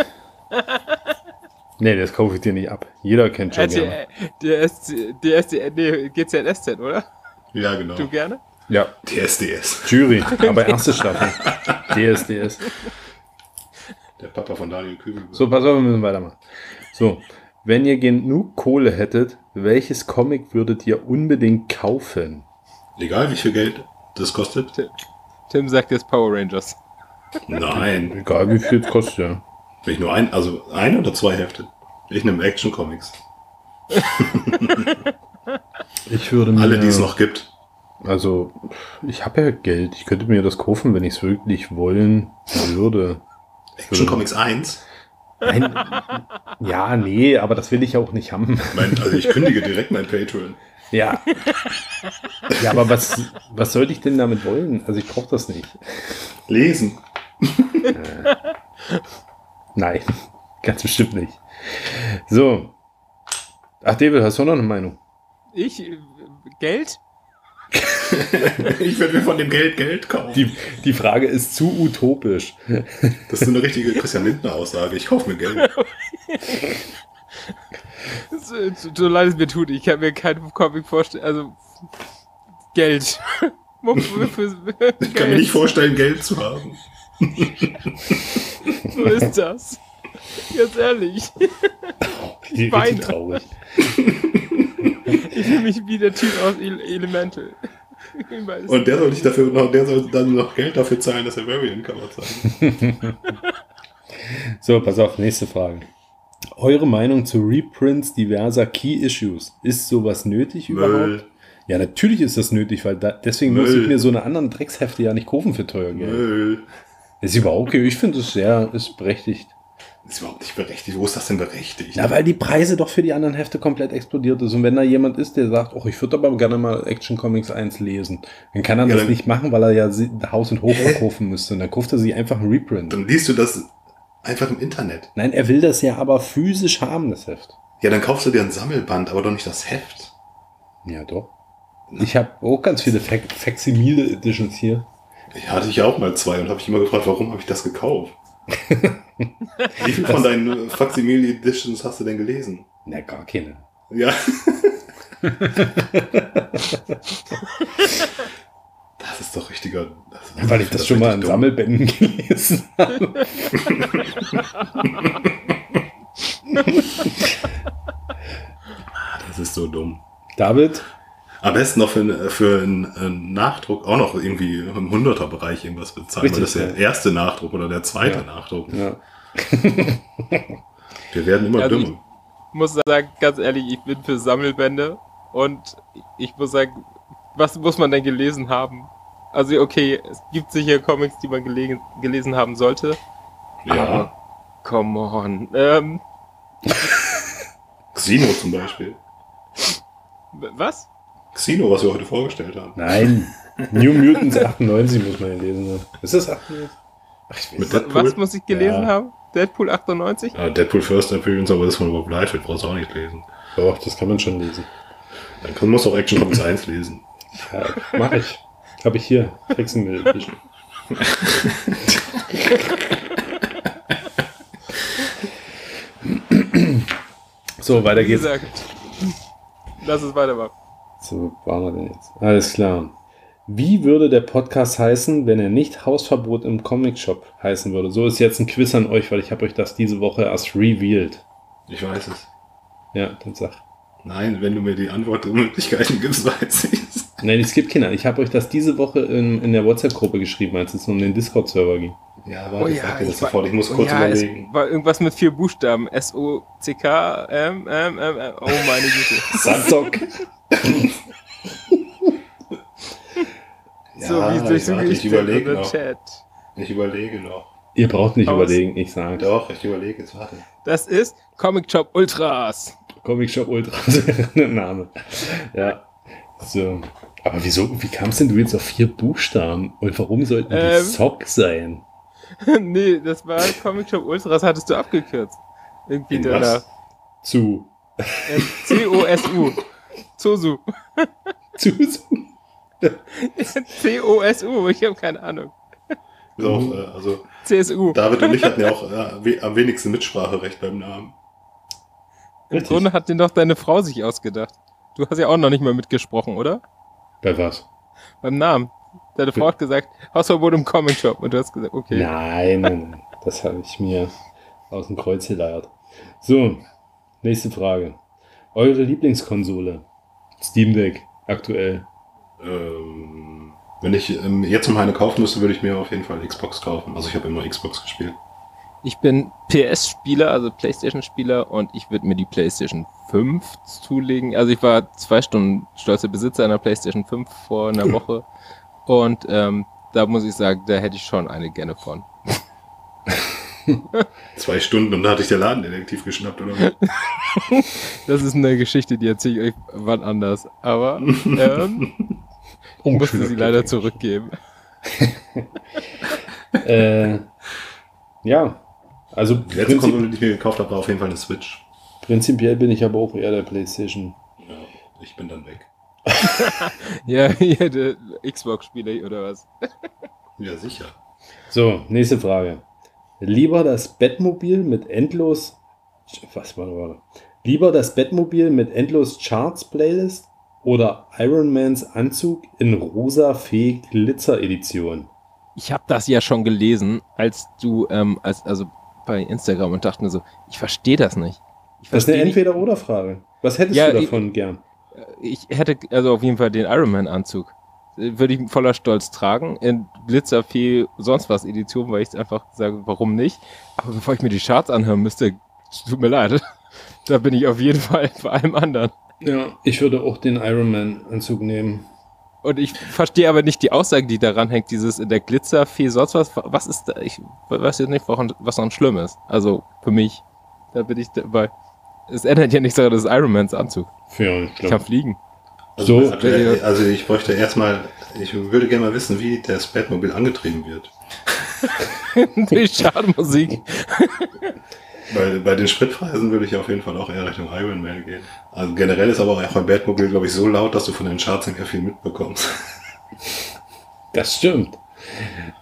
Nee, das kaufe ich dir nicht ab. Jeder kennt Joe Gerner. RTL, der ist, der ist, nee, GZSZ, oder? Ja, genau. Joe Gerner? Ja, TSDS. Jury, <laughs> aber erste Staffel. DSDS. Der Papa von Daniel Kübel. So, pass auf, wir müssen weitermachen. So, wenn ihr genug Kohle hättet, welches Comic würdet ihr unbedingt kaufen? Egal, wie viel Geld das kostet? Tim sagt jetzt Power Rangers. Nein. Egal wie viel es kostet, ja. Wenn ich nur ein, also ein oder zwei Hefte? Ich nehme Action Comics. <laughs> Ich würde mir. Alle, die es noch gibt. Also, ich habe ja Geld. Ich könnte mir das kaufen, wenn ich es wirklich wollen würde. Action Comics 1? Nein, ja, nee, aber das will ich auch nicht haben. Mein, also ich kündige direkt mein Patreon. Ja. Ja, aber was, was sollte ich denn damit wollen? Also ich brauche das nicht. Lesen. Nein, <laughs> ganz bestimmt nicht. So. Ach, David, hast du noch eine Meinung? Ich? äh, Geld? Ich werde mir von dem Geld Geld kaufen. Die, die Frage ist zu utopisch. Das ist eine richtige Christian Lindner Aussage. Ich kaufe mir Geld. So, so, so leid es mir tut, ich kann mir keinen Comic vorstellen. Also, Geld. <laughs> Ich kann mir nicht vorstellen, Geld zu haben. So ist das. Ganz ehrlich. Die weine. richtig traurig. <laughs> Ich fühle mich wie der Typ aus Ele Elemental. <laughs> Und der soll nicht dafür noch, der soll dann noch Geld dafür zahlen, dass er Variant Cover zeigt. <laughs> So, pass auf, nächste Frage. Eure Meinung zu Reprints diverser Key-Issues. Ist sowas nötig überhaupt? Müll. Ja, natürlich ist das nötig, weil da, deswegen muss Müll. ich mir so eine anderen Dreckshefte ja nicht kaufen für teuer Geld. Müll. Ist überhaupt okay. Ich finde es sehr, ist berechtigt. Ist überhaupt nicht berechtigt. Wo ist das denn berechtigt? Na, weil die Preise doch für die anderen Hefte komplett explodiert ist. Und wenn da jemand ist, der sagt, oh, ich würde aber gerne mal Action Comics 1 lesen, dann kann er Ja, das nicht machen, weil er ja Haus und Hof verkaufen müsste. Und dann kauft er sich einfach einen Reprint. Dann liest du das einfach im Internet. Nein, er will das ja aber physisch haben, das Heft. Ja, dann kaufst du dir ein Sammelband, aber doch nicht das Heft. Ja, doch. Ich habe auch ganz viele Fac Facsimile Editions hier. Ich hatte ich ja auch mal zwei und habe ich immer gefragt, warum habe ich das gekauft? Wie viel von deinen Facsimile Editions hast du denn gelesen? Na, gar keine. Ja. <laughs> Das ist doch richtiger. Das, Weil ich das schon mal in dumm. Sammelbänden gelesen habe. <laughs> Das ist so dumm. David, Am besten noch für, einen- für einen, einen Nachdruck auch noch irgendwie im 100er-Bereich irgendwas bezahlen, Richtig, weil das ist der ja. erste Nachdruck oder der zweite Ja. Nachdruck. ja. <laughs> Wir werden immer Also dümmer. muss sagen, ganz ehrlich, ich bin für Sammelbände und ich muss sagen, was muss man denn gelesen haben? Also okay, es gibt sicher Comics, die man gelegen, gelesen haben sollte. Ja. Come on. Ähm, <laughs> Xeno zum Beispiel. was? Xeno, was wir heute vorgestellt haben. Nein. New Mutants 98 muss man gelesen haben. Ist das 98? Ach, ich weiß Mit nicht. Deadpool? Was muss ich gelesen Ja. haben? Deadpool 98? Ja, Deadpool First Appearance, aber das von Rob Liefeld brauchst du auch nicht lesen. Doch, das kann man schon lesen. Dann kann- musst du auch Action Comics 1 lesen. Ja, mach ich. Habe ich hier. Edition. So, weiter Wie geht's. gesagt, lass es weitermachen. So, wo waren wir denn jetzt? Alles klar. Wie würde der Podcast heißen, wenn er nicht Hausverbot im Comic Shop heißen würde? So ist jetzt ein Quiz an euch, weil ich habe euch das diese Woche erst revealed. Ich weiß es. Ja, dann sag. Nein, wenn du mir die Antwortmöglichkeiten gibst, <laughs> weiß ich es. Nein, es gibt keine. Ich habe euch das diese Woche in, in der WhatsApp-Gruppe geschrieben, als es um den Discord-Server ging. Ja, Oh warte, ich ja, sag dir das ich sofort. Ich muss Oh kurz ja, es überlegen. war irgendwas mit vier Buchstaben. S-O-C-K, M, M, M, M. Oh meine Güte. <laughs> Sandzock. <laughs> so wie es ich, durch so warte, ich überlege noch. Chat. Ich überlege noch. Ihr braucht nicht Aus. überlegen, ich sage. Doch, ich überlege jetzt, warte. Das ist Comic Shop Ultras. Comic Shop Ultra <laughs> wäre der Name. Ja. So. Aber wieso, wie kamst denn du jetzt auf vier Buchstaben? Und warum sollten die Ähm. Sock sein? <laughs> nee, das war Comic Shop Ultras, hattest du abgekürzt. Irgendwie In danach. was? Zu. Ähm, C-O-S-U. Zosu. <laughs> Zu. C-O-S-U, ich habe keine Ahnung. Ist auch, äh, also, CSU. David und ich hatten ja auch äh, am wenigsten Mitspracherecht beim Namen. Im Richtig. Grunde hat den doch deine Frau sich ausgedacht. Du hast ja auch noch nicht mal mitgesprochen, oder? Bei was? Beim Namen. Deine Frau hat gesagt, Hausverbot im Comic Shop. Und du hast gesagt, okay. Nein, nein, nein. <laughs> Das habe ich mir aus dem Kreuz geleiert. So, nächste Frage. Eure Lieblingskonsole? Steam Deck, aktuell. Ähm, wenn ich ähm, jetzt mal eine kaufen müsste, würde ich mir auf jeden Fall Xbox kaufen. Also ich habe immer Xbox gespielt. Ich bin PS-Spieler, also Playstation-Spieler und ich würde mir die Playstation 5 zulegen. Also ich war zwei Stunden stolzer Besitzer einer Playstation 5 vor einer <laughs> Woche und ähm, da muss ich sagen, da hätte ich schon eine gerne von. <laughs> <laughs> Zwei Stunden und da hatte ich der Ladendetektiv geschnappt, oder? was? <laughs> Das ist eine Geschichte, die erzähle ich euch wann anders. Aber ähm, <laughs> ich musste sie leider zurückgeben. Äh, ja, also Die letzte prinzip Konsole, die ich mir gekauft habe, war auf jeden Fall eine Switch. prinzipiell bin ich aber auch eher der PlayStation. Ja, ich bin dann weg. Ja, hier der Xbox-Spieler oder was? Ja, sicher. So, nächste Frage. Lieber das Bettmobil mit endlos. Was war da? Lieber das Bettmobil mit endlos Charts Playlist oder Iron Mans Anzug in rosa Fee Glitzer Edition? Ich habe das ja schon gelesen, als du, ähm, als, also bei Instagram und dachte mir so, ich verstehe das nicht. Ich Das ist eine Entweder-Oder-Frage. Was hättest Ja, du ich- davon gern? ich hätte also auf jeden Fall den Iron Man Anzug. Äh, Würde ich voller Stolz tragen, in Glitzerfee, sonst was Edition, weil ich einfach sage, warum nicht. Aber bevor ich mir die Charts anhören müsste, tut mir leid. <laughs> Da bin ich auf jeden Fall bei allem anderen. Ja, ich würde auch den Iron Man Anzug nehmen. Und ich verstehe aber nicht die Aussage, die daran hängt, dieses in der Glitzerfee, sonst was. Was ist da? Ich weiß jetzt nicht, was daran schlimm ist. Also für mich, da bin ich dabei. Es ändert ja nichts daran, das ist Iron Mans Anzug. Für Ich kann fliegen. Also, So, aktuell, also ich bräuchte erstmal, ich würde gerne mal wissen, wie das Batmobil angetrieben wird. <laughs> Die Schadmusik. Bei, bei den Spritpreisen würde ich auf jeden Fall auch eher Richtung Iron Man gehen. Also generell ist aber auch beim Batmobil, glaube ich, so laut, dass du von den Charts nicht mehr viel mitbekommst. Das stimmt.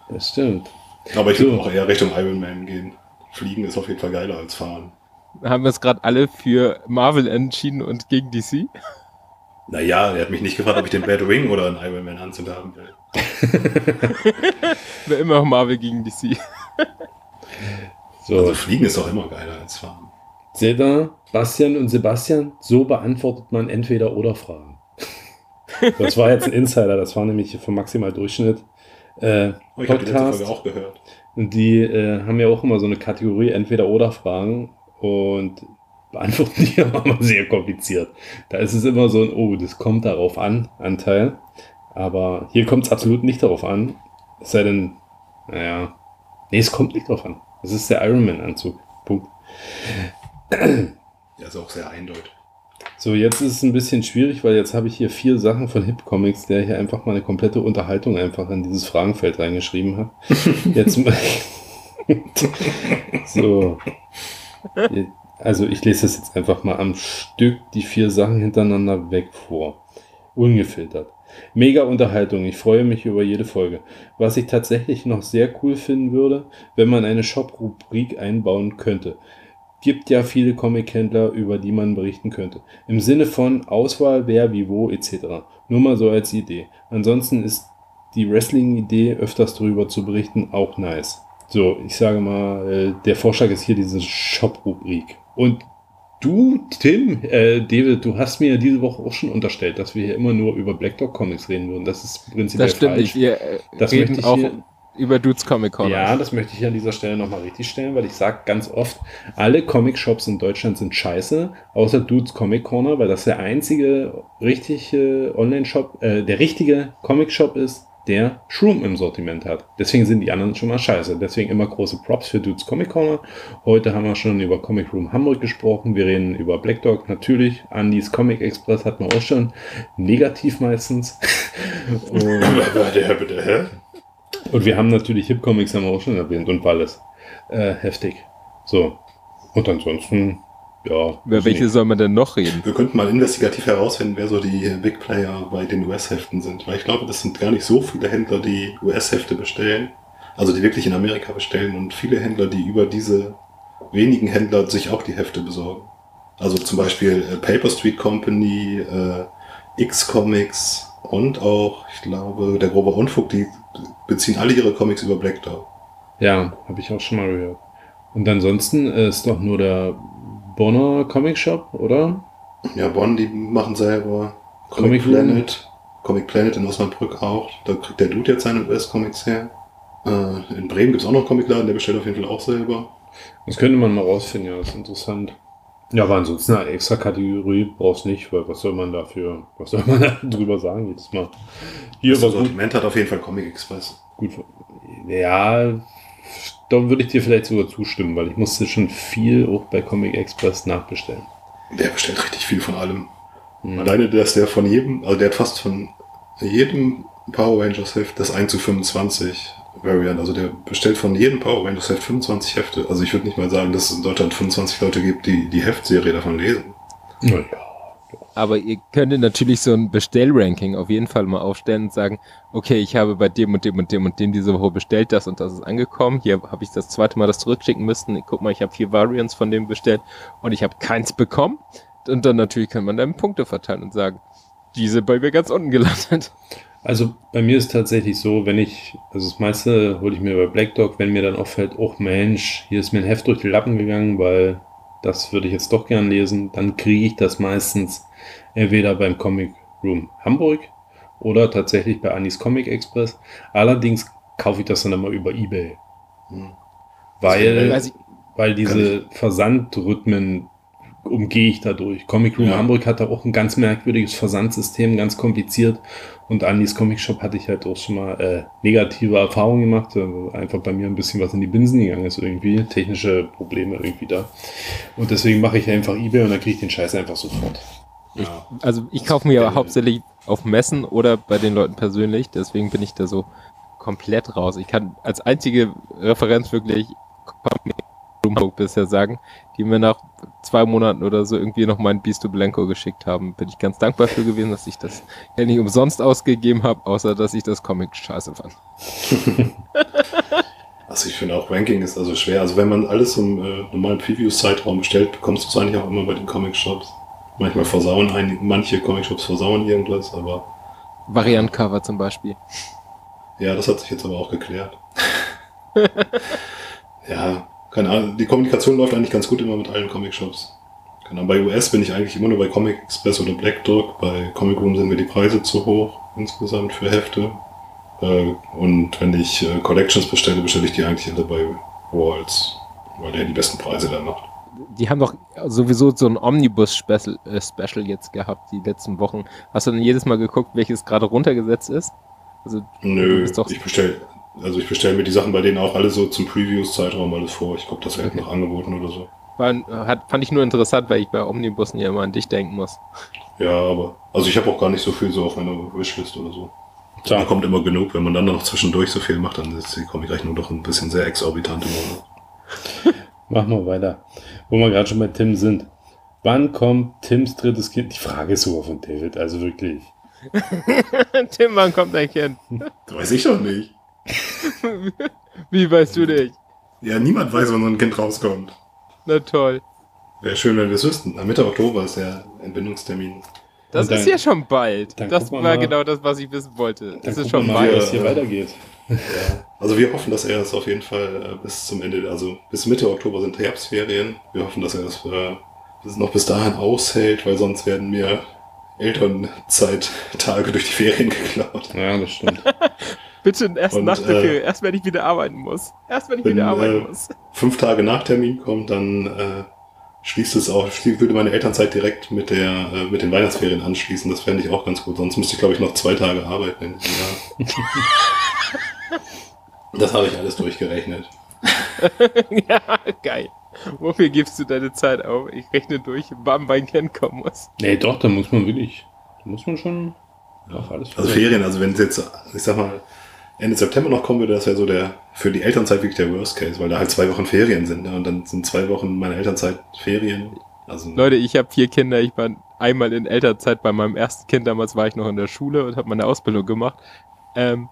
Das stimmt. Aber ich würde So. auch eher Richtung Iron Man gehen. Fliegen ist auf jeden Fall geiler als fahren. Haben wir es gerade alle für Marvel entschieden und gegen DC? Naja, er hat mich nicht gefragt, ob ich den Batwing oder einen Iron Man Anzug haben will. <laughs> Wäre immer noch Marvel gegen DC. So, Also fliegen ist doch immer geiler als fahren. seht ihr, Bastian und Sebastian, so beantwortet man entweder oder Fragen. <laughs> Das war jetzt ein Insider, das war nämlich vom Maximal Durchschnitt. Äh, Oh, ich habe die letzte Podcast. Folge auch gehört. Und die äh, haben ja auch immer so eine Kategorie Entweder-Oder-Fragen und beantworten die <laughs> aber sehr kompliziert. Da ist es immer so ein, oh, das kommt darauf an, Anteil. Aber hier kommt es absolut nicht darauf an. Es sei denn, naja, nee, es kommt nicht darauf an. Es ist der Ironman-Anzug. Punkt. Ja, ist auch sehr eindeutig. So, jetzt ist es ein bisschen schwierig, weil jetzt habe ich hier vier Sachen von Hip Comics, der hier einfach mal eine komplette Unterhaltung einfach in dieses Fragenfeld reingeschrieben hat. <laughs> Jetzt <laughs> so. Also ich lese das jetzt einfach mal am Stück die vier Sachen hintereinander weg vor. Ungefiltert. Mega Unterhaltung. Ich freue mich über jede Folge. Was ich tatsächlich noch sehr cool finden würde, wenn man eine Shop-Rubrik einbauen könnte. Gibt ja viele Comic-Händler, über die man berichten könnte. Im Sinne von Auswahl, wer, wie, wo, etc. Nur mal so als Idee. Ansonsten ist die Wrestling-Idee, öfters darüber zu berichten, auch nice. So, ich sage mal, äh, der Vorschlag ist hier diese Shop-Rubrik. Und du, Tim, äh, David, du hast mir diese Woche auch schon unterstellt, dass wir hier immer nur über Black Dog Comics reden würden. Das ist prinzipiell Das stimmt falsch. nicht. Wir äh, Das reden möchte ich auch hier- über Dudes Comic Corner. Ja, das möchte ich hier an dieser Stelle nochmal richtig stellen, weil ich sage ganz oft, alle Comic-Shops in Deutschland sind scheiße, außer Dudes Comic Corner, weil das der einzige richtige Online-Shop, äh, der richtige Comic-Shop ist, der Shroom im Sortiment hat. Deswegen sind die anderen schon mal scheiße. Deswegen immer große Props für Dudes Comic Corner. Heute haben wir schon über Comic Room Hamburg gesprochen. Wir reden über Black Dog natürlich. Andys Comic Express hatten wir auch schon. Negativ meistens. <laughs> Und und wir haben natürlich Hip Comics haben wir auch schon erwähnt und Wallis. Äh, heftig. So. Und ansonsten, ja. Über welche soll man denn noch reden? Wir könnten mal investigativ herausfinden, wer so die Big Player bei den US-Heften sind. Weil ich glaube, das sind gar nicht so viele Händler, die US-Hefte bestellen. Also die wirklich in Amerika bestellen und viele Händler, die über diese wenigen Händler sich auch die Hefte besorgen. Also zum Beispiel äh, Paper Street Company, äh, X-Comics und auch, ich glaube, der grobe Unfug, die beziehen alle ihre Comics über Black Dog. Ja, habe ich auch schon mal gehört. Und ansonsten äh, ist doch nur der Bonner Comic Shop, oder? Ja, Bonn, die machen selber. Comic Comic Planet. Comic Planet in Osnabrück auch. Da kriegt der Dude jetzt seine US-Comics her. Äh, in Bremen gibt's auch noch Comicladen, der bestellt auf jeden Fall auch selber. Das könnte man mal rausfinden, ja, das ist interessant. Ja, aber ansonsten eine extra Kategorie brauchst nicht, weil was soll man dafür, was soll man da <laughs> drüber sagen jedes Mal? Hier Das war gut, Sortiment hat auf jeden Fall Comic Express. gut. Ja, da würde ich dir vielleicht sogar zustimmen, weil ich musste schon viel auch bei Comic Express nachbestellen. Der bestellt richtig viel von allem. Mhm. Alleine, dass der von jedem, also der hat fast von jedem Power Rangers Heft das 1 zu 25 Variant. Also der bestellt von jedem Power Rangers Heft 25 Hefte. Also ich würde nicht mal sagen, dass es in Deutschland 25 Leute gibt, die die Heftserie davon lesen. Naja. Aber ihr könntet natürlich so ein Bestellranking auf jeden Fall mal aufstellen und sagen, okay, ich habe bei dem und dem und dem und dem diese Woche bestellt, das und das ist angekommen. Hier habe ich das zweite Mal das zurückschicken müssen. Guck mal, ich habe vier Variants von dem bestellt und ich habe keins bekommen. Und dann natürlich kann man dann Punkte verteilen und sagen, diese bei mir ganz unten gelandet. Also bei mir ist tatsächlich so, wenn ich, also das meiste hole ich mir bei Black Dog, wenn mir dann auffällt, oh Mensch, hier ist mir ein Heft durch die Lappen gegangen, weil das würde ich jetzt doch gern lesen, dann kriege ich das meistens entweder beim Comic Room Hamburg oder tatsächlich bei Anis Comic Express. Allerdings kaufe ich das dann immer über Ebay. Hm. Weil, ich- weil diese Versandrhythmen umgehe ich dadurch. Comic Room Ja. Hamburg hatte auch ein ganz merkwürdiges Versandsystem, ganz kompliziert. Und Andys Comic Shop hatte ich halt auch schon mal äh, negative Erfahrungen gemacht. Also einfach bei mir ein bisschen was in die Binsen gegangen ist irgendwie. Technische Probleme irgendwie da. Und deswegen mache ich einfach Ebay und dann kriege ich den Scheiß einfach sofort. Ja. Also ich kaufe mir ja hauptsächlich auf Messen oder bei den Leuten persönlich, deswegen bin ich da so komplett raus. Ich kann als einzige Referenz wirklich Comic Hamburg bisher sagen, die mir nach zwei Monaten oder so irgendwie noch mein Beast to Blanco geschickt haben. Bin ich ganz dankbar für gewesen, dass ich das Geld nicht umsonst ausgegeben habe, außer dass ich das Comic scheiße fand. <laughs> Also ich finde auch Ranking ist also schwer. Also wenn man alles im äh, normalen Preview-Zeitraum bestellt, bekommst du es eigentlich auch immer bei den Comic-Shops. Manchmal versauen einige, manche Comic-Shops versauen irgendwas, aber Variant-Cover zum Beispiel. ja, das hat sich jetzt aber auch geklärt. <laughs> ja, keine Ahnung. Die Kommunikation läuft eigentlich ganz gut immer mit allen Comic-Shops. Keine Ahnung, bei US bin ich eigentlich immer nur bei Comic Express oder Black Dog. Bei Comic Room sind mir die Preise zu hoch insgesamt für Hefte. Äh, und wenn ich äh, Collections bestelle, bestelle ich die eigentlich alle bei Walls, weil der die besten Preise dann macht. Die haben doch sowieso so ein Omnibus-Special äh, Special jetzt gehabt, die letzten Wochen. Hast du denn jedes Mal geguckt, welches gerade runtergesetzt ist? Also, Nö, ich bestelle also ich bestelle mir die Sachen bei denen auch alle so zum Previews-Zeitraum alles vor. Ich gucke das halt nach Angeboten oder so. War, hat, fand ich nur interessant, weil ich bei Omnibussen ja immer an dich denken muss. Ja, aber also ich habe auch gar nicht so viel so auf meiner Wishlist oder so. Da Tja, kommt immer genug. Wenn man dann noch zwischendurch so viel macht, dann ist die Comic-Rechnung doch ein bisschen sehr exorbitant im machen wir weiter. Wo wir gerade schon bei Tim sind. Wann kommt Tims drittes Kind? Die Frage ist sogar von David, also wirklich. <laughs> Tim, wann kommt dein Kind? Das <laughs> weiß ich doch nicht. <laughs> Wie weißt du nicht? Ja, niemand weiß, wann so ein Kind rauskommt. Na toll. Wäre schön, wenn wir es wüssten. Am Mitte Oktober ist der Entbindungstermin. Das Und ist dann- ja schon bald. dann Das war mal- genau das, was ich wissen wollte. Dann Das ist schon mal, wie bald. das hier Ja. weitergeht. Ja. Also wir hoffen, dass er es auf jeden Fall äh, bis zum Ende, also bis Mitte Oktober sind Herbstferien. Wir hoffen, dass er es äh, bis- noch bis dahin aushält, weil sonst werden mir Elternzeittage durch die Ferien <laughs> geklaut. Ja, das stimmt. <laughs> Bitte erst Und, nach der äh, Ferien. Erst wenn ich wieder arbeiten muss. Erst wenn ich Wenn wieder arbeiten äh, muss. fünf Tage nach Termin kommt, dann äh, schließt es auch, schlie- würde meine Elternzeit direkt mit der äh, mit den Weihnachtsferien anschließen. Das fände ich auch ganz gut. Sonst müsste ich, glaube ich, noch zwei Tage arbeiten in diesem Jahr. <laughs> das habe ich alles durchgerechnet. <laughs> ja, geil. Wofür gibst du deine Zeit auf? Ich rechne durch, wann mein Kind kommen muss. Nee, doch, da muss man wirklich, da muss man schon auf alles Also. Ferien, also wenn es jetzt, ich sag mal, Ende September noch kommen würde, das wäre so der, für die Elternzeit wirklich der Worst Case, weil da halt zwei Wochen Ferien sind. Ne? Und dann sind zwei Wochen meine Elternzeit Ferien. Also, Leute, ich habe vier Kinder. Ich war einmal in Elternzeit bei meinem ersten Kind. Damals war ich noch in der Schule und habe meine Ausbildung gemacht. Ähm,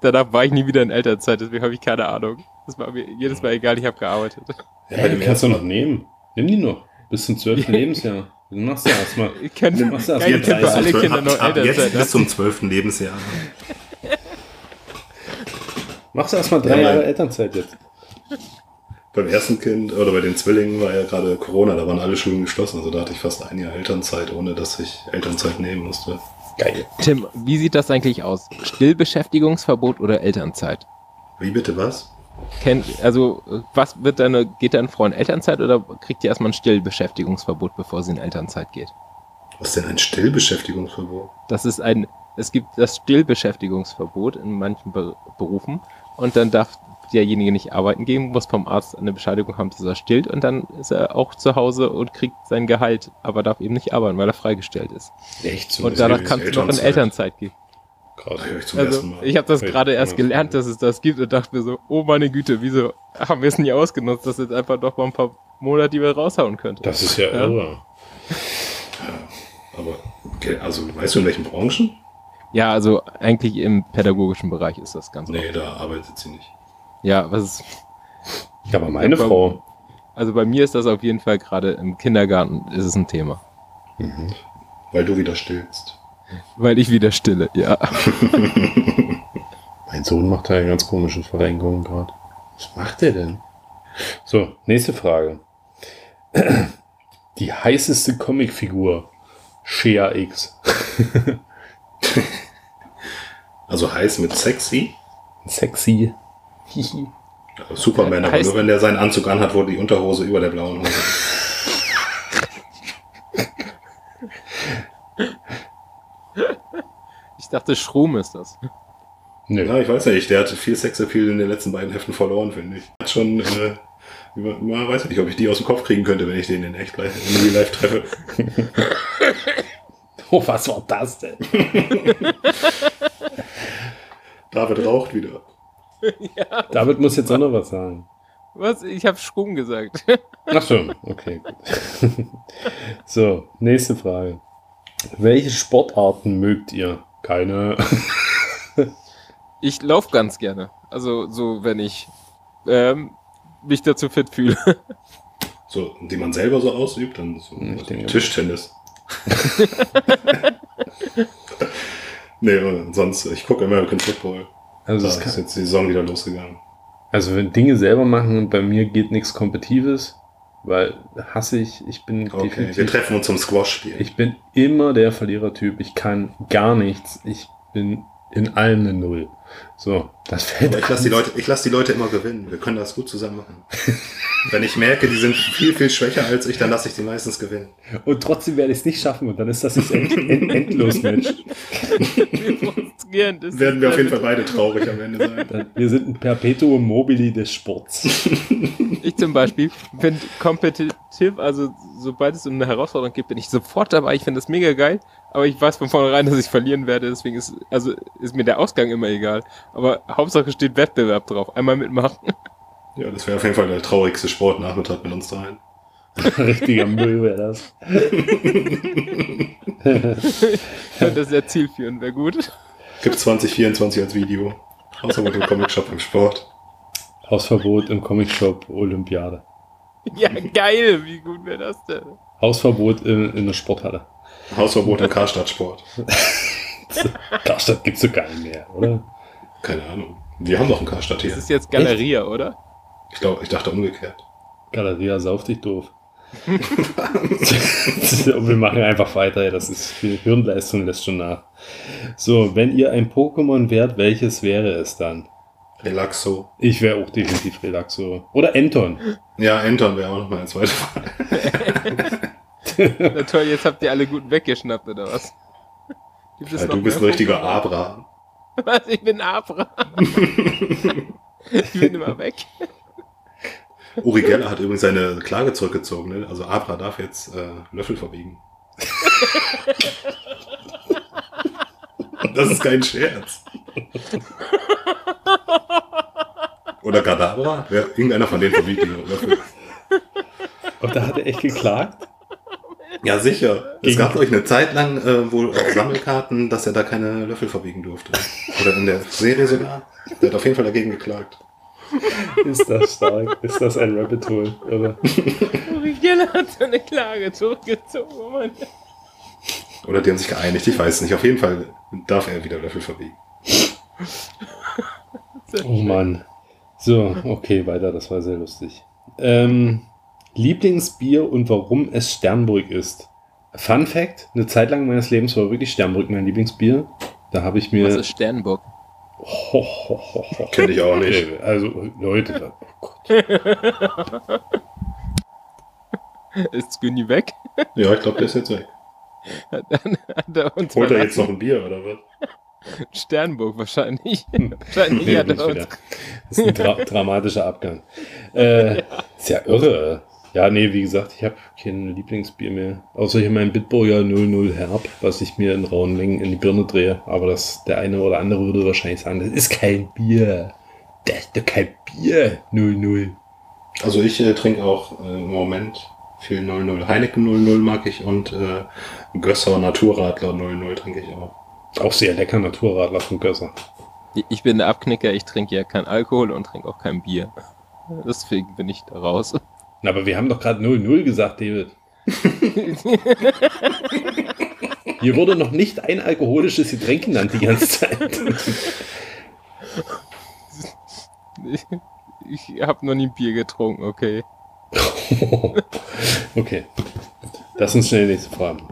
danach war ich nie wieder in Elternzeit, deswegen habe ich keine Ahnung. Das war mir jedes Mal egal, ich habe gearbeitet. ja, Ja, die kannst du noch nehmen. Nimm die noch. Bis zum 12. Lebensjahr. Du machst ja erstmal. Ich kann Du machst Tipp für 30 alle Kinder ab, noch ab jetzt Elternzeit. bis zum zwölften Lebensjahr. Machst du erstmal drei Ja, Jahre Elternzeit jetzt. <laughs> Beim ersten Kind oder bei den Zwillingen war ja gerade Corona, da waren alle Schulen geschlossen. Also da hatte ich fast ein Jahr Elternzeit, ohne dass ich Elternzeit nehmen musste. Geil. Tim, wie sieht das eigentlich aus? Stillbeschäftigungsverbot oder Elternzeit? Wie bitte was? Kennt, also, was wird deine, geht deine Frau in Elternzeit oder kriegt ihr erstmal ein Stillbeschäftigungsverbot, bevor sie in Elternzeit geht? Was ist denn ein Stillbeschäftigungsverbot? Das ist ein, es gibt das Stillbeschäftigungsverbot in manchen Be Berufen und dann darf derjenige nicht arbeiten gehen, muss vom Arzt eine Bescheinigung haben, dass er stillt und dann ist er auch zu Hause und kriegt sein Gehalt, aber darf eben nicht arbeiten, weil er freigestellt ist. Echt so. Und danach kannst du noch in Elternzeit. Gehen. krass. Ich Also, ich habe das gerade erst ja. gelernt, dass es das gibt und dachte mir so, oh meine Güte, wieso haben wir es nie ausgenutzt, dass jetzt einfach doch mal ein paar Monate, die wir raushauen könnte. Das ist ja Ja. irre. Aber, okay, also weißt du in welchen Branchen? Ja, also eigentlich im pädagogischen Bereich ist das ganz Nee, da arbeitet sie nicht. Ja, was ist, Ja, aber meine Ja, Frau. also bei mir ist das auf jeden Fall gerade im Kindergarten ist es ein Thema. Weil du wieder stillst. Weil ich wieder stille, ja. <laughs> Mein Sohn macht da eine ganz komische Verrenkung gerade. Was macht er denn? So, nächste Frage. <clears throat> Die heißeste Comicfigur. Shea X. <laughs> <laughs> Also heiß mit sexy. Sexy. Also Superman, aber Heißt- nur wenn der seinen Anzug anhat, wo die Unterhose über der blauen Hose. <laughs> Ich dachte, Schrum ist das. Nö. Ja, ich weiß nicht, der hat viel Sexappeal in den letzten beiden Heften verloren, finde ich. Hat schon, äh, man weiß nicht, ob ich die aus dem Kopf kriegen könnte, wenn ich den in echt live, in Life treffe. <laughs> Oh, was war das denn? <laughs> David raucht wieder. <laughs> David muss jetzt auch noch was sagen. Was? Ich habe Schrum gesagt. Ach so, okay, gut. <laughs> so, nächste Frage. Welche Sportarten mögt ihr? Keine. Ich laufe ganz gerne. Also so, wenn ich ähm, mich dazu fit fühle. So, die man selber so ausübt, dann so Tischtennis. <laughs> nee, sonst, ich gucke American Football. Also, Da ist jetzt die Saison wieder losgegangen. also wenn Dinge selber machen, bei mir geht nichts Kompetitives, weil hasse ich, ich bin Okay, wir definitiv, treffen uns zum Squash-Spiel. ich bin immer der Verlierertyp. Ich kann gar nichts. Ich bin in allem eine Null. So, das fällt. Aber ich lasse die Leute, ich lasse die Leute immer gewinnen. Wir können das gut zusammen machen. <laughs> Wenn ich merke, die sind viel, viel schwächer als ich, dann lasse ich die meistens gewinnen. Und trotzdem werde ich es nicht schaffen und dann ist das das End End Endlos-Match. Wir <laughs> frustrieren das. Werden wir auf jeden Fall beide traurig am Ende sein. <laughs> Wir sind ein Perpetuum mobile des Sports. <laughs> Ich zum Beispiel bin kompetitiv, also sobald es um eine Herausforderung gibt, bin ich sofort dabei. Ich finde das mega geil, aber ich weiß von vornherein, dass ich verlieren werde. Deswegen ist, also ist mir der Ausgang immer egal. Aber Hauptsache steht Wettbewerb drauf. Einmal mitmachen. <laughs> Ja, das wäre auf jeden Fall der traurigste Sportnachmittag mit uns dreien. Richtiger Müll wäre das. Das sehr zielführend, wäre gut. Gibt 2024 als Video. Hausverbot im Comic Shop im Sport. Hausverbot im Comicshop Olympiade. Ja, geil, wie gut wäre das denn? Hausverbot in, in der Sporthalle. Hausverbot im Karstadt Sport. <laughs> Karstadt gibt's doch gar nicht mehr, oder? Keine Ahnung. Wir haben doch einen Karstadt hier. Das ist jetzt Galeria, oder? Ich glaube, ich dachte umgekehrt. Galeria sauf dich doof. <laughs> Wir machen einfach weiter, das ist die Hirnleistung lässt schon nach. So, wenn ihr ein Pokémon wärt, welches wäre es dann? Relaxo. Ich wäre auch definitiv Relaxo. Oder Enton. Ja, Anton wäre auch noch mal ein zweiter Fall. <laughs> Na toll, jetzt habt ihr alle gut weggeschnappt, oder was? Gibt es Ja, noch du bist ein richtiger? Abra. <laughs> Was? Ich bin Abra. ich bin immer weg. Uri Geller hat übrigens seine Klage zurückgezogen. Ne? Also Abra darf jetzt äh, Löffel verbiegen. das ist kein Scherz. Oder Kadabra? Ja, irgendeiner von denen verbiegt die Löffel. Und da hat er echt geklagt? Ja, sicher. Es Gegen- gab euch eine Zeit lang äh, wohl auf Sammelkarten, dass er da keine Löffel verbiegen durfte. Oder in der Serie sogar. Der hat auf jeden Fall dagegen geklagt. <laughs> Ist das stark? Ist das ein Rabbit Hole? Oder? Geller hat seine Klage zurückgezogen. Oh Mann. Oder die haben sich geeinigt, ich weiß nicht. Auf jeden Fall darf er wieder Löffel verbiegen. Oh Mann. So, okay, weiter, das war sehr lustig. Ähm, Lieblingsbier und warum es Sternburg ist. Fun Fact: Eine Zeit lang meines Lebens war wirklich Sternburg mein Lieblingsbier. Da habe ich mir. Was ist Sternburg? Ho, ho, ho, ho. Kenn ich auch nicht. Okay, Also, Leute, oh Gott. <laughs> Ist Günni weg? Ja, ich glaube, der ist jetzt weg. Dann hat er uns Holt er jetzt noch ein Bier oder was? Sternburg wahrscheinlich. <laughs> wahrscheinlich <laughs> Nee, hat er uns. wieder. Das ist ein dra dramatischer Abgang. Äh, ist ja irre. Ja, nee, wie gesagt, ich habe kein Lieblingsbier mehr. Außer hier mein Bitburger 00 Herb, was ich mir in rauen Mengen in die Birne drehe. Aber das, der eine oder andere würde wahrscheinlich sagen, das ist kein Bier. Das ist doch kein Bier. 00. Also ich äh, trinke auch äh, im Moment viel 00. Heineken 00 mag ich und äh, Gösser Naturradler 00 trinke ich auch. Auch sehr lecker Naturradler von Gösser. Ich bin der Abknicker, ich trinke ja kein Alkohol und trinke auch kein Bier. Deswegen bin ich da raus. Na, aber wir haben doch gerade 00 gesagt, David. <laughs> Hier wurde noch nicht ein alkoholisches Getränk genannt die ganze Zeit. <laughs> Ich, ich habe noch nie Bier getrunken, okay. <laughs> okay. Lass uns schnell die nächste Frage.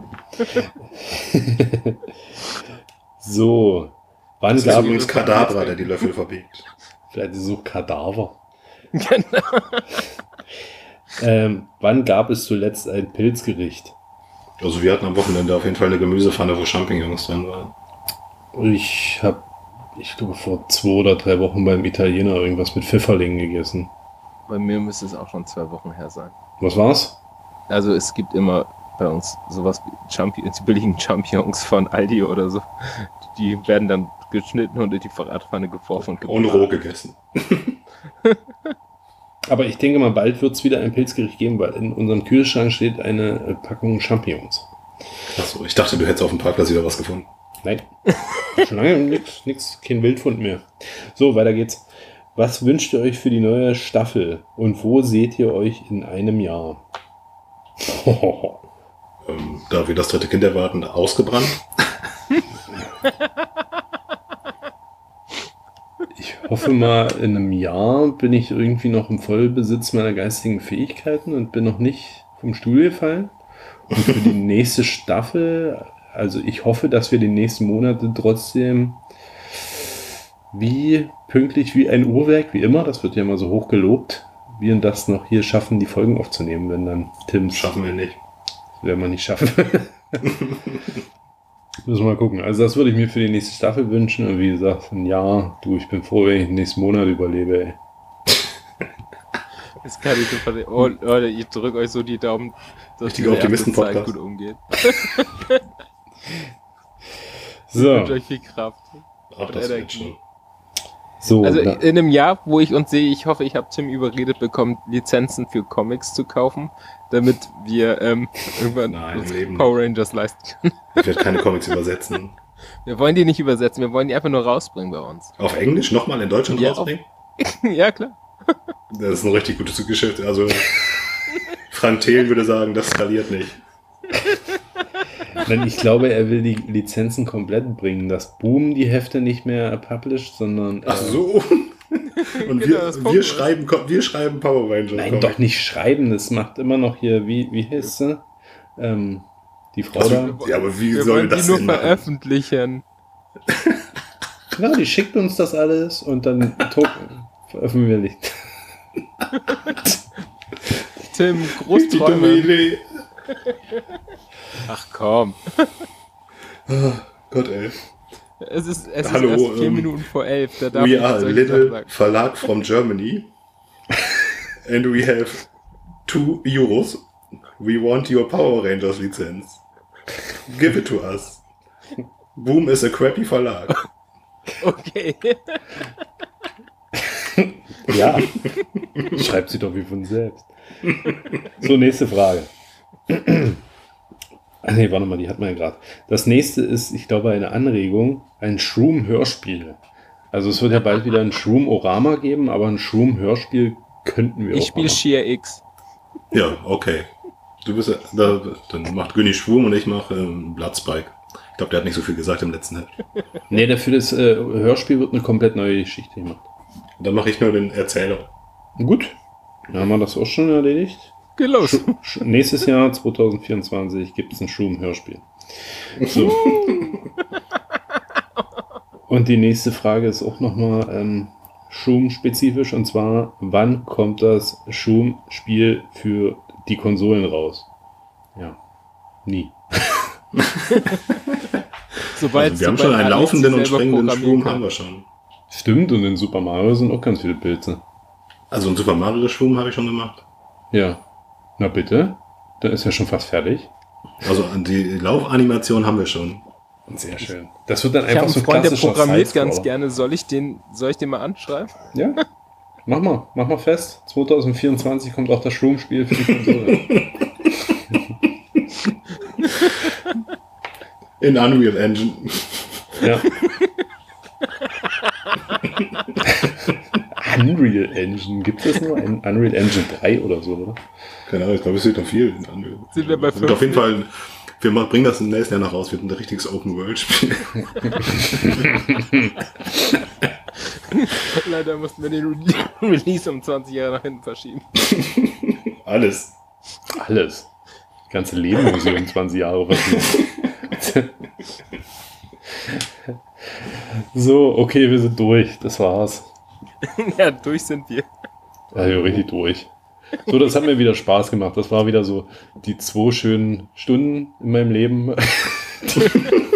so. Wann Das ist übrigens Kadabra, der die Löffel verbiegt. Vielleicht ist es so Kadaver. Genau. Ähm, wann gab es zuletzt ein Pilzgericht? Also wir hatten am Wochenende auf jeden Fall eine Gemüsepfanne, wo Champignons drin waren. Ich habe, ich glaube, vor zwei oder drei Wochen beim Italiener irgendwas mit Pfifferlingen gegessen. Bei mir müsste es auch schon zwei Wochen her sein. Was war's? Also es gibt immer bei uns sowas wie Champions, die billigen Champignons von Aldi oder so. Die werden dann geschnitten und in die Bratpfanne geworfen und Und roh gegessen. <laughs> Aber ich denke mal, bald wird es wieder ein Pilzgericht geben, weil in unserem Kühlschrank steht eine äh, Packung Champignons. Achso, ich dachte, du hättest auf dem Parkplatz wieder was gefunden. Nein. <laughs> Schon lange nix, nix, kein Wildfund mehr. So, weiter geht's. Was wünscht ihr euch für die neue Staffel und wo seht ihr euch in einem Jahr? <laughs> Ähm, da wir das dritte Kind erwarten, ausgebrannt. <laughs> Ich hoffe mal, in einem Jahr bin ich irgendwie noch im Vollbesitz meiner geistigen Fähigkeiten und bin noch nicht vom Stuhl gefallen. Und für die nächste Staffel, also ich hoffe, dass wir die nächsten Monate trotzdem wie pünktlich wie ein Uhrwerk, wie immer, das wird ja immer so hoch gelobt, wir das noch hier schaffen, die Folgen aufzunehmen, wenn dann Tims Schaffen wir nicht. werden wir nicht schaffen. <laughs> Müssen wir mal gucken. Also das würde ich mir für die nächste Staffel wünschen. Und wie gesagt, ein Jahr, du, ich bin froh, wenn ich den nächsten Monat überlebe. Ey. Das kann ich so verstehen. Oh, Leute, ich drücke euch so die Daumen, dass erste Optimisten-Podcast. Zeit gut umgeht. Ich So, wünsche euch viel Kraft. Ach, Und das wird Energie. schon. So, Also na, in einem Jahr, wo ich uns sehe, ich hoffe, ich habe Tim überredet bekommen, Lizenzen für Comics zu kaufen, damit wir ähm, <laughs> irgendwann Nein, Power Rangers leisten können. Ich werde keine Comics übersetzen. <laughs> Wir wollen die nicht übersetzen, wir wollen die einfach nur rausbringen bei uns. Auf Englisch nochmal in Deutschland Ja, rausbringen? <laughs> ja, klar. Das ist ein richtig gutes Geschäft. Also Frank Thelen würde sagen, das skaliert nicht. Nein, ich glaube, er will die Lizenzen komplett bringen, dass Boom die Hefte nicht mehr published, sondern. Ach äh, so. <laughs> Und Genau, wir, schreiben, wir schreiben Power Rangers. Nein, doch nicht schreiben. Das macht immer noch hier, wie, wie heißt sie? Ähm, die Frau da. Ja, aber wie Wir soll das die nur denn veröffentlichen. Ja, die schickt uns das alles und dann veröffentlicht. Tim, Die dumme Großträume. Idee. Ach komm. Gott, ey. Es ist, es Hallo, ist erst vier ähm, Minuten vor elf. Da darf We ich are a little. Verlag from Germany. <laughs> And we have two euros. We want your Power Rangers license. Give it to us. Boom is a crappy Verlag. <laughs> Okay. <laughs> Ja. Schreibt sie doch wie von selbst. So, nächste Frage. Ah, nee, warte mal, die hatten wir ja gerade. Das nächste ist, ich glaube, eine Anregung, ein Shroom-Hörspiel. Also es wird ja bald wieder ein Shroom-Orama geben, aber ein Shroom-Hörspiel könnten wir Ich auch spiele machen. Sheer X. Ja, okay. Du bist ja- da, dann macht Günni Schwung und ich mache ähm, Bloodspike. Ich glaube, der hat nicht so viel gesagt im letzten Heft. Nee, dafür das äh, Hörspiel wird eine komplett neue Geschichte gemacht. Dann mache ich nur den Erzähler. Gut, dann haben wir das auch schon erledigt. Geh los. Sch Sch nächstes Jahr, 2024, gibt es ein Schum-Hörspiel. So. Und die nächste Frage ist auch nochmal ähm, Schum-spezifisch und zwar, wann kommt das Schum-Spiel für die Konsolen raus? Ja, nie. <laughs> Sobald, Also wir haben schon einen laufenden und programmieren Schwung, haben wir schon. Stimmt, und in Super Mario sind auch ganz viele Pilze. Also einen Super Mario Schwung habe ich schon gemacht. Ja. Na bitte, da ist ja schon fast fertig. Also die Laufanimation haben wir schon. Sehr schön. Das wird dann Ich einfach habe so einen Freund, der klassischer programmiert Sidescroller. ganz gerne. Soll ich den, soll ich den mal anschreiben? Ja, mach mal, mach mal fest. 2024 kommt auch das Shroom-Spiel für die Konsole. <laughs> In Unreal Engine. ja. <laughs> Unreal Engine, gibt es nur ein Unreal Engine 3 oder so, oder? Keine Ahnung, ich glaube, es wird noch viel in Unreal. Sind wir bei Es wird auf jeden 50? Fall, wir bringen das im nächsten Jahr noch raus, wird ein richtiges Open-World-Spiel. <laughs> Leider mussten wir den Re <laughs> Release um 20 Jahre nach hinten verschieben. Alles. Alles. Das ganze Leben muss ich um 20 Jahre verschieben. <laughs> so, okay, wir sind durch. Das war's. <laughs> ja, durch sind wir. Also richtig durch. So, das hat mir wieder Spaß gemacht. Das war wieder so die zwei schönen Stunden in meinem Leben. <laughs>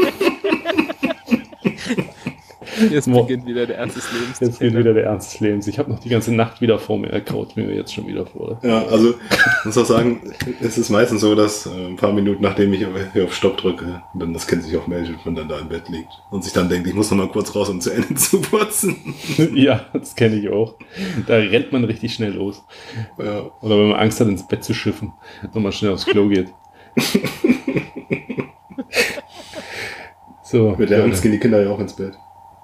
Jetzt Mo- beginnt wieder der Ernst des Lebens. Jetzt geht wieder der Ernst des Lebens. Ich habe noch die ganze Nacht wieder vor mir. Er kaut mir jetzt schon wieder vor. Ja, also ich muss auch sagen, es ist meistens so, dass äh, ein paar Minuten nachdem ich auf- hier auf Stopp drücke, dann das Kind sich auch meldet und dann da im Bett liegt und sich dann denkt, ich muss noch mal kurz raus, um zu Ende <laughs> zu putzen. ja, das kenne ich auch. Da rennt man richtig schnell los. Ja. Oder wenn man Angst hat, ins Bett zu schiffen, nochmal schnell aufs Klo geht. <laughs> so. Mit der. Angst gehen die Kinder ja auch ins Bett.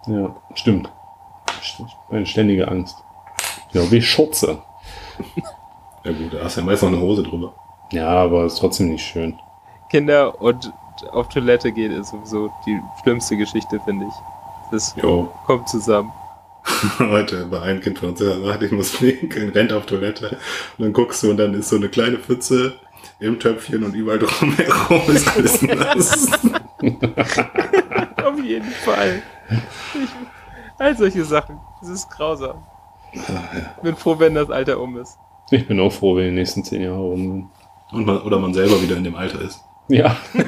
Ja, stimmt. St- Eine ständige Angst. Ja, wie Schürze. <laughs> Ja gut, da hast du ja meist noch eine Hose drüber. Ja, aber ist trotzdem nicht schön. Kinder und auf Toilette geht ist sowieso die schlimmste Geschichte, finde ich. Das Jo. kommt zusammen. <laughs> Heute bei einem Kind von uns, der sagt, ich muss pinkeln, rennt auf Toilette. Und dann guckst du und dann ist so eine kleine Pfütze im Töpfchen und überall drumherum ist alles nass. <laughs> Auf jeden Fall. Ich, <laughs> all solche Sachen. Das ist grausam. Ich bin froh, wenn das Alter um ist. Ich bin auch froh, wenn die nächsten zehn Jahre rum sind. Und man, oder man selber wieder in dem Alter ist. Ja. <laughs>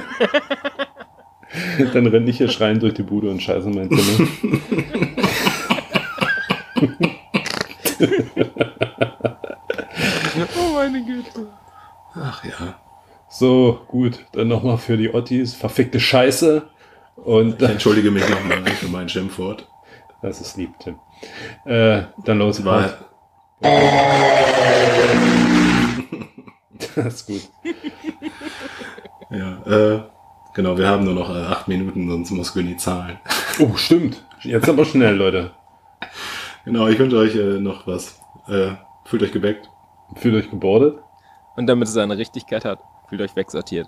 Dann renne ich hier schreiend durch die Bude und scheiße in mein Zimmer. <laughs> Oh meine Güte. Ach ja. So, gut. Dann nochmal für die Ottis. Verfickte Scheiße. Und Ich entschuldige mich nochmal für mein Schimpfwort. Das ist lieb, Tim. Äh, dann los. War. Das ist gut. ja, äh, genau, wir haben nur noch äh, acht Minuten, sonst muss Günni zahlen. Oh, stimmt. Jetzt aber schnell, Leute. Genau, ich wünsche euch äh, noch was. Äh, fühlt euch geweckt. Fühlt euch gebordet. Und damit es seine Richtigkeit hat, fühlt euch wegsortiert.